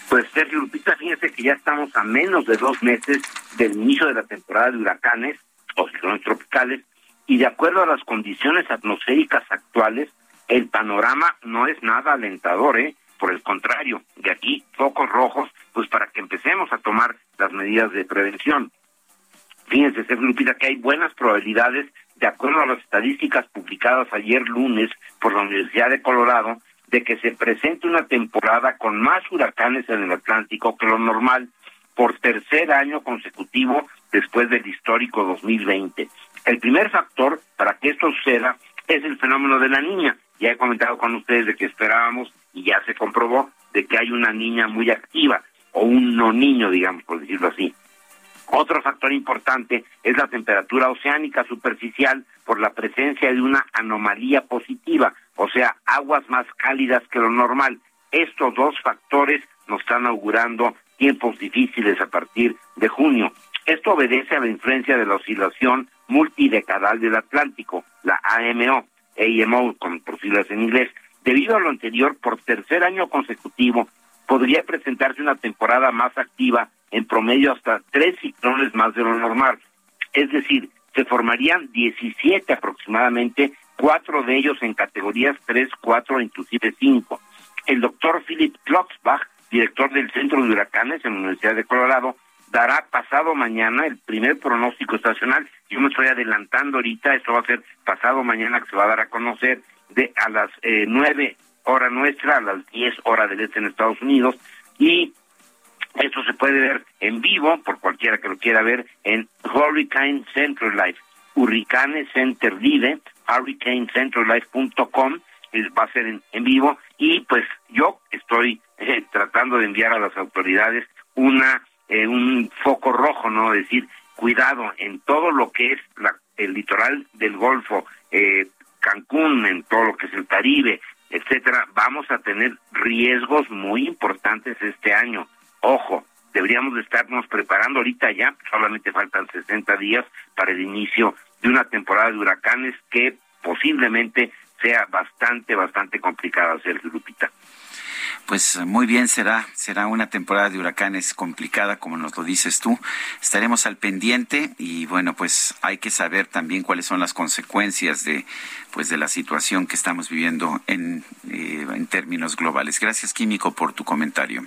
Pues Sergio Lupita, fíjense que ya estamos a menos de dos meses del inicio de la temporada de huracanes o ciclones tropicales y de acuerdo a las condiciones atmosféricas actuales, el panorama no es nada alentador, ¿eh? Por el contrario, de aquí focos rojos, pues para que empecemos a tomar las medidas de prevención. Fíjense, Sergio Lupita, que hay buenas probabilidades, de acuerdo a las estadísticas publicadas ayer lunes por la Universidad de Colorado, de que se presente una temporada con más huracanes en el Atlántico que lo normal por tercer año consecutivo después del histórico 2020. El primer factor para que esto suceda es el fenómeno de la niña. Ya he comentado con ustedes de que esperábamos y ya se comprobó de que hay una niña muy activa o un no niño, digamos, por decirlo así. Otro factor importante es la temperatura oceánica superficial por la presencia de una anomalía positiva, o sea, aguas más cálidas que lo normal. Estos dos factores nos están augurando tiempos difíciles a partir de junio. Esto obedece a la influencia de la oscilación multidecadal del Atlántico, la AMO, AMO, con por siglas en inglés. Debido a lo anterior, por tercer año consecutivo, podría presentarse una temporada más activa, en promedio hasta tres ciclones más de lo normal. Es decir, se formarían 17 aproximadamente, cuatro de ellos en categorías 3, 4, inclusive 5. El doctor Philip Klotzbach, director del Centro de Huracanes en la Universidad de Colorado, dará pasado mañana el primer pronóstico estacional. Yo me estoy adelantando ahorita, esto va a ser pasado mañana que se va a dar a conocer de a las eh, 9 hora nuestra, a las 10 hora del este en Estados Unidos y esto se puede ver en vivo por cualquiera que lo quiera ver en Hurricane Center Live, Hurricane Center Live, hurricanecenterlive.com, va a ser en, en vivo y pues yo estoy eh, tratando de enviar a las autoridades una eh, un foco rojo, no decir cuidado en todo lo que es la el litoral del Golfo, eh, Cancún, en todo lo que es el Caribe, etcétera, vamos a tener riesgos muy importantes este año. Ojo, deberíamos de estarnos preparando ahorita ya, solamente faltan 60 días para el inicio de una temporada de huracanes que posiblemente sea bastante, bastante complicada, Sergio Lupita. Pues muy bien será, será una temporada de huracanes complicada, como nos lo dices tú. Estaremos al pendiente y bueno, pues hay que saber también cuáles son las consecuencias de, pues de la situación que estamos viviendo en, eh, en términos globales. Gracias, Químico, por tu comentario.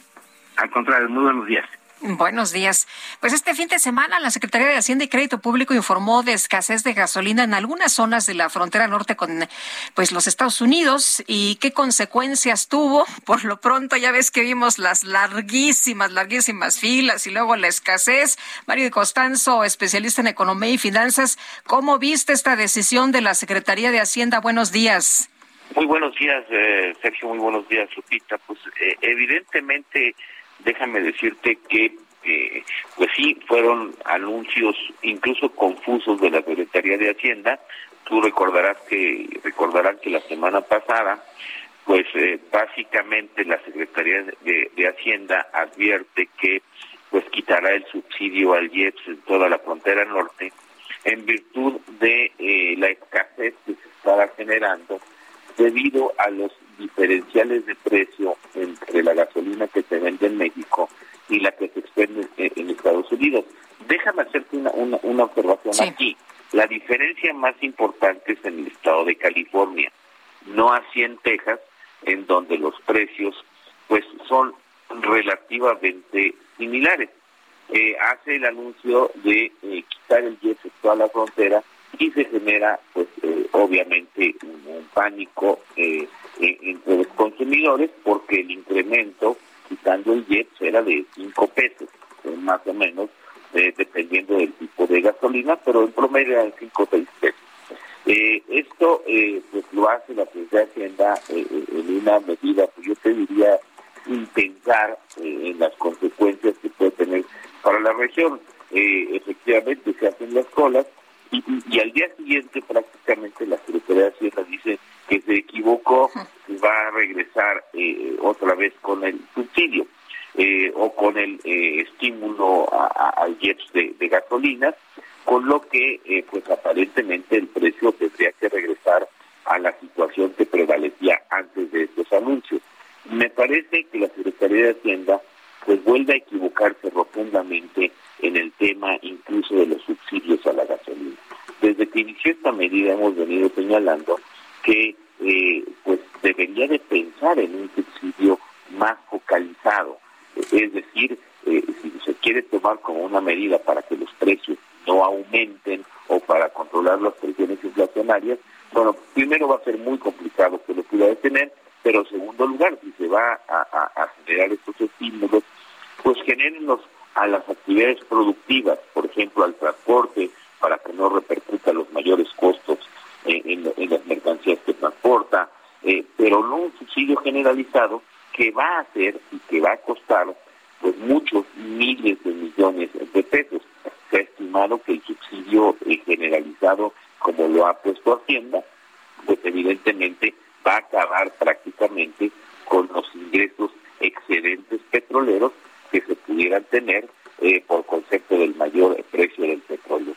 Al contrario, muy buenos días. Buenos días. Pues este fin de semana la Secretaría de Hacienda y Crédito Público informó de escasez de gasolina en algunas zonas de la frontera norte con pues los Estados Unidos y qué consecuencias tuvo. Por lo pronto ya ves que vimos las larguísimas, larguísimas filas y luego la escasez. Mario Costanzo, especialista en economía y finanzas, ¿cómo viste esta decisión de la Secretaría de Hacienda? Buenos días. Muy buenos días, eh, Sergio. Muy buenos días, Lupita. Pues eh, evidentemente déjame decirte que eh, pues sí fueron anuncios incluso confusos de la Secretaría de Hacienda. Tú recordarás que recordarán que la semana pasada pues eh, básicamente la Secretaría de, Hacienda advierte que pues quitará el subsidio al IEPS en toda la frontera norte en virtud de eh, la escasez que se estaba generando debido a los diferenciales de precio entre la gasolina que se vende en México y la que se expende en, Estados Unidos. Déjame hacerte una, una, observación aquí. La diferencia más importante es en el estado de California, no así en Texas, en donde los precios pues son relativamente similares. Eh, hace el anuncio de eh, quitar el jet a la frontera y se genera pues eh, obviamente un, pánico eh, entre los consumidores porque el incremento quitando el jet era de 5 pesos eh, más o menos dependiendo del tipo de gasolina pero en promedio eran 5 o 6 pesos. Esto pues lo hace la Secretaría de Hacienda en una medida pues yo te diría sin pensar en las consecuencias que puede tener para la región. Efectivamente se hacen las colas y, al día siguiente prácticamente la Secretaría de Hacienda dice que se equivocó y va a regresar eh, otra vez con el subsidio eh, o con el eh, estímulo al jets de, de gasolinas, con lo que pues aparentemente el precio tendría que regresar a la situación que prevalecía antes de estos anuncios. Me parece que la Secretaría de Hacienda pues vuelve a equivocarse rotundamente en el tema incluso de los subsidios a la gasolina. Desde que inició esta medida hemos venido señalando que eh, pues debería de pensar en un subsidio más focalizado, es decir, eh, si se quiere tomar como una medida para que los precios no aumenten o para controlar las presiones inflacionarias, bueno, primero va a ser muy complicado que lo pueda detener, pero en segundo lugar, si se va a, generar estos estímulos, pues genérenlos a las actividades productivas, por ejemplo, al transporte, para que no repercuta los mayores costos en, las mercancías que transporta, eh, pero no un subsidio generalizado que va a hacer y que va a costar pues muchos miles de millones de pesos. Se ha estimado que el subsidio eh, generalizado, como lo ha puesto Hacienda, pues evidentemente va a acabar prácticamente con los ingresos excedentes petroleros que se pudieran tener eh, por concepto del mayor precio del petróleo.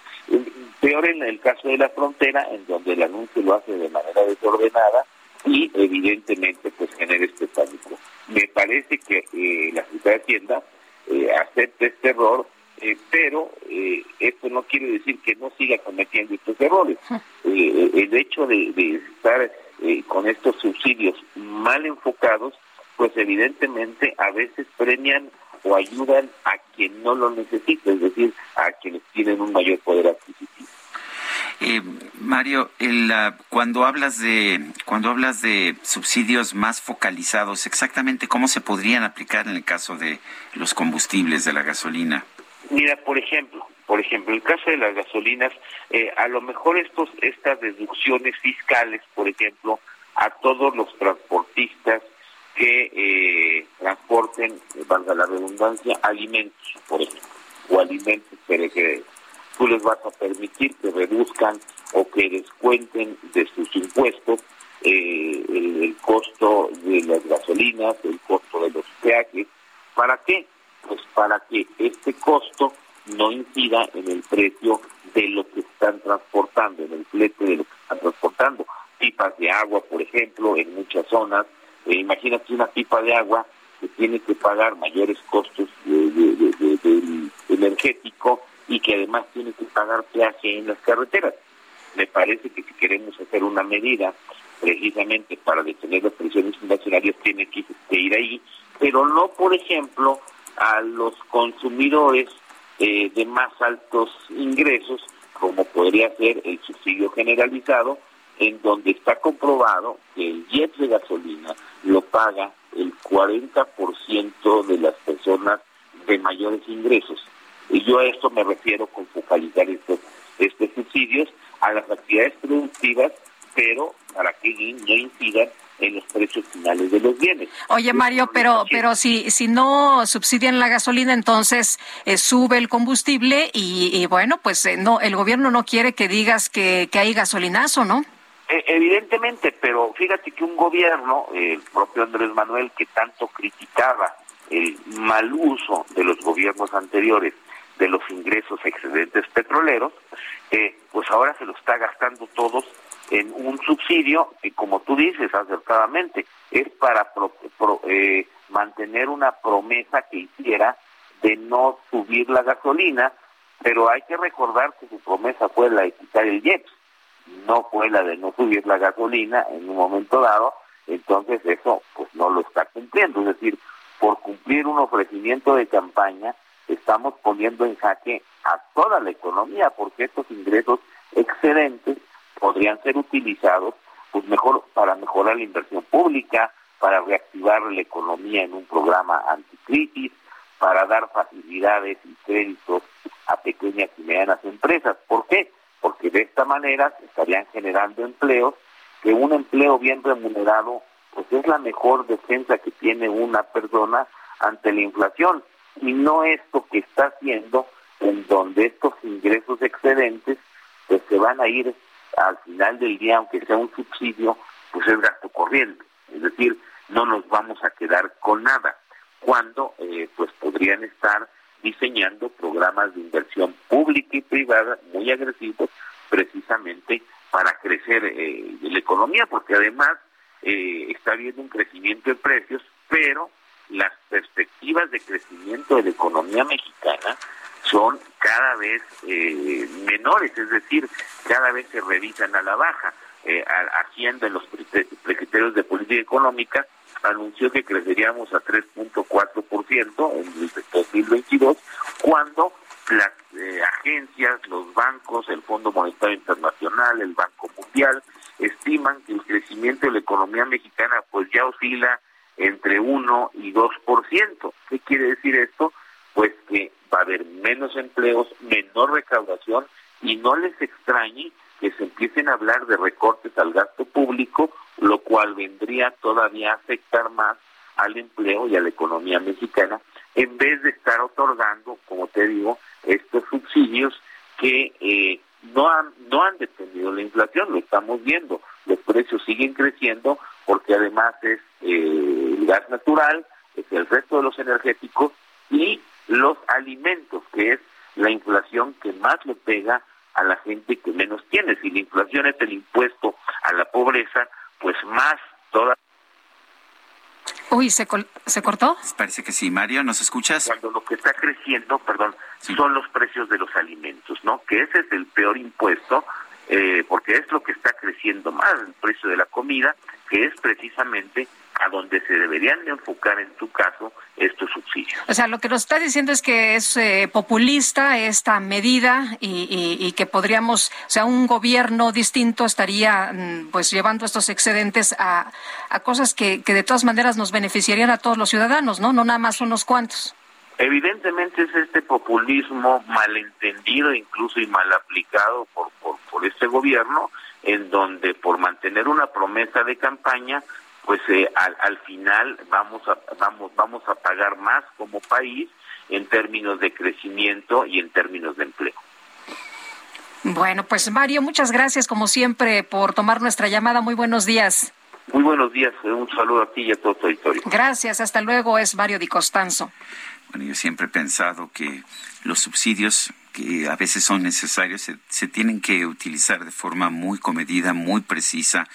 Peor en el caso de la frontera, en donde el anuncio lo hace de manera desordenada y evidentemente pues genera este pánico. Me parece que eh, la Secretaría de Hacienda eh, acepta este error, pero esto no quiere decir que no siga cometiendo estos errores. el hecho de, de estar con estos subsidios mal enfocados, pues evidentemente a veces premian o ayudan a quien no lo necesita, es decir, a quienes tienen un mayor poder adquisitivo. Eh, Mario, el, cuando hablas de cuando hablas de subsidios más focalizados, exactamente cómo se podrían aplicar en el caso de los combustibles de la gasolina. Mira, por ejemplo, por ejemplo, en el caso de las gasolinas, eh, a lo mejor estos estas deducciones fiscales, por ejemplo, a todos los transportistas que eh, transporten, valga la redundancia, alimentos, por ejemplo, o alimentos perecederos. tú les vas a permitir que reduzcan o que descuenten de sus impuestos eh, el, costo de las gasolinas, el costo de los peajes. ¿Para qué? Pues para que este costo no incida en el precio de lo que están transportando, en el flete de lo que están transportando. Pipas de agua, por ejemplo, en muchas zonas. Eh, imagínate una pipa de agua que tiene que pagar mayores costos de, energético y que además tiene que pagar peaje en las carreteras. Me parece que si queremos hacer una medida precisamente para detener las presiones inflacionarias tiene que, ir ahí, pero no, por ejemplo, a los consumidores eh, de más altos ingresos, como podría ser el subsidio generalizado, en donde está comprobado que el jet de gasolina lo paga el 40% de las personas de mayores ingresos. Y yo a esto me refiero con focalizar estos, estos subsidios a las actividades productivas, pero para que no incidan en los precios finales de los bienes. Oye Mario, pero pero si si no subsidian la gasolina, entonces eh, sube el combustible y, bueno, pues eh, no el gobierno no quiere que digas que, que hay gasolinazo, ¿no? E, evidentemente, pero fíjate que un gobierno, el propio Andrés Manuel, que tanto criticaba el mal uso de los gobiernos anteriores de los ingresos excedentes petroleros, eh, pues ahora se lo está gastando todos en un subsidio que, como tú dices acertadamente, es para eh, mantener una promesa que hiciera de no subir la gasolina, pero hay que recordar que su promesa fue la de quitar el IEPS, no fue la de no subir la gasolina en un momento dado, entonces eso pues no lo está cumpliendo, es decir, por cumplir un ofrecimiento de campaña, estamos poniendo en jaque a toda la economía, porque estos ingresos excedentes podrían ser utilizados pues mejor para mejorar la inversión pública, para reactivar la economía en un programa anticrisis, para dar facilidades y créditos a pequeñas y medianas empresas. ¿Por qué? Porque de esta manera se estarían generando empleos, que un empleo bien remunerado pues es la mejor defensa que tiene una persona ante la inflación y no esto que está haciendo en donde estos ingresos excedentes pues se van a ir al final del día, aunque sea un subsidio, pues es gasto corriente. Es decir, no nos vamos a quedar con nada, cuando eh, pues podrían estar diseñando programas de inversión pública y privada muy agresivos precisamente para crecer eh, la economía, porque además eh, está habiendo un crecimiento de precios, pero las perspectivas de crecimiento de la economía mexicana son cada vez eh, menores, es decir, cada vez se revisan a la baja. Hacienda en los criterios de política económica anunció que creceríamos a 3.4% en el 2022, cuando las eh, agencias, los bancos, el Fondo Monetario Internacional, el Banco Mundial, estiman que el crecimiento de la economía mexicana pues ya oscila entre 1 y 2%. ¿Qué quiere decir esto? Pues que va a haber menos empleos, menor recaudación y no les extrañe que se empiecen a hablar de recortes al gasto público, lo cual vendría todavía a afectar más al empleo y a la economía mexicana, en vez de estar otorgando, como te digo, estos subsidios que eh, no han no han detenido la inflación, lo estamos viendo, los precios siguen creciendo porque además es eh, el gas natural, es el resto de los energéticos y los alimentos, que es la inflación que más le pega a la gente que menos tiene. Si la inflación es el impuesto a la pobreza, pues más toda. Uy, ¿se, ¿se cortó? Parece que sí. Mario, ¿nos escuchas? Cuando lo que está creciendo, perdón, son los precios de los alimentos, ¿no? Que ese es el peor impuesto, eh, porque es lo que está creciendo más, el precio de la comida, que es precisamente a donde se deberían enfocar en tu caso estos subsidios. O sea, lo que nos está diciendo es que es eh, populista esta medida y, que podríamos, o sea, un gobierno distinto estaría mm, pues llevando estos excedentes a, a cosas que, que de todas maneras nos beneficiarían a todos los ciudadanos, ¿no? No nada más unos cuantos. Evidentemente es este populismo malentendido incluso y mal aplicado por, por, por este gobierno, en donde por mantener una promesa de campaña pues eh, al, al, final vamos a vamos vamos a pagar más como país en términos de crecimiento y en términos de empleo. Bueno, pues Mario, muchas gracias como siempre por tomar nuestra llamada. Muy buenos días. Muy buenos días, un saludo a ti y a todo tu auditorio. Gracias, hasta luego, es Mario Di Costanzo. Bueno, yo siempre he pensado que los subsidios que a veces son necesarios se, se tienen que utilizar de forma muy comedida, muy precisa,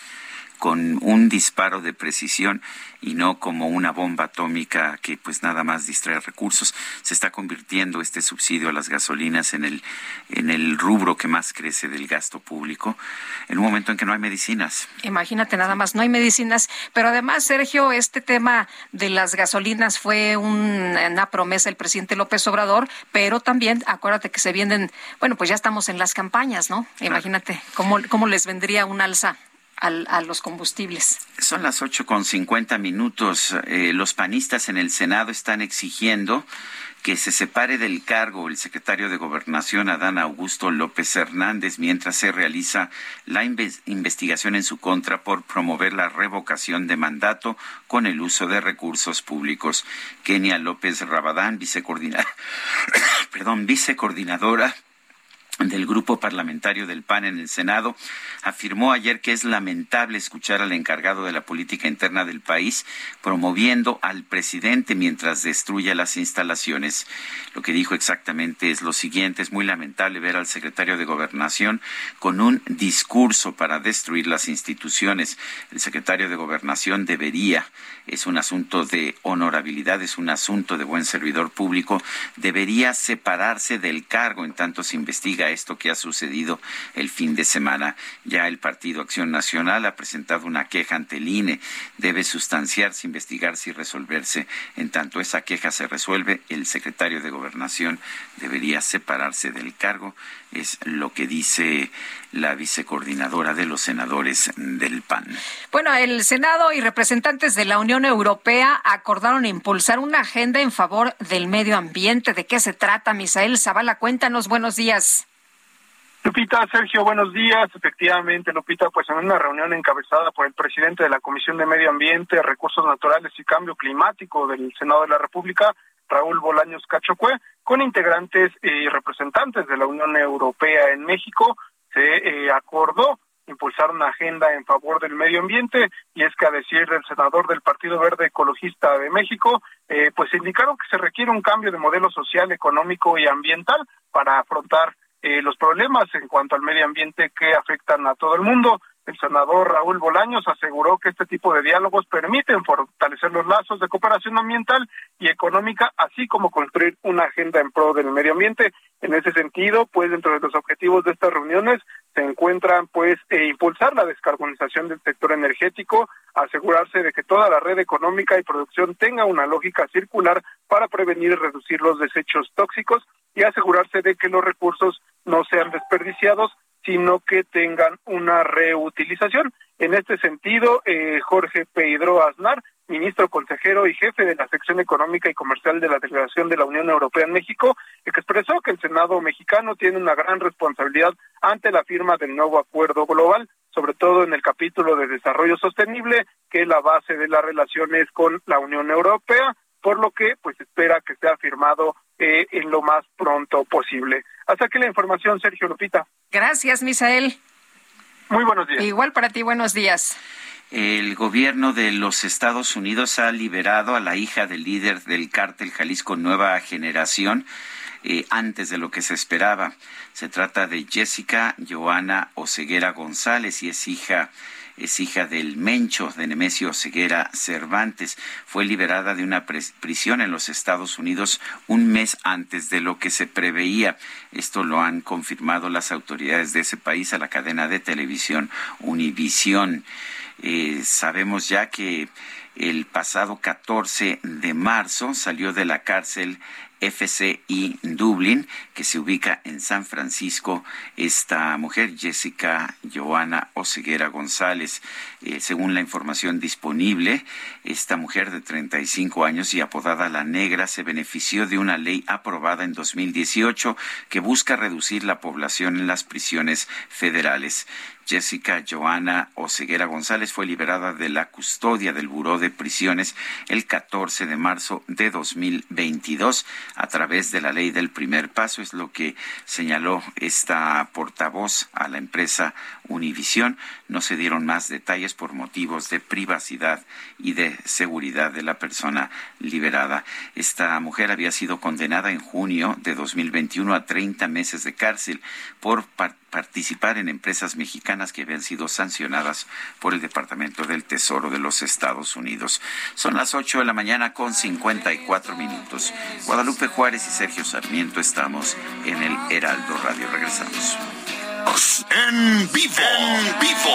con un disparo de precisión y no como una bomba atómica que pues nada más distrae recursos. Se está convirtiendo este subsidio a las gasolinas en el, en el rubro que más crece del gasto público en un momento en que no hay medicinas. Imagínate nada más, no hay medicinas, pero además, Sergio, este tema de las gasolinas fue una promesa del presidente López Obrador, pero también acuérdate que se vienen, bueno, pues ya estamos en las campañas, ¿no? Imagínate cómo, cómo les vendría un alza a los combustibles. Son las ocho con cincuenta minutos. Eh, los panistas en el Senado están exigiendo que se separe del cargo el secretario de Gobernación, Adán Augusto López Hernández, mientras se realiza la investigación en su contra por promover la revocación de mandato con el uso de recursos públicos. Kenia López Rabadán, perdón, vicecoordinadora del grupo parlamentario del PAN en el Senado, afirmó ayer que es lamentable escuchar al encargado de la política interna del país promoviendo al presidente mientras destruye las instalaciones. Lo que dijo exactamente es lo siguiente, es muy lamentable ver al secretario de Gobernación con un discurso para destruir las instituciones. El secretario de Gobernación debería, es un asunto de honorabilidad, es un asunto de buen servidor público, debería separarse del cargo en tanto se investiga esto que ha sucedido el fin de semana. Ya el Partido Acción Nacional ha presentado una queja ante el INE. Debe sustanciarse, investigarse y resolverse. En tanto esa queja se resuelve, el secretario de Gobernación debería separarse del cargo. Es lo que dice la vicecoordinadora de los senadores del PAN. Bueno, el Senado y representantes de la Unión Europea acordaron impulsar una agenda en favor del medio ambiente. ¿De qué se trata, Misael Zavala? Cuéntanos, buenos días. Lupita, Sergio, buenos días. Efectivamente, Lupita, pues en una reunión encabezada por el presidente de la Comisión de Medio Ambiente, Recursos Naturales y Cambio Climático del Senado de la República, Raúl Bolaños Cachocue, con integrantes y representantes de la Unión Europea en México, se eh, acordó impulsar una agenda en favor del medio ambiente y es que a decir del senador del Partido Verde Ecologista de México, eh, pues indicaron que se requiere un cambio de modelo social, económico y ambiental para afrontar eh, los problemas en cuanto al medio ambiente que afectan a todo el mundo. El senador Raúl Bolaños aseguró que este tipo de diálogos permiten fortalecer los lazos de cooperación ambiental y económica, así como construir una agenda en pro del medio ambiente. En ese sentido, pues dentro de los objetivos de estas reuniones se encuentran pues eh, impulsar la descarbonización del sector energético, asegurarse de que toda la red económica y producción tenga una lógica circular para prevenir y reducir los desechos tóxicos y asegurarse de que los recursos no sean desperdiciados, sino que tengan una reutilización. En este sentido, eh, Jorge Pedro Aznar, ministro consejero y jefe de la sección económica y comercial de la Delegación de la Unión Europea en México, expresó que el Senado mexicano tiene una gran responsabilidad ante la firma del nuevo acuerdo global, sobre todo en el capítulo de desarrollo sostenible, que es la base de las relaciones con la Unión Europea, por lo que pues espera que sea firmado eh, en lo más pronto posible. Hasta aquí la información, Sergio Lupita. Gracias, Misael. Muy buenos días. Igual para ti, buenos días. El gobierno de los Estados Unidos ha liberado a la hija del líder del cártel Jalisco Nueva Generación eh, antes de lo que se esperaba. Se trata de Jessica Joana Oseguera González y es hija es hija del Mencho de Nemesio Ceguera Cervantes. Fue liberada de una prisión en los Estados Unidos un mes antes de lo que se preveía. Esto lo han confirmado las autoridades de ese país a la cadena de televisión Univisión. Eh, sabemos ya que el pasado 14 de marzo salió de la cárcel FCI Dublin, que se ubica en San Francisco, esta mujer, Jessica Joana Oseguera González. Eh, según la información disponible, esta mujer de 35 años y apodada La Negra se benefició de una ley aprobada en 2018 que busca reducir la población en las prisiones federales. Jessica Joana Oseguera González fue liberada de la custodia del Buró de Prisiones el 14 de marzo de 2022 a través de la ley del primer paso, es lo que señaló esta portavoz a la empresa Univisión. No se dieron más detalles por motivos de privacidad y de seguridad de la persona liberada. Esta mujer había sido condenada en junio de 2021 a 30 meses de cárcel por participar en empresas mexicanas que habían sido sancionadas por el Departamento del Tesoro de los Estados Unidos. Son las 8 de la mañana con 54 minutos. Guadalupe Juárez y Sergio Sarmiento estamos en el Heraldo Radio. Regresamos. En vivo, en vivo.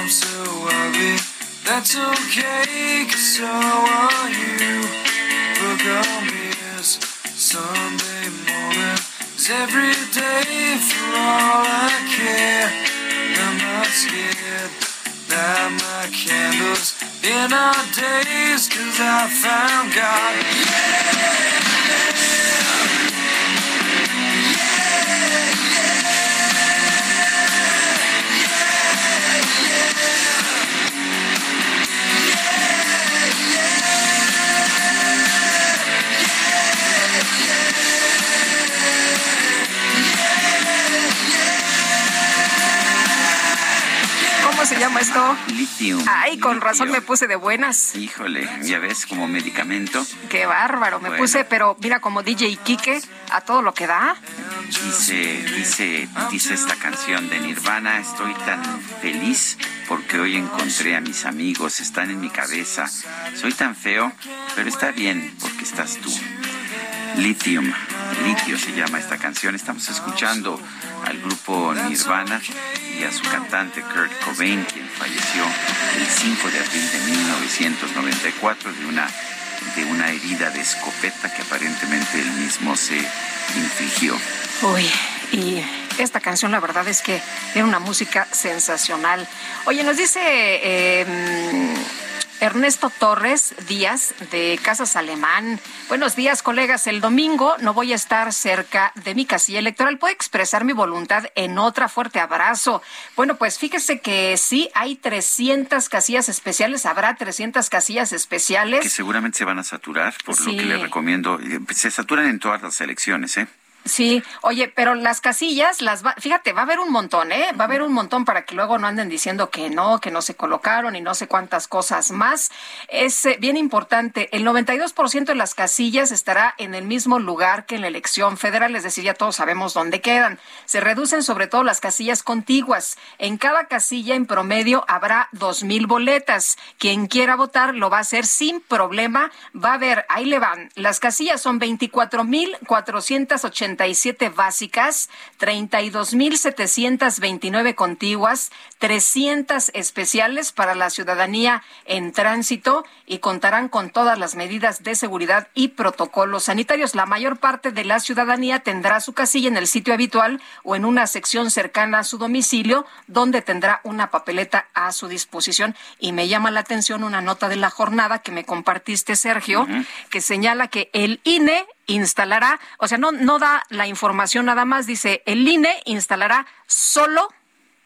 I'm so worried. That's okay, cause so are you. Book on beers, Sunday morning. It's every day for all I care. I'm not scared. Light my candles in our days, cause I found God. ¿Cómo se llama esto? Lithium. Ay, con Litio. razón me puse de buenas. Híjole, ya ves, como medicamento. Qué bárbaro, me Bueno. puse, pero mira, como DJ Kike, a todo lo que da. Dice, dice, dice esta canción de Nirvana, estoy tan feliz porque hoy encontré a mis amigos, están en mi cabeza. Soy tan feo, pero está bien porque estás tú. Lithium, Litio se llama esta canción. Estamos escuchando al grupo Nirvana y a su cantante Kurt Cobain, quien falleció el 5 de abril de 1994 de una, de una herida de escopeta que aparentemente él mismo se infligió. Uy, y esta canción la verdad es que tiene una música sensacional. Oye, nos dice eh, Ernesto Torres Díaz de Casas Alemán. Buenos días, colegas. El domingo no voy a estar cerca de mi casilla electoral. ¿Puedo expresar mi voluntad en otra? Fuerte abrazo. Bueno, pues fíjese que sí, hay 300 casillas especiales. Habrá 300 casillas especiales. que seguramente se van a saturar, por Sí. lo que le recomiendo. Se saturan en todas las elecciones, ¿eh? Sí, oye, pero las casillas, las va, fíjate, va a haber un montón, ¿eh? Va a haber un montón para que luego no anden diciendo que no, que no se colocaron y no sé cuántas cosas más. Es eh, bien importante, el 92% de las casillas estará en el mismo lugar que en la elección federal, es decir, ya todos sabemos dónde quedan. Se reducen sobre todo las casillas contiguas. En cada casilla en promedio habrá 2.000 boletas. Quien quiera votar lo va a hacer sin problema. Va a haber, ahí le van, las casillas son 24.487 básicas, 32.729 contiguas, 300 especiales para la ciudadanía en tránsito y contarán con todas las medidas de seguridad y protocolos sanitarios. La mayor parte de la ciudadanía tendrá su casilla en el sitio habitual o en una sección cercana a su domicilio, donde tendrá una papeleta a su disposición. Y me llama la atención una nota de la jornada que me compartiste, Sergio, que señala que el INE instalará, o sea, no, no da la información nada más, dice, el INE instalará solo,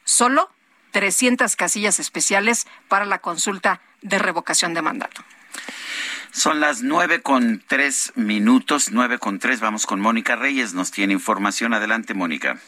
solo 300 casillas especiales para la consulta de revocación de mandato. Son las nueve con tres minutos, nueve con tres. Vamos con Mónica Reyes. Nos tiene información. Adelante, Mónica.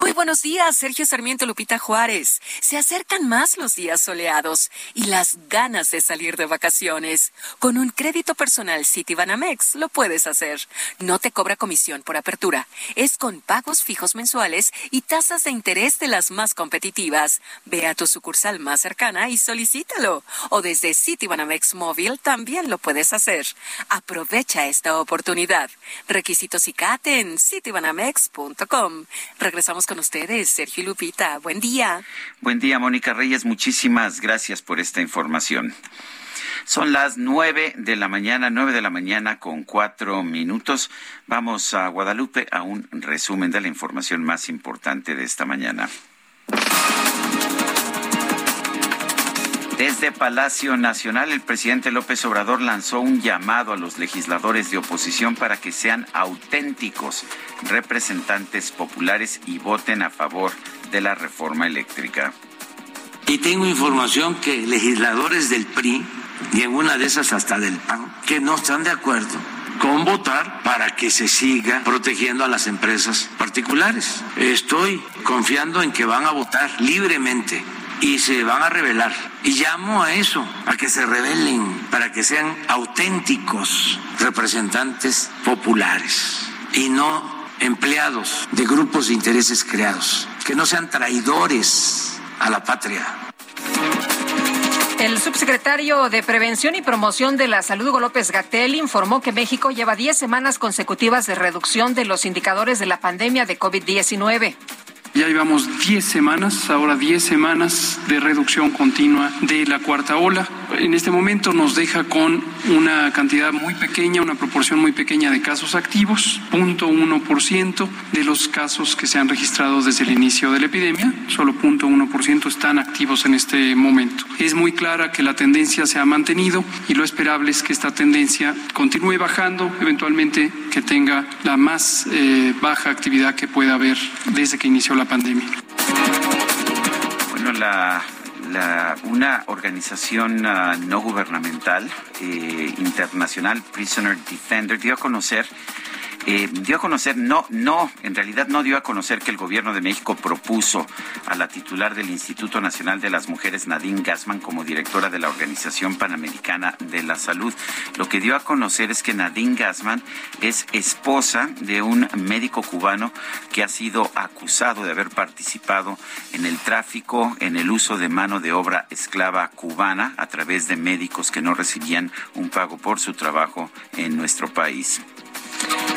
Muy buenos días, Sergio Sarmiento Lupita Juárez. Se acercan más los días soleados y las ganas de salir de vacaciones. Con un crédito personal Citibanamex lo puedes hacer. No te cobra comisión por apertura. Es con pagos fijos mensuales y tasas de interés de las más competitivas. Ve a tu sucursal más cercana y solicítalo. O desde Citibanamex Móvil también lo puedes hacer. Aprovecha esta oportunidad. Requisitos y CAT en citibanamex.com. Regresamos con ustedes, Sergio Lupita. Buen día. Buen día, Mónica Reyes. Muchísimas gracias por esta información. Son las nueve de la mañana, nueve de la mañana con cuatro minutos. Vamos a Guadalupe a un resumen de la información más importante de esta mañana. Desde Palacio Nacional, el presidente López Obrador lanzó un llamado a los legisladores de oposición para que sean auténticos representantes populares y voten a favor de la reforma eléctrica. Y tengo información que legisladores del PRI, y en una de esas hasta del PAN, que no están de acuerdo con votar para que se siga protegiendo a las empresas particulares. Estoy confiando en que van a votar libremente y se van a revelar. Y llamo a eso, a que se rebelen, para que sean auténticos representantes populares y no empleados de grupos de intereses creados, que no sean traidores a la patria. El subsecretario de Prevención y Promoción de la Salud, Hugo López Gatel, informó que México lleva 10 semanas consecutivas de reducción de los indicadores de la pandemia de COVID-19. Ya llevamos 10 semanas, ahora 10 semanas de reducción continua de la cuarta ola. En este momento nos deja con una cantidad muy pequeña, una proporción muy pequeña de casos activos, 0.1% de los casos que se han registrado desde el inicio de la epidemia, solo 0.1% están activos en este momento. Es muy clara que la tendencia se ha mantenido y lo esperable es que esta tendencia continúe bajando, eventualmente que tenga la más eh, baja actividad que pueda haber desde que inició la pandemia. Bueno, la, una organización uh, no gubernamental eh, internacional, Prisoner Defender, dio a conocer eh, dio a conocer, no, no, en realidad no dio a conocer que el gobierno de México propuso a la titular del Instituto Nacional de las Mujeres, Nadine Gassman, como directora de la Organización Panamericana de la Salud. Lo que dio a conocer es que Nadine Gassman es esposa de un médico cubano que ha sido acusado de haber participado en el tráfico, en el uso de mano de obra esclava cubana a través de médicos que no recibían un pago por su trabajo en nuestro país.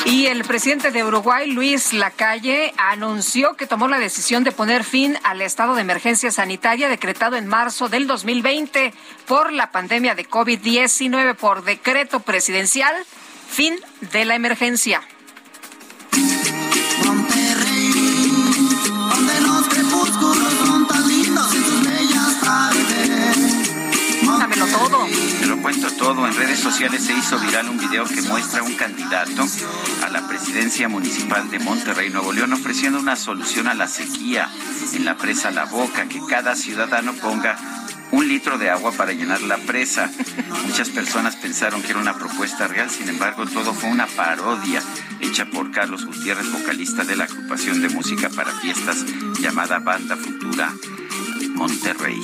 Y el presidente de Uruguay, Luis Lacalle, anunció que tomó la decisión de poner fin al estado de emergencia sanitaria decretado en marzo del 2020 por la pandemia de COVID-19 por decreto presidencial. Fin de la emergencia. Dámelo todo. Cuento todo. En redes sociales se hizo viral un video que muestra a un candidato a la presidencia municipal de Monterrey, Nuevo León, ofreciendo una solución a la sequía en la presa La Boca, que cada ciudadano ponga un litro de agua para llenar la presa. Muchas personas pensaron que era una propuesta real, sin embargo, todo fue una parodia hecha por Carlos Gutiérrez, vocalista de la agrupación de música para fiestas llamada Banda Futura Monterrey.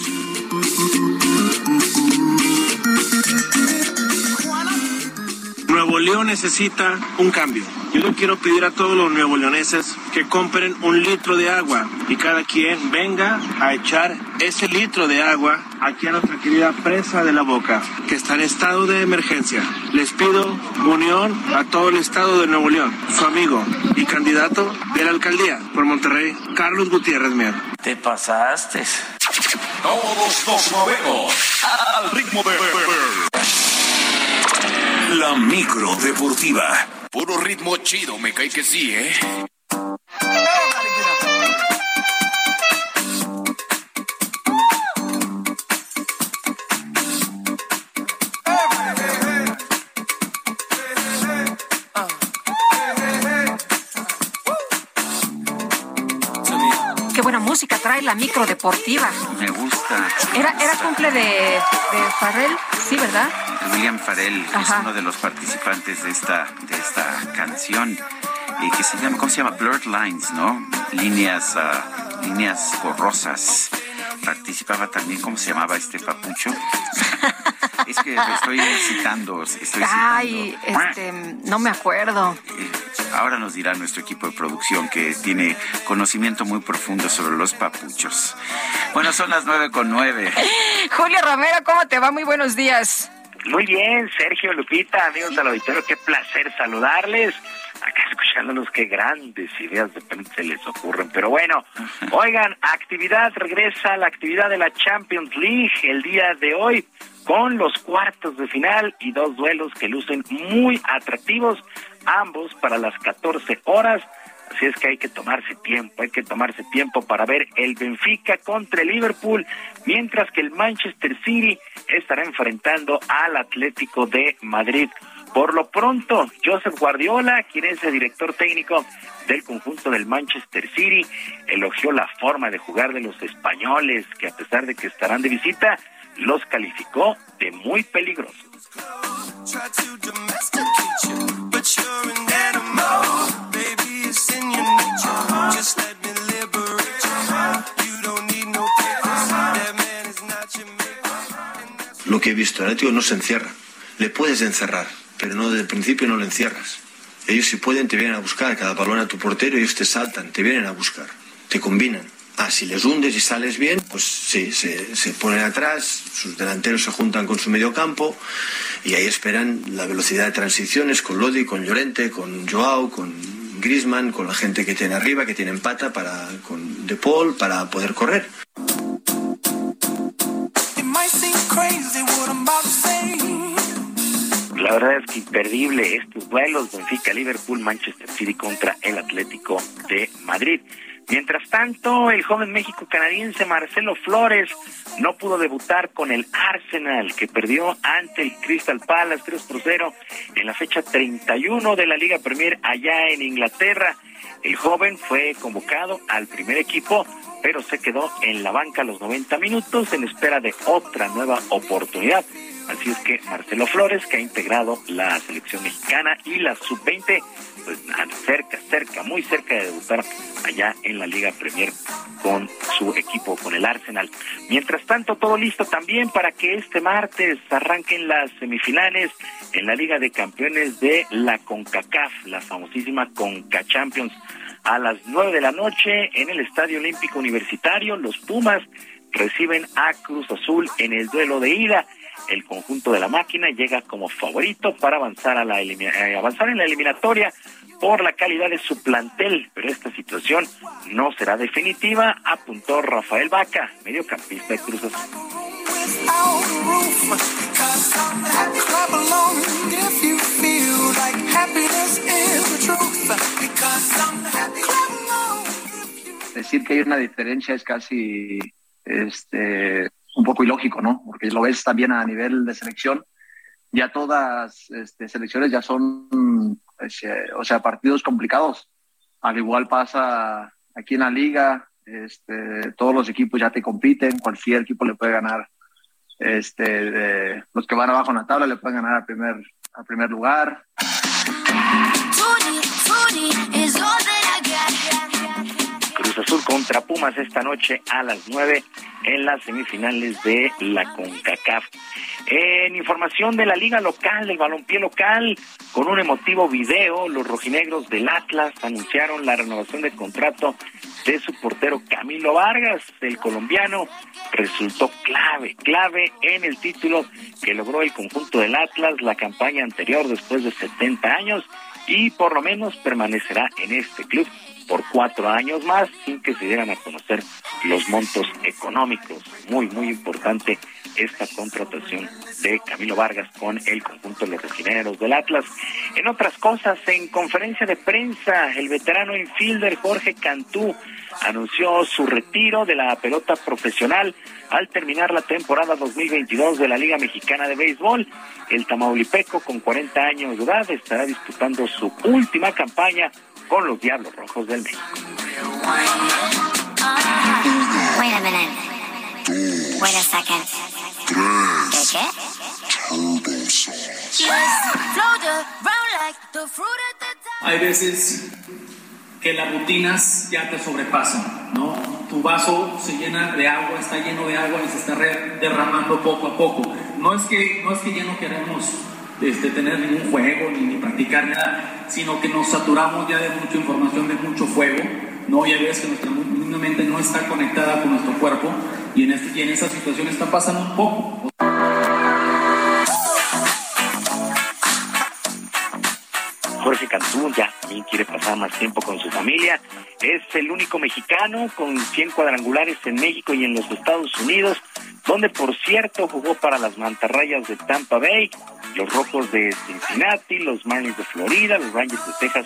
Nuevo León necesita un cambio. Yo le quiero pedir a todos los nuevo leoneses que compren un litro de agua y cada quien venga a echar ese litro de agua aquí a nuestra querida presa de la boca, que está en estado de emergencia. Les pido unión a todo el estado de Nuevo León. Su amigo y candidato de la alcaldía por Monterrey, Carlos Gutiérrez Mier. Te pasaste. Todos nos movemos al ritmo de la micro deportiva. Puro ritmo chido, me cae que sí, ¿eh? Trae la micro deportiva. Me gusta. Era, era cumple de, de Farrell, sí, ¿verdad? William Farrell es Ajá. uno de los participantes de esta, de esta canción. eh, que se llama, ¿cómo se llama? Blurred Lines, ¿no? Líneas, uh, líneas borrosas. Participaba también, ¿cómo se llamaba este papucho? es que estoy citando, estoy Ay, este, no me acuerdo. Eh, ahora nos dirá nuestro equipo de producción que tiene conocimiento muy profundo sobre los papuchos. Bueno, son las nueve con nueve. Julio Romero, ¿cómo te va? Muy buenos días. Muy bien, Sergio Lupita, amigos del auditorio, qué placer saludarles. Acá escuchándonos, qué grandes ideas de repente se les ocurren. Pero bueno, oigan, actividad, regresa la actividad de la Champions League el día de hoy con los cuartos de final y dos duelos que lucen muy atractivos, ambos para las 14 horas. Así es que hay que tomarse tiempo, hay que tomarse tiempo para ver el Benfica contra el Liverpool, mientras que el Manchester City estará enfrentando al Atlético de Madrid. Por lo pronto, Joseph Guardiola, quien es el director técnico del conjunto del Manchester City, elogió la forma de jugar de los españoles, que a pesar de que estarán de visita, los calificó de muy peligrosos. Lo que he visto, el Atlético no se encierra. Le puedes encerrar, pero no desde el principio no le encierras. Ellos si pueden te vienen a buscar, cada balón a tu portero, ellos te saltan, te vienen a buscar, te combinan. Ah, si les hundes y sales bien, pues sí, se, se ponen atrás, sus delanteros se juntan con su medio campo y ahí esperan la velocidad de transiciones con Lodi, con Llorente, con Joao, con Grisman, con la gente que tiene arriba, que tienen pata, para, con De Paul, para poder correr. La verdad es que imperdible estos duelos Benfica, Liverpool, Manchester City contra el Atlético de Madrid. Mientras tanto, el joven México canadiense Marcelo Flores no pudo debutar con el Arsenal, que perdió ante el Crystal Palace 3 por 0 en la fecha 31 de la Liga Premier allá en Inglaterra. El joven fue convocado al primer equipo, pero se quedó en la banca los 90 minutos en espera de otra nueva oportunidad. Así es que Marcelo Flores, que ha integrado la selección mexicana y la sub-20, pues cerca, cerca, muy cerca de debutar allá en la Liga Premier con su equipo, con el Arsenal. Mientras tanto, todo listo también para que este martes arranquen las semifinales en la Liga de Campeones de la CONCACAF, la famosísima CONCA Champions. A las nueve de la noche en el Estadio Olímpico Universitario, los Pumas reciben a Cruz Azul en el duelo de ida el conjunto de la máquina llega como favorito para avanzar a la eh, avanzar en la eliminatoria por la calidad de su plantel, pero esta situación no será definitiva, apuntó Rafael Vaca, mediocampista de Cruz Decir que hay una diferencia es casi este un poco ilógico, ¿no? Porque lo ves también a nivel de selección, ya todas este, selecciones ya son, o sea, partidos complicados. Al igual pasa aquí en la liga, este, todos los equipos ya te compiten, cualquier equipo le puede ganar. Este, los que van abajo en la tabla le pueden ganar al primer, al primer lugar. Azul contra Pumas esta noche a las 9 en las semifinales de la CONCACAF. En información de la liga local, del balompié local, con un emotivo video, los rojinegros del Atlas anunciaron la renovación del contrato de su portero Camilo Vargas, el colombiano, resultó clave, clave en el título que logró el conjunto del Atlas la campaña anterior después de 70 años y por lo menos permanecerá en este club por cuatro años más sin que se dieran a conocer los montos económicos. Muy, muy importante esta contratación de Camilo Vargas con el conjunto de los regineros del Atlas. En otras cosas, en conferencia de prensa, el veterano infielder Jorge Cantú anunció su retiro de la pelota profesional al terminar la temporada 2022 de la Liga Mexicana de Béisbol. El Tamaulipeco, con 40 años de edad, estará disputando su última campaña con los Diablos Rojos del México. Wait a minute. Wait a second. ¿Qué qué? Hay veces que las rutinas ya te sobrepasan, ¿no? Tu vaso se llena de agua, está lleno de agua y se está derramando poco a poco. No es que, no es que ya no queremos este, tener ningún juego ni, ni, practicar nada, sino que nos saturamos ya de mucha información, de mucho fuego, ¿no? Ya ves que nuestra mente no está conectada con nuestro cuerpo y en, este, y en esa situación está pasando un poco. Jorge Cantú ya también quiere pasar más tiempo con su familia. Es el único mexicano con 100 cuadrangulares en México y en los Estados Unidos, donde por cierto jugó para las mantarrayas de Tampa Bay, los Rojos de Cincinnati, los Marlins de Florida, los Rangers de Texas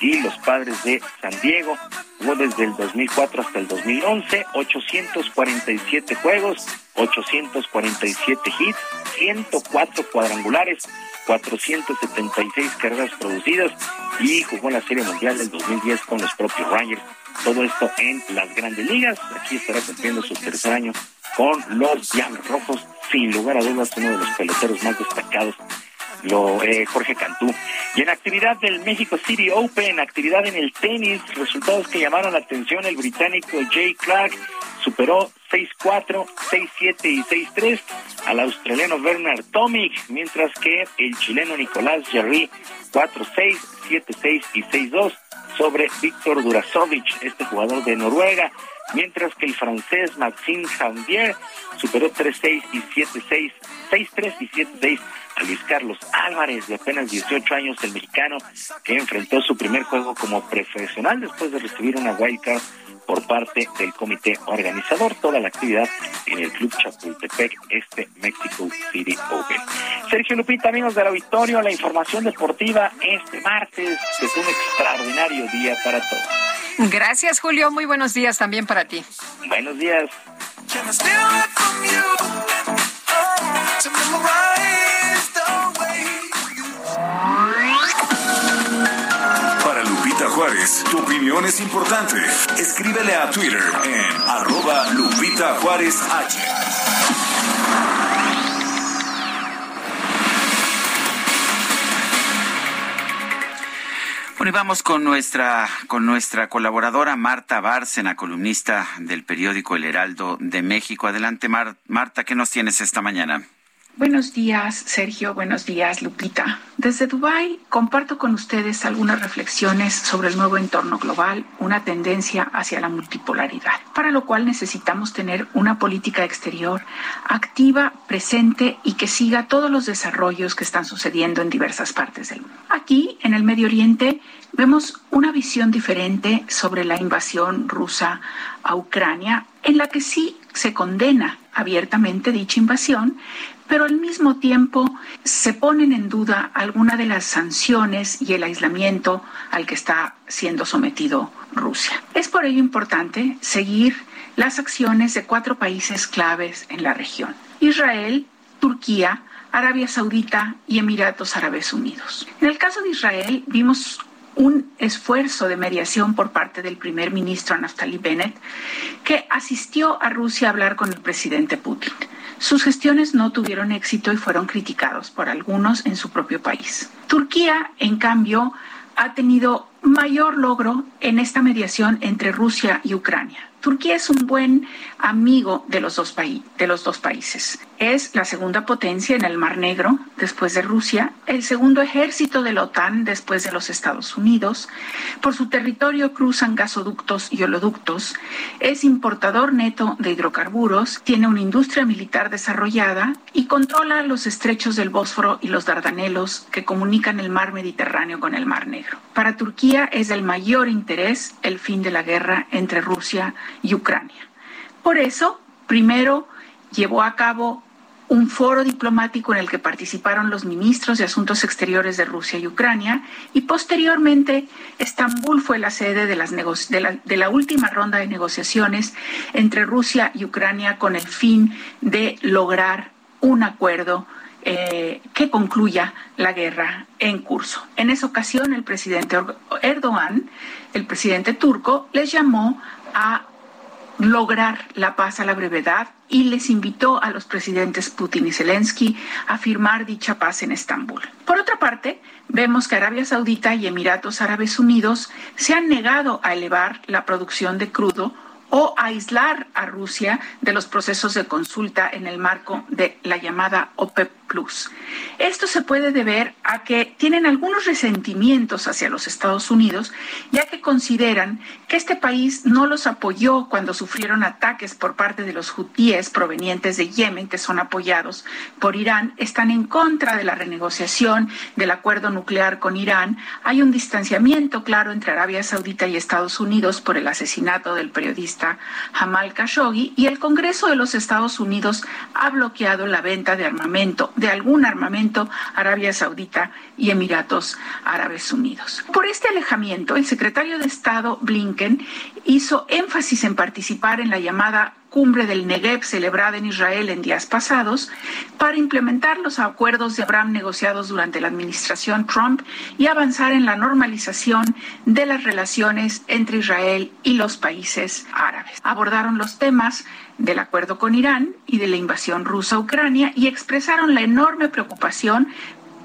y los Padres de San Diego. Jugó desde el 2004 hasta el 2011, 847 juegos, 847 hits, 104 cuadrangulares, 476 carreras producidas y jugó la Serie Mundial del 2010 con los propios Rangers. Todo esto en las grandes ligas. Aquí estará cumpliendo su tercer año con los Diablos Rojos. Sin lugar a dudas, uno de los peloteros más destacados lo eh, Jorge Cantú. Y en actividad del México City Open, actividad en el tenis, resultados que llamaron la atención, el británico Jay Clark superó 6-4, 6-7 y 6-3 al australiano Bernard Tomic, mientras que el chileno Nicolás Jarry 4-6, 7-6 y 6-2 sobre Víctor Durasovic, este jugador de Noruega, mientras que el francés Maxime Janvier superó 3-6 y 7-6, 6-3 y 7-6 a Luis Carlos Álvarez, de apenas 18 años, el mexicano, que enfrentó su primer juego como profesional después de recibir una wildcard por parte del comité organizador. Toda la actividad en el Club Chapultepec, este Mexico City Open. Sergio Lupita, amigos del auditorio, la información deportiva este martes es un extraordinario día para todos. Gracias, Julio. Muy buenos días también para ti. Buenos días. Para Lupita Juárez, tu opinión es importante. Escríbele a Twitter en arroba Lupita Juárez H. Bueno, y vamos con nuestra, con nuestra colaboradora Marta Bárcena, columnista del periódico El Heraldo de México. Adelante, Marta, ¿qué nos tienes esta mañana? Buenos días, Sergio. Buenos días, Lupita. Desde Dubái comparto con ustedes algunas reflexiones sobre el nuevo entorno global, una tendencia hacia la multipolaridad, para lo cual necesitamos tener una política exterior activa, presente y que siga todos los desarrollos que están sucediendo en diversas partes del mundo. Aquí, en el Medio Oriente, vemos una visión diferente sobre la invasión rusa a Ucrania, en la que sí se condena abiertamente dicha invasión, pero al mismo tiempo se ponen en duda algunas de las sanciones y el aislamiento al que está siendo sometido Rusia. Es por ello importante seguir las acciones de cuatro países claves en la región. Israel, Turquía, Arabia Saudita y Emiratos Árabes Unidos. En el caso de Israel vimos un esfuerzo de mediación por parte del primer ministro Naftali Bennett, que asistió a Rusia a hablar con el presidente Putin. Sus gestiones no tuvieron éxito y fueron criticados por algunos en su propio país. Turquía, en cambio, ha tenido mayor logro en esta mediación entre Rusia y Ucrania. Turquía es un buen amigo de los, dos de los dos países. Es la segunda potencia en el Mar Negro después de Rusia, el segundo ejército de la OTAN después de los Estados Unidos. Por su territorio cruzan gasoductos y oleoductos. Es importador neto de hidrocarburos, tiene una industria militar desarrollada y controla los estrechos del Bósforo y los Dardanelos que comunican el mar Mediterráneo con el Mar Negro. Para Turquía es del mayor interés el fin de la guerra entre Rusia Ucrania. Por eso, primero llevó a cabo un foro diplomático en el que participaron los ministros de Asuntos Exteriores de Rusia y Ucrania y posteriormente Estambul fue la sede de la última ronda de negociaciones entre Rusia y Ucrania con el fin de lograr un acuerdo eh, que concluya la guerra en curso. En esa ocasión, el presidente Erdogan, el presidente turco, les llamó a lograr la paz a la brevedad y les invitó a los presidentes Putin y Zelensky a firmar dicha paz en Estambul. Por otra parte, vemos que Arabia Saudita y Emiratos Árabes Unidos se han negado a elevar la producción de crudo o aislar a Rusia de los procesos de consulta en el marco de la llamada OPEP Esto se puede deber a que tienen algunos resentimientos hacia los Estados Unidos, ya que consideran que este país no los apoyó cuando sufrieron ataques por parte de los hutíes provenientes de Yemen, que son apoyados por Irán, están en contra de la renegociación del acuerdo nuclear con Irán. Hay un distanciamiento claro entre Arabia Saudita y Estados Unidos por el asesinato del periodista Jamal Khashoggi y el Congreso de los Estados Unidos ha bloqueado la venta de armamento de algún armamento Arabia Saudita y Emiratos Árabes Unidos. Por este alejamiento, el secretario de Estado Blinken hizo énfasis en participar en la llamada cumbre del Negev celebrada en Israel en días pasados para implementar los acuerdos de Abraham negociados durante la administración Trump y avanzar en la normalización de las relaciones entre Israel y los países árabes. Abordaron los temas del acuerdo con Irán y de la invasión rusa a Ucrania y expresaron la enorme preocupación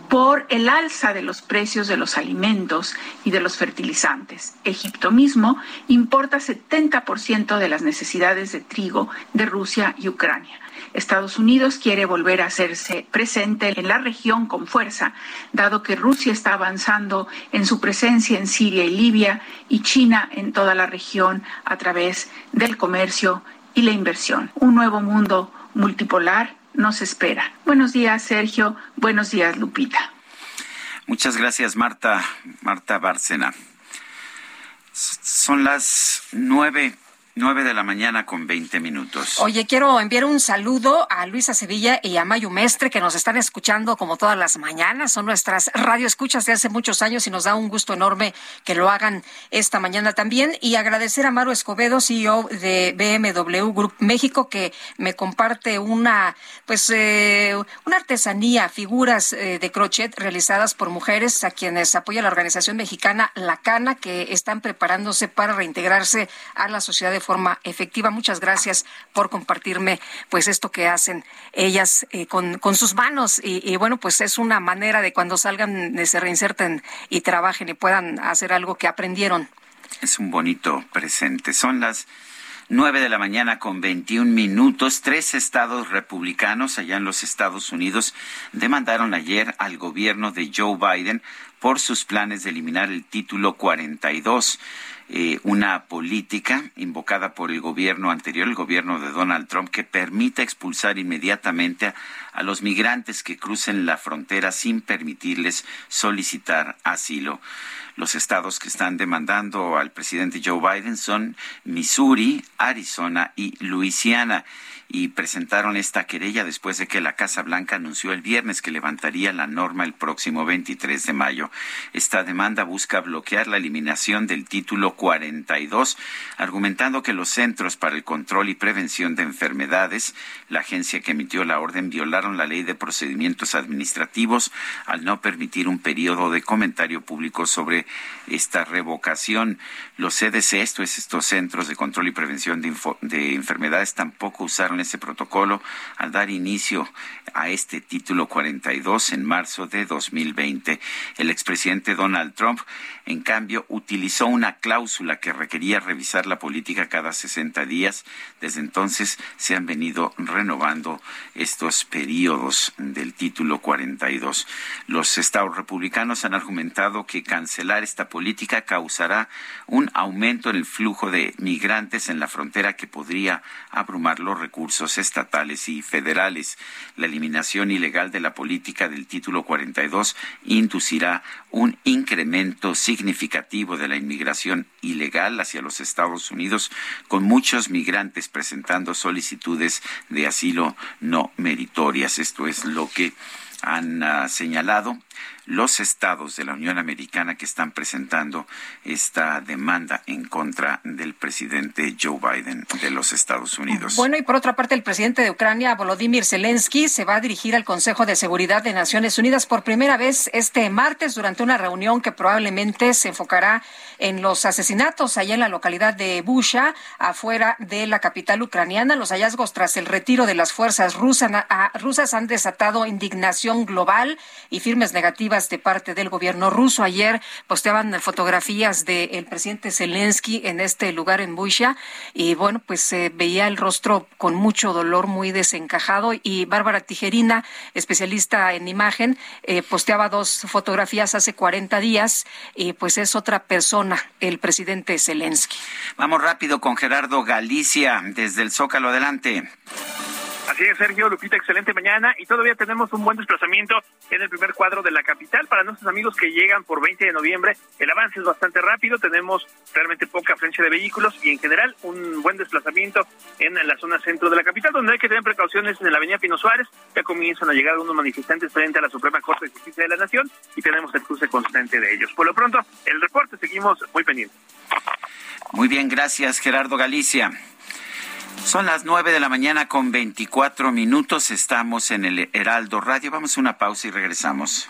por el alza de los precios de los alimentos y de los fertilizantes. Egipto mismo importa 70% de las necesidades de trigo de Rusia y Ucrania. Estados Unidos quiere volver a hacerse presente en la región con fuerza, dado que Rusia está avanzando en su presencia en Siria y Libia y China en toda la región a través del comercio y la inversión. Un nuevo mundo multipolar nos espera. Buenos días, Sergio. Buenos días, Lupita. Muchas gracias, Marta, Marta Bárcena. Son las nueve 9 de la mañana con 20 minutos. Oye, quiero enviar un saludo a Luisa Sevilla y a Mayu Mestre que nos están escuchando como todas las mañanas. Son nuestras radioescuchas de hace muchos años y nos da un gusto enorme que lo hagan esta mañana también. Y agradecer a Maro Escobedo, CEO de BMW Group México, que me comparte una, pues, eh, una artesanía, figuras eh, de crochet realizadas por mujeres a quienes apoya la organización mexicana La Cana, que están preparándose para reintegrarse a la sociedad de forma efectiva. Muchas gracias por compartirme pues esto que hacen ellas eh, con, con, sus manos y, bueno, pues es una manera de cuando salgan, se reinserten y trabajen y puedan hacer algo que aprendieron. Es un bonito presente. Son las nueve de la mañana con 21 minutos. Tres estados republicanos allá en los Estados Unidos demandaron ayer al gobierno de Joe Biden por sus planes de eliminar el título 42 eh, una política invocada por el gobierno anterior, el gobierno de Donald Trump, que permita expulsar inmediatamente a, a los migrantes que crucen la frontera sin permitirles solicitar asilo. Los estados que están demandando al presidente Joe Biden son Missouri, Arizona y Luisiana y presentaron esta querella después de que la Casa Blanca anunció el viernes que levantaría la norma el próximo 23 de mayo. Esta demanda busca bloquear la eliminación del título 42, argumentando que los Centros para el Control y Prevención de Enfermedades, la agencia que emitió la orden, violaron la ley de procedimientos administrativos al no permitir un periodo de comentario público sobre esta revocación. Los CDC, esto es estos Centros de Control y Prevención de, de Enfermedades, tampoco usaron ese protocolo al dar inicio a este título 42 en marzo de 2020. El expresidente Donald Trump, en cambio, utilizó una cláusula que requería revisar la política cada 60 días. Desde entonces se han venido renovando estos periodos del título 42. Los estados republicanos han argumentado que cancelar esta política causará un aumento en el flujo de migrantes en la frontera que podría abrumar los recursos estatales y federales. La eliminación ilegal de la política del título 42 inducirá un incremento significativo de la inmigración ilegal hacia los Estados Unidos, con muchos migrantes presentando solicitudes de asilo no meritorias. Esto es lo que han uh, señalado los estados de la Unión Americana que están presentando esta demanda en contra del presidente Joe Biden de los Estados Unidos. Bueno, y por otra parte, el presidente de Ucrania, Volodymyr Zelensky, se va a dirigir al Consejo de Seguridad de Naciones Unidas por primera vez este martes durante una reunión que probablemente se enfocará en los asesinatos allá en la localidad de Busha, afuera de la capital ucraniana. Los hallazgos tras el retiro de las fuerzas rusas, rusas han desatado indignación global y firmes negativas de parte del gobierno ruso. Ayer posteaban fotografías del presidente Zelensky en este lugar en Busha y bueno, pues se veía el rostro con mucho dolor, muy desencajado y Bárbara Tijerina, especialista en imagen, eh, posteaba dos fotografías hace 40 días y pues es otra persona el presidente Zelensky. Vamos rápido con Gerardo Galicia desde el Zócalo. Adelante. Así es, Sergio Lupita, excelente mañana y todavía tenemos un buen desplazamiento en el primer cuadro de la capital. Para nuestros amigos que llegan por 20 de noviembre, el avance es bastante rápido, tenemos realmente poca afluencia de vehículos y en general un buen desplazamiento en la zona centro de la capital, donde hay que tener precauciones en la avenida Pino Suárez. Ya comienzan a llegar algunos manifestantes frente a la Suprema Corte de Justicia de la Nación y tenemos el cruce constante de ellos. Por lo pronto, el reporte seguimos muy pendientes. Muy bien, gracias Gerardo Galicia. Son las nueve de la mañana con veinticuatro minutos. Estamos en el Heraldo Radio. Vamos a una pausa y regresamos.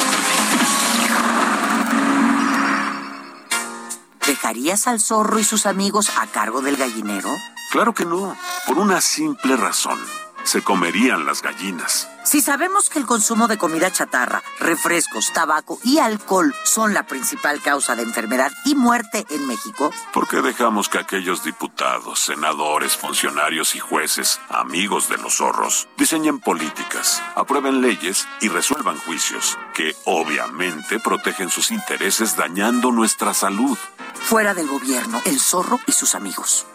¿Dejarías al zorro y sus amigos a cargo del gallinero? Claro que no, por una simple razón. Se comerían las gallinas. Si sabemos que el consumo de comida chatarra, refrescos, tabaco y alcohol son la principal causa de enfermedad y muerte en México, ¿por qué dejamos que aquellos diputados, senadores, funcionarios y jueces, amigos de los zorros, diseñen políticas, aprueben leyes y resuelvan juicios que obviamente protegen sus intereses dañando nuestra salud? Fuera del gobierno, el zorro y sus amigos.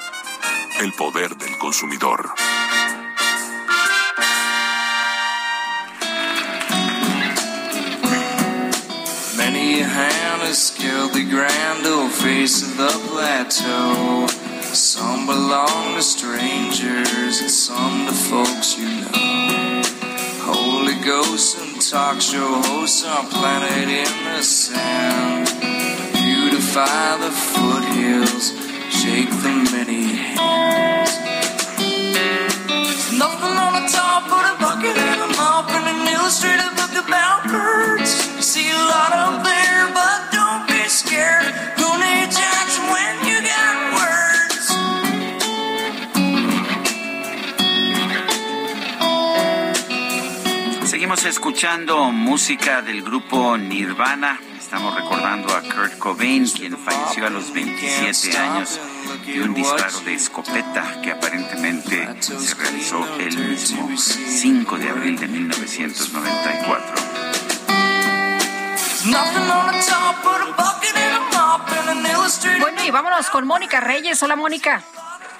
El poder del consumidor. A hand has scaled the grand old face of the plateau. Some belong to strangers and some to folks you know. Holy Ghost and talk show hosts are planted in the sand. Beautify the foothills, shake the many hands. Nothing on the top but a bucket and a mop and an illustrated book about birds. Escuchando música del grupo Nirvana. Estamos recordando a Kurt Cobain, quien falleció a los 27 años de un disparo de escopeta que aparentemente se realizó el mismo 5 de abril de 1994. Bueno, y vámonos con Mónica Reyes. Hola, Mónica.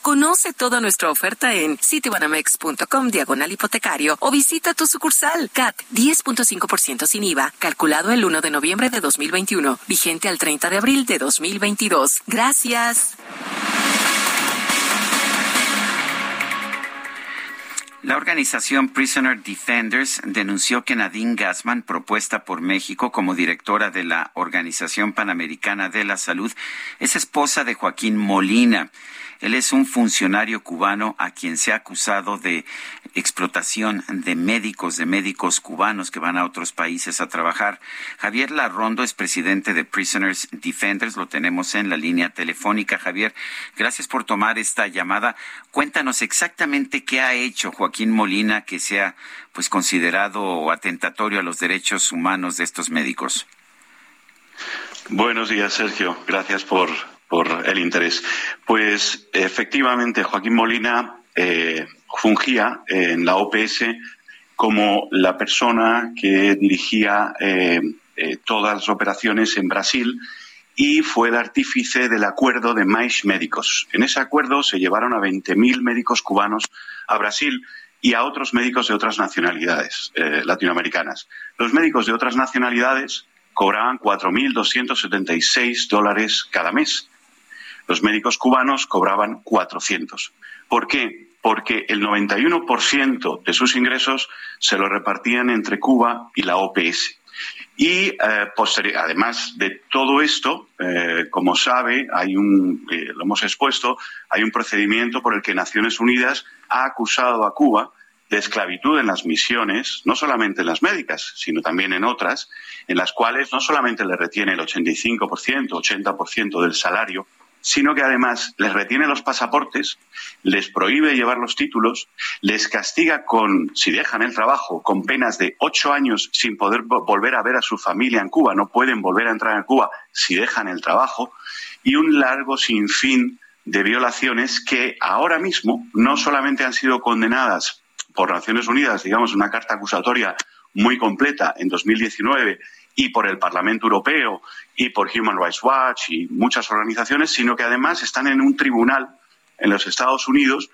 Conoce toda nuestra oferta en citibanamex.com diagonal hipotecario o visita tu sucursal CAT 10.5% sin IVA, calculado el 1 de noviembre de 2021, vigente al 30 de abril de 2022. Gracias. La organización Prisoner Defenders denunció que Nadine Gassman, propuesta por México como directora de la Organización Panamericana de la Salud, es esposa de Joaquín Molina. Él es un funcionario cubano a quien se ha acusado de explotación de médicos, de médicos cubanos que van a otros países a trabajar. Javier Larrondo es presidente de Prisoners Defenders, lo tenemos en la línea telefónica. Javier, gracias por tomar esta llamada. Cuéntanos exactamente qué ha hecho Joaquín Molina que sea pues considerado atentatorio a los derechos humanos de estos médicos. Buenos días, Sergio. Gracias por por el interés. Pues efectivamente, Joaquín Molina eh, fungía en la OPS como la persona que dirigía eh, eh, todas las operaciones en Brasil y fue el artífice del acuerdo de Mais Médicos. En ese acuerdo se llevaron a 20.000 médicos cubanos a Brasil y a otros médicos de otras nacionalidades latinoamericanas. Los médicos de otras nacionalidades cobraban 4.276 dólares cada mes los médicos cubanos cobraban 400. ¿Por qué? Porque el 91% de sus ingresos se lo repartían entre Cuba y la OPS. Y eh, además de todo esto, eh, como sabe, hay un, eh, lo hemos expuesto, hay un procedimiento por el que Naciones Unidas ha acusado a Cuba de esclavitud en las misiones, no solamente en las médicas, sino también en otras, en las cuales no solamente le retiene el 85%, 80% del salario, sino que además les retiene los pasaportes, les prohíbe llevar los títulos, les castiga con, si dejan el trabajo, con penas de ocho años sin poder volver a ver a su familia en Cuba, no pueden volver a entrar en Cuba si dejan el trabajo, y un largo sinfín de violaciones que ahora mismo no solamente han sido condenadas por Naciones Unidas, digamos, una carta acusatoria muy completa en 2019 y por el Parlamento Europeo y por Human Rights Watch y muchas organizaciones, sino que además están en un tribunal en los Estados Unidos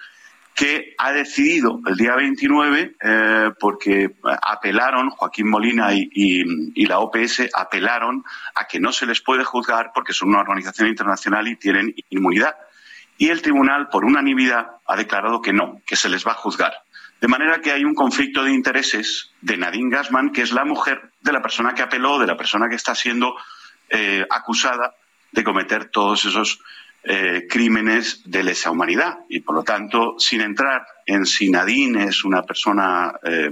que ha decidido el día 29, eh, porque apelaron, Joaquín Molina y, y, la OPS apelaron a que no se les puede juzgar porque son una organización internacional y tienen inmunidad. Y el tribunal, por unanimidad, ha declarado que no, que se les va a juzgar. De manera que hay un conflicto de intereses de Nadine Gassman, que es la mujer de la persona que apeló, de la persona que está siendo eh, acusada de cometer todos esos eh, crímenes de lesa humanidad. Y por lo tanto, sin entrar en si Nadine es una persona, eh,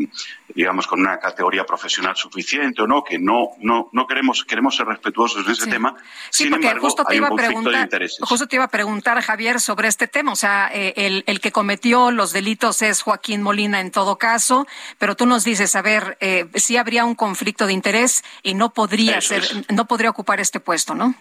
digamos, con una categoría profesional suficiente o no, que no, no, no queremos, queremos ser respetuosos en ese tema. Sí, sin porque embargo, justo te hay iba un a conflicto de preguntar, intereses. justo te iba a preguntar, Javier, sobre este tema. O sea, eh, el, el que cometió los delitos es Joaquín Molina en todo caso, pero tú nos dices, a ver, eh, sí habría un conflicto de interés y no podría Eso ser, es. no podría ocupar este puesto, ¿no?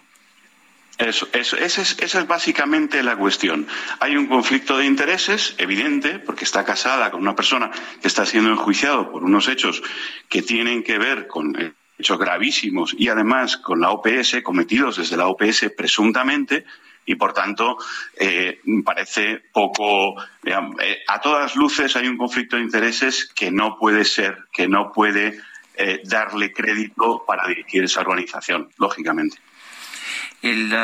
Eso, eso, esa, es, esa es básicamente la cuestión. Hay un conflicto de intereses evidente, porque está casada con una persona que está siendo enjuiciado por unos hechos que tienen que ver con hechos gravísimos y además con la OPS, cometidos desde la OPS presuntamente, y por tanto eh, parece poco. eh, a todas luces hay un conflicto de intereses que no puede ser, que no puede eh, darle crédito para dirigir esa organización, lógicamente. El,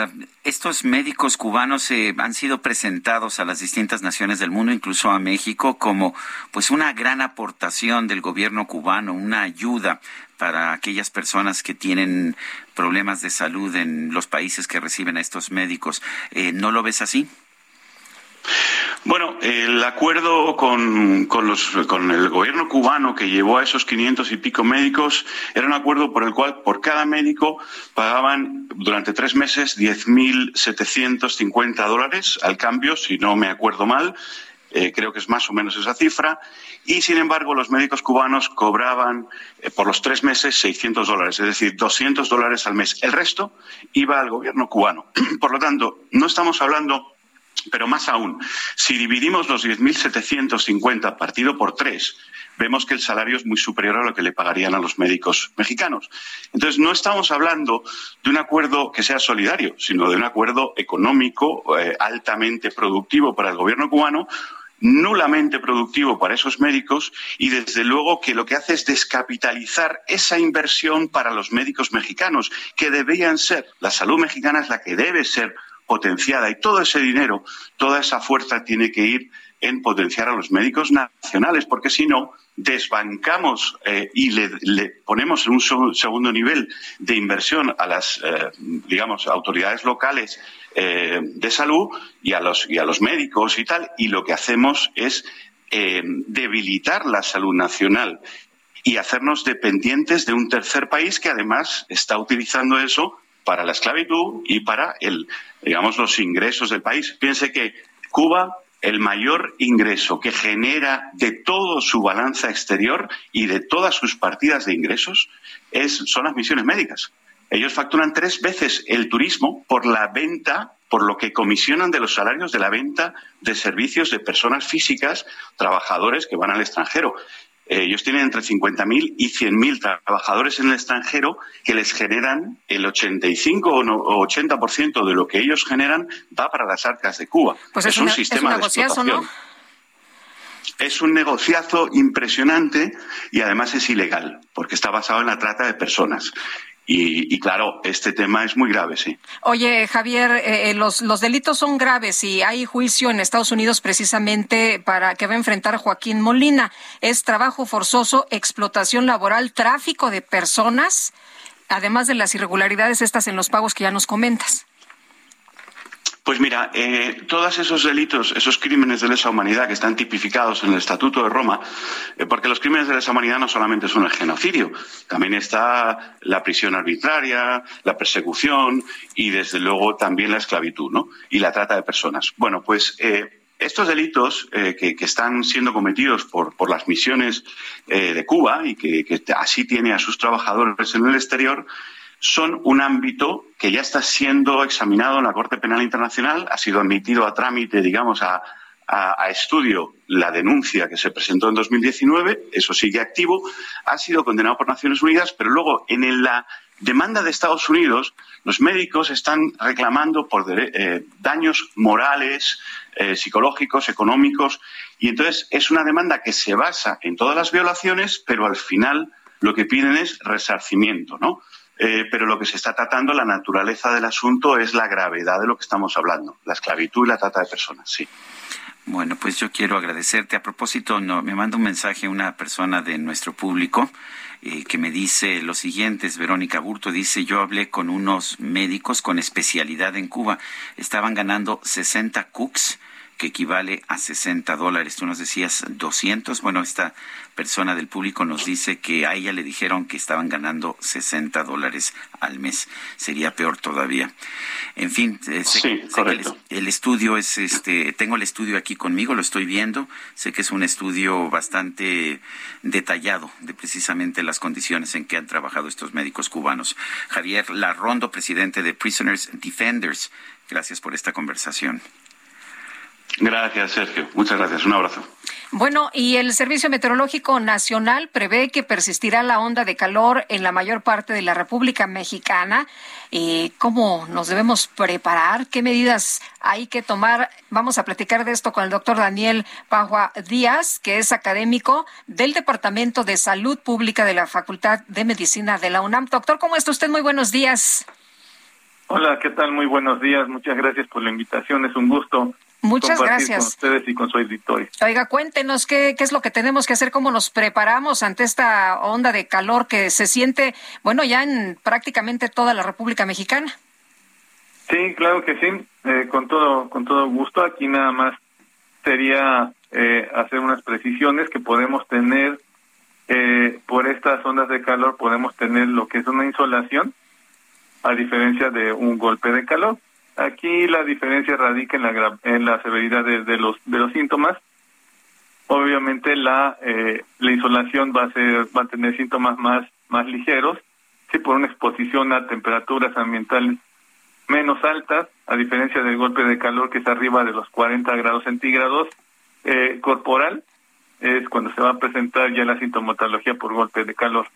estos médicos cubanos eh, han sido presentados a las distintas naciones del mundo, incluso a México, como pues una gran aportación del gobierno cubano, una ayuda para aquellas personas que tienen problemas de salud en los países que reciben a estos médicos. Eh, ¿No lo ves así? Bueno, el acuerdo con, con, los, con el gobierno cubano que llevó a esos 500 y pico médicos era un acuerdo por el cual por cada médico pagaban durante tres meses 10.750 dólares al cambio, si no me acuerdo mal. Eh, creo que es más o menos esa cifra. Y, sin embargo, los médicos cubanos cobraban eh, por los tres meses 600 dólares, es decir, 200 dólares al mes. El resto iba al gobierno cubano. Por lo tanto, no estamos hablando pero más aún, si dividimos los 10.750 partido por tres, vemos que el salario es muy superior a lo que le pagarían a los médicos mexicanos. Entonces, no estamos hablando de un acuerdo que sea solidario, sino de un acuerdo económico eh, altamente productivo para el gobierno cubano nulamente productivo para esos médicos y desde luego que lo que hace es descapitalizar esa inversión para los médicos mexicanos, que deberían ser, la salud mexicana es la que debe ser potenciada. Y todo ese dinero, toda esa fuerza tiene que ir en potenciar a los médicos nacionales, porque si no, desbancamos eh, y le, ponemos en un segundo nivel de inversión a las, eh, digamos, autoridades locales eh, de salud y a, los, y a los médicos y tal, y lo que hacemos es debilitar la salud nacional y hacernos dependientes de un tercer país que además está utilizando eso para la esclavitud y para digamos, los ingresos del país. Piense que Cuba el mayor ingreso que genera de todo su balanza exterior y de todas sus partidas de ingresos es, son las misiones médicas. Ellos facturan tres veces el turismo por la venta, por lo que comisionan de los salarios de la venta de servicios de personas físicas, trabajadores que van al extranjero. Eh, ellos tienen entre 50.000 y 100.000 trabajadores en el extranjero que les generan el 85 o 80% de lo que ellos generan va para las arcas de Cuba. Pues es, un sistema de explotación. Es un negociazo impresionante y además es ilegal, porque está basado en la trata de personas. Y, claro, este tema es muy grave, sí. Oye, Javier, eh, eh, los, los delitos son graves y hay juicio en Estados Unidos precisamente para que va a enfrentar Joaquín Molina. Es trabajo forzoso, explotación laboral, tráfico de personas, además de las irregularidades estas en los pagos que ya nos comentas. Pues mira, eh, todos esos delitos, esos crímenes de lesa humanidad que están tipificados en el Estatuto de Roma, eh, porque los crímenes de lesa humanidad no solamente son el genocidio, también está la prisión arbitraria, la persecución y desde luego también la esclavitud, ¿no? Y la trata de personas. Bueno, pues eh, estos delitos que, están siendo cometidos por, por las misiones de Cuba y que, que así tiene a sus trabajadores en el exterior, son un ámbito que ya está siendo examinado en la Corte Penal Internacional, ha sido admitido a trámite, digamos, a, estudio la denuncia que se presentó en 2019, eso sigue activo, ha sido condenado por Naciones Unidas, pero luego en la demanda de Estados Unidos, los médicos están reclamando por eh, daños morales, eh, psicológicos, económicos, y entonces es una demanda que se basa en todas las violaciones, pero al final lo que piden es resarcimiento, ¿no? Eh, pero lo que se está tratando, la naturaleza del asunto es la gravedad de lo que estamos hablando, la esclavitud y la trata de personas, sí. Bueno, pues yo quiero agradecerte. A propósito, no, me manda un mensaje una persona de nuestro público eh, que me dice lo siguiente, Verónica Burto, dice, yo hablé con unos médicos con especialidad en Cuba, estaban ganando 60 cooks que equivale a 60 dólares. Tú nos decías 200. Bueno, esta persona del público nos dice que a ella le dijeron que estaban ganando 60 dólares al mes. Sería peor todavía. En fin, eh, sé, que el, estudio es este, tengo el estudio aquí conmigo, lo estoy viendo. Sé que es un estudio bastante detallado de precisamente las condiciones en que han trabajado estos médicos cubanos. Javier Larrondo, presidente de Prisoners Defenders. Gracias por esta conversación. Gracias, Sergio. Muchas gracias. Un abrazo. Bueno, y el Servicio Meteorológico Nacional prevé que persistirá la onda de calor en la mayor parte de la República Mexicana. Eh, ¿Cómo nos debemos preparar? ¿Qué medidas hay que tomar? Vamos a platicar de esto con el doctor Daniel Pajua Díaz, que es académico del Departamento de Salud Pública de la Facultad de Medicina de la UNAM. Doctor, ¿cómo está usted? Muy buenos días. Hola, ¿qué tal? Muy buenos días. Muchas gracias por la invitación. Es un gusto Muchas gracias. Con ustedes y con su auditorio. Oiga, cuéntenos qué, qué es lo que tenemos que hacer, cómo nos preparamos ante esta onda de calor que se siente, bueno, ya en prácticamente toda la República Mexicana. Sí, claro que sí, eh, con todo con todo gusto. Aquí nada más sería eh, hacer unas precisiones que podemos tener eh, por estas ondas de calor, podemos tener lo que es una insolación, a diferencia de un golpe de calor. Aquí la diferencia radica en la, en la severidad de, los de los síntomas. Obviamente la eh, la insolación va a ser va a tener síntomas más más ligeros, sí por una exposición a temperaturas ambientales menos altas, a diferencia del golpe de calor que es arriba de los 40 grados centígrados eh, corporal, es cuando se va a presentar ya la sintomatología por golpe de calor.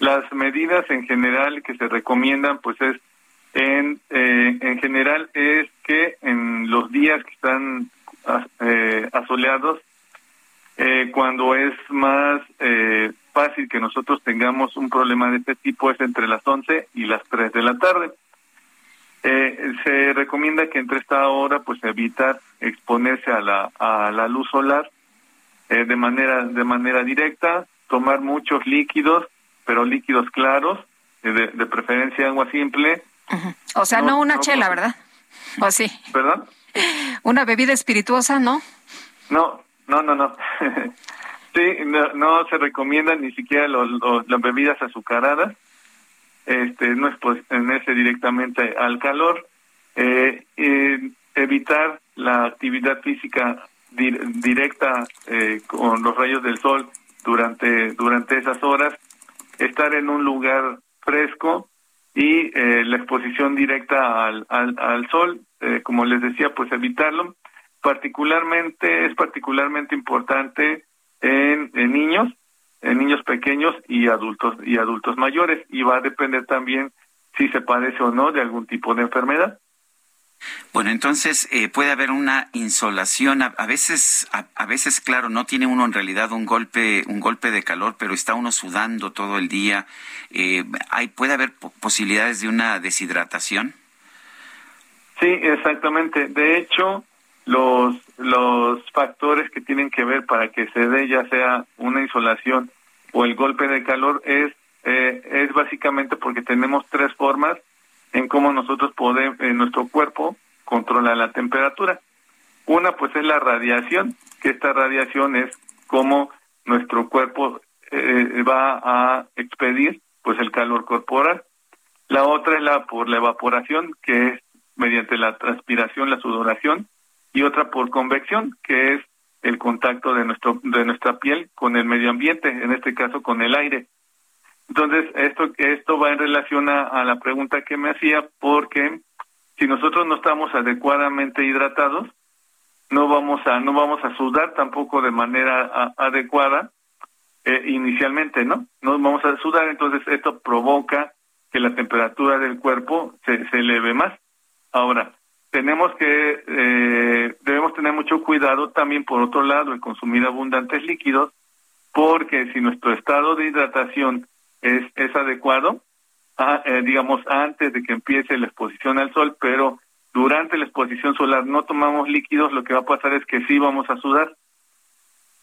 Las medidas en general que se recomiendan pues es en, eh, en general es que en los días que están eh, asoleados, eh, cuando es más eh, fácil que nosotros tengamos un problema de este tipo es entre las 11 y las 3 de la tarde. Eh, se recomienda que entre esta hora pues evitar exponerse a la, a la luz solar de manera de manera directa, tomar muchos líquidos, pero líquidos claros, de, de preferencia agua simple. O sea, no, No, una no, chela, pues- ¿verdad? ¿O sí? ¿Verdad? Una bebida espirituosa, ¿no? No, no, no, no. sí, no, no se recomiendan ni siquiera los, los- las bebidas azucaradas. Este, no exponerse directamente al calor. Eh, eh, evitar la actividad física di- directa eh, con los rayos del sol durante durante esas horas. Estar en un lugar fresco y eh, la exposición directa al, al, al sol, eh, como les decía, pues evitarlo. Particularmente, es particularmente importante en, en niños, en niños pequeños y adultos y adultos mayores, y va a depender también si se padece o no de algún tipo de enfermedad. Bueno, entonces eh, puede haber una insolación. A, veces, a, veces, claro, no tiene uno en realidad un golpe, un golpe de calor, pero está uno sudando todo el día. Eh, hay, puede haber po- posibilidades de una deshidratación. Sí, exactamente. De hecho, los los factores que tienen que ver para que se dé ya sea una insolación o el golpe de calor es eh, es básicamente porque tenemos tres formas en cómo nosotros podemos en nuestro cuerpo controla la temperatura. Una pues es la radiación, que esta radiación es cómo nuestro cuerpo eh, va a expedir pues el calor corporal. La otra es la por la evaporación, que es mediante la transpiración, la sudoración, y otra por convección, que es el contacto de nuestro de nuestra piel con el medio ambiente, en este caso con el aire. Entonces, esto esto va en relación a, a la pregunta que me hacía porque si nosotros no estamos adecuadamente hidratados, no vamos a no vamos a sudar tampoco de manera a- adecuada eh, inicialmente, ¿no? No vamos a sudar, entonces esto provoca que la temperatura del cuerpo se, se eleve más. Ahora, tenemos que, eh, debemos tener mucho cuidado también, por otro lado, en consumir abundantes líquidos, porque si nuestro estado de hidratación es, es adecuado, ah, eh, digamos, antes de que empiece la exposición al sol, pero durante la exposición solar no tomamos líquidos, lo que va a pasar es que sí vamos a sudar.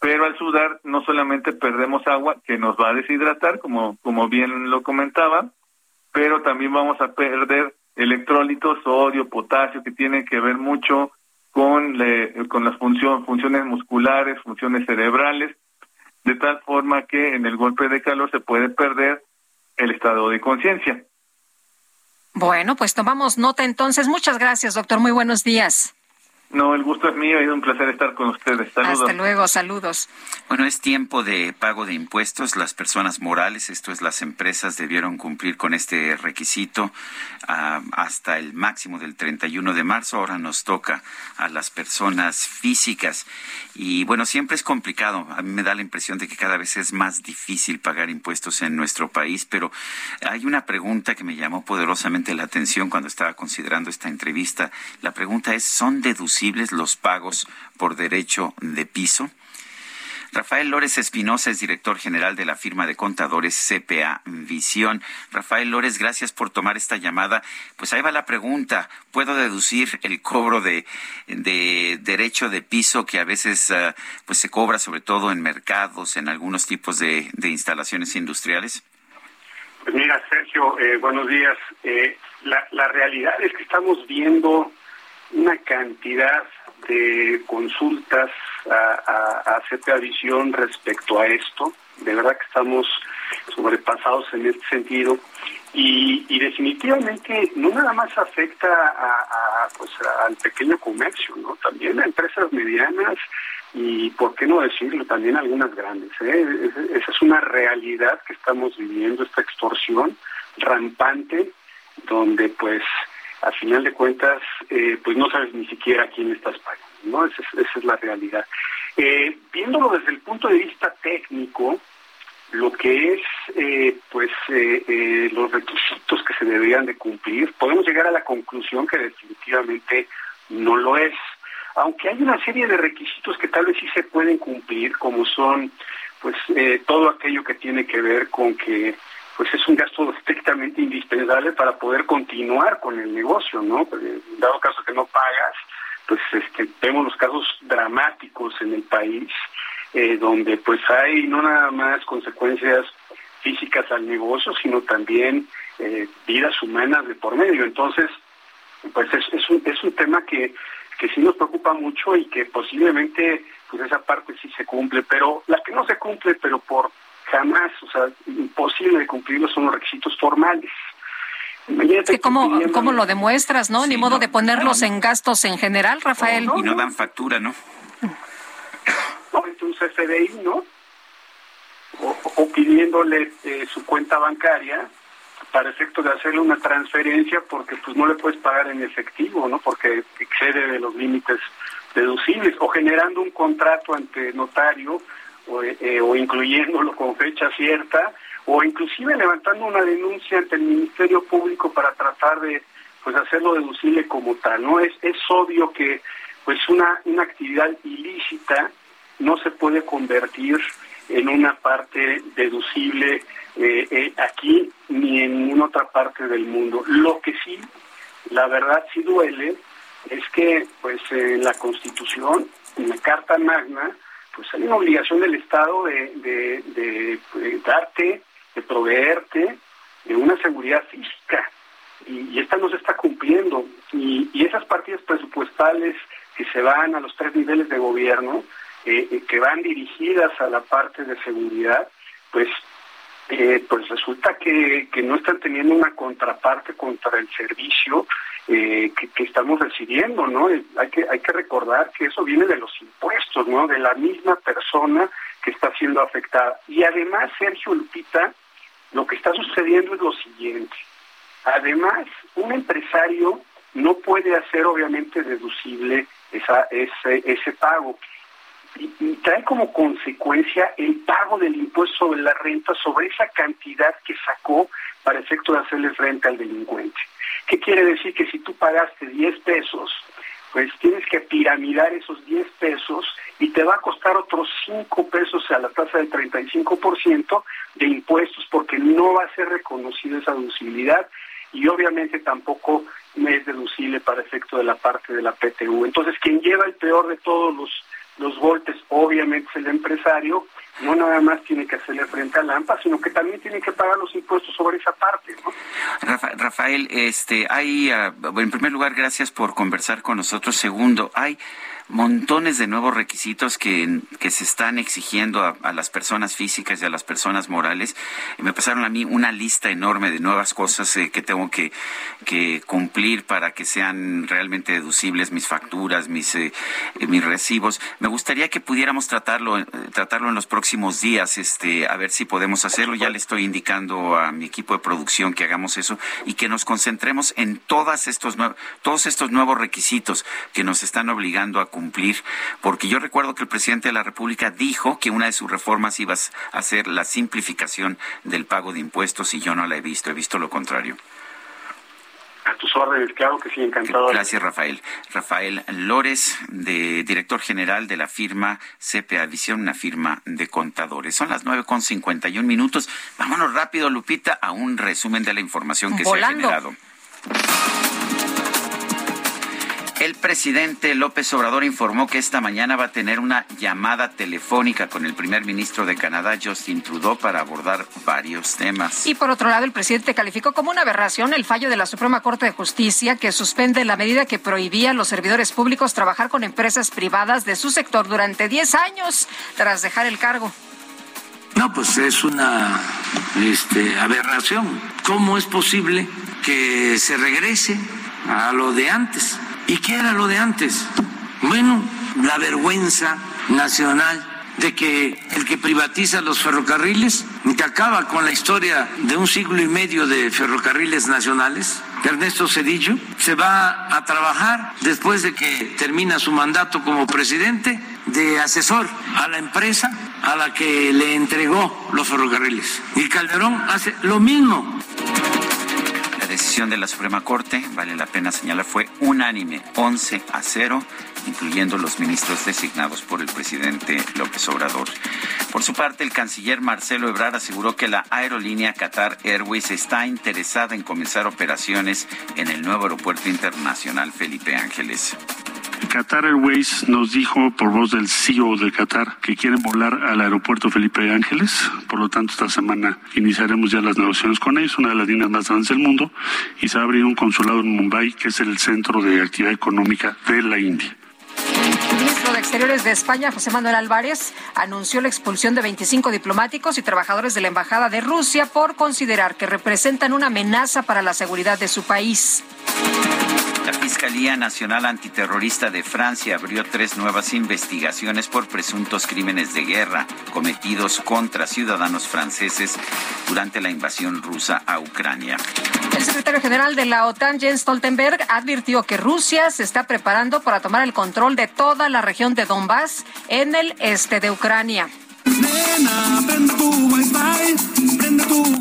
Pero al sudar no solamente perdemos agua, que nos va a deshidratar, como, como bien lo comentaba, pero también vamos a perder electrolitos, sodio, potasio, que tienen que ver mucho con, le- con las función- funciones musculares, funciones cerebrales, de tal forma que en el golpe de calor se puede perder el estado de conciencia. Bueno, pues tomamos nota entonces. Muchas gracias, doctor. Muy buenos días. No, el gusto es mío y es un placer estar con ustedes. Saludos. Hasta luego, saludos. Bueno, es tiempo de pago de impuestos. Las personas morales, esto es las empresas, debieron cumplir con este requisito ah, hasta el máximo del 31 de marzo. Ahora nos toca a las personas físicas. Y bueno, siempre es complicado. A mí me da la impresión de que cada vez es más difícil pagar impuestos en nuestro país, pero hay una pregunta que me llamó poderosamente la atención cuando estaba considerando esta entrevista. La pregunta es, ¿son deducibles los pagos por derecho de piso? Rafael Lórez Espinosa es director general de la firma de contadores CPA Visión. Rafael Lórez, gracias por tomar esta llamada. Pues ahí va la pregunta. ¿Puedo deducir el cobro de, de derecho de piso que a veces ah, pues se cobra sobre todo en mercados, en algunos tipos de, instalaciones industriales? Pues mira, Sergio, eh, buenos días. Eh, la realidad es que estamos viendo una cantidad de consultas a, a, a Visión respecto a esto. De verdad que estamos sobrepasados en este sentido. Y, y definitivamente no nada más afecta a, pues, al pequeño comercio, ¿no? También a empresas medianas y, ¿por qué no decirlo? También algunas grandes. ¿eh? Es- Esa es una realidad que estamos viviendo, esta extorsión rampante, donde pues a final de cuentas eh, pues no sabes ni siquiera quién estás pagando, ¿no? Esa es, esa es la realidad. Eh, viéndolo desde el punto de vista técnico, lo que es eh, pues eh, eh, los requisitos que se deberían de cumplir, podemos llegar a la conclusión que definitivamente no lo es. Aunque hay una serie de requisitos que tal vez sí se pueden cumplir, como son pues eh, todo aquello que tiene que ver con que pues es un gasto estrictamente indispensable para poder continuar con el negocio, ¿no? Dado caso que no pagas, pues este, vemos los casos dramáticos en el país, eh, donde pues hay no nada más consecuencias físicas al negocio, sino también eh, vidas humanas de por medio. Entonces, pues es, es, un, es un tema que, que sí nos preocupa mucho y que posiblemente pues esa parte sí se cumple, pero la que no se cumple, pero por jamás, o sea, imposible de cumplirlo son los requisitos formales. ¿cómo, ¿Cómo, lo demuestras, no? Ni modo de ponerlos en gastos en general, Rafael. y no dan factura, ¿no? No, entonces FDI, ¿no? O, pidiéndole eh, su cuenta bancaria para efecto de hacerle una transferencia porque pues no le puedes pagar en efectivo, ¿no? Porque excede de los límites deducibles o generando un contrato ante notario o, eh, o incluyéndolo con fecha cierta o inclusive levantando una denuncia ante el Ministerio Público para tratar de pues hacerlo deducible como tal, ¿no? Es, es obvio que pues una, una actividad ilícita no se puede convertir en una parte deducible eh, eh, aquí ni en ninguna otra parte del mundo. Lo que sí, la verdad sí duele, es que pues la Constitución, en la Carta Magna, pues hay una obligación del Estado de, darte de proveerte de una seguridad física. Y, esta no se está cumpliendo. Y, esas partidas presupuestales que se van a los tres niveles de gobierno eh, eh, que van dirigidas a la parte de seguridad pues eh, pues resulta que, no están teniendo una contraparte contra el servicio que, que, estamos recibiendo, ¿no? Hay que, hay que recordar que eso viene de los impuestos, ¿no? De la misma persona que está siendo afectada. Y además, Sergio Lupita, lo que está sucediendo es lo siguiente. Además, un empresario no puede hacer obviamente deducible esa, ese, ese pago. Y, trae como consecuencia el pago del impuesto sobre la renta sobre esa cantidad que sacó para efecto de hacerle frente al delincuente. ¿Qué quiere decir? Que si tú pagaste 10 pesos, pues tienes que piramidar esos 10 pesos y te va a costar otros 5 pesos a la tasa del 35% de impuestos porque no va a ser reconocida esa deducibilidad y obviamente tampoco es deducible para efecto de la parte de la PTU. Entonces, quien lleva el peor de todos los, los golpes, obviamente es el empresario, no nada más tiene que hacerle frente al AMPA, sino que también tiene que pagar los impuestos sobre esa parte. ¿no? Rafael, este, hay, ah, en primer lugar, gracias por conversar con nosotros. Segundo, hay montones de nuevos requisitos que, que se están exigiendo a, las personas físicas y a las personas morales. me pasaron a mí una lista enorme de nuevas cosas eh, que tengo que, que, cumplir para que sean realmente deducibles mis facturas, mis, eh, mis recibos. Me gustaría que pudiéramos tratarlo, eh, tratarlo en los próximos días, este, a ver si podemos hacerlo. Ya le estoy indicando a mi equipo de producción que hagamos eso y que nos concentremos en todas estos, todos estos nuevos requisitos que nos están obligando a cumplir, porque yo recuerdo que el presidente de la República dijo que una de sus reformas iba a ser la simplificación del pago de impuestos y yo no la he visto, he visto lo contrario. A tus órdenes, claro que sí, encantado. Gracias, Rafael. Rafael Lórez, de, director general de la firma CPA Visión, una firma de contadores. Son las nueve con cincuenta y un minutos. Vámonos rápido, Lupita, a un resumen de la información que se ha generado. El presidente López Obrador informó que esta mañana va a tener una llamada telefónica con el primer ministro de Canadá, Justin Trudeau, para abordar varios temas. Y por otro lado, el presidente calificó como una aberración el fallo de la Suprema Corte de Justicia que suspende la medida que prohibía a los servidores públicos trabajar con empresas privadas de su sector durante 10 años tras dejar el cargo. No, pues es una este, aberración. ¿Cómo es posible que se regrese a lo de antes? ¿Y qué era lo de antes? Bueno, la vergüenza nacional de que el que privatiza los ferrocarriles, que acaba con la historia de un siglo y medio de ferrocarriles nacionales, Ernesto Cedillo, se va a trabajar después de que termina su mandato como presidente de asesor a la empresa a la que le entregó los ferrocarriles. Y Calderón hace lo mismo decisión de la Suprema Corte, vale la pena señalar, fue unánime, 11 a 0, incluyendo los ministros designados por el presidente López Obrador. Por su parte, el canciller Marcelo Ebrard aseguró que la aerolínea Qatar Airways está interesada en comenzar operaciones en el nuevo aeropuerto internacional Felipe Ángeles. Qatar Airways nos dijo por voz del CEO de Qatar que quieren volar al aeropuerto Felipe Ángeles. Por lo tanto, esta semana iniciaremos ya las negociaciones con ellos, una de las líneas más grandes del mundo, y se va abrir un consulado en Mumbai, que es el centro de actividad económica de la India. El ministro de Exteriores de España, José Manuel Álvarez, anunció la expulsión de 25 diplomáticos y trabajadores de la Embajada de Rusia por considerar que representan una amenaza para la seguridad de su país. La Fiscalía Nacional Antiterrorista de Francia abrió tres nuevas investigaciones por presuntos crímenes de guerra cometidos contra ciudadanos franceses durante la invasión rusa a Ucrania. El secretario general de la OTAN, Jens Stoltenberg, advirtió que Rusia se está preparando para tomar el control de toda la región de Donbass en el este de Ucrania. Nena, prende tu prende tu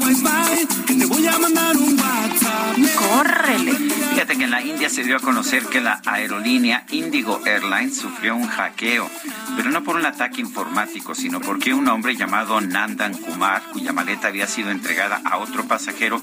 que te voy a mandar un WhatsApp. ¡Córrele! Fíjate que en la India se dio a conocer que la aerolínea Indigo Airlines sufrió un hackeo, pero no por un ataque informático, sino porque un hombre llamado Nandan Kumar, cuya maleta había sido entregada a otro pasajero,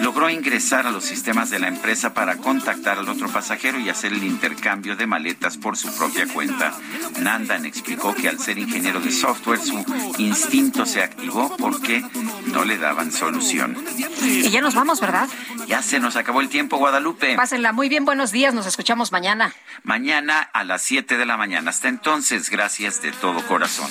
logró ingresar a los sistemas de la empresa para contactar al otro pasajero y hacer el intercambio de maletas por su propia cuenta. Nandan explicó que al ser ingeniero de software, su instinto se activó porque no le daban solución. Y ya nos vamos, ¿verdad? Ya se nos acabó el tiempo, Guadalupe. Pásenla muy bien, buenos días, nos escuchamos mañana. Mañana a las 7 de la mañana. Hasta entonces, gracias de todo corazón.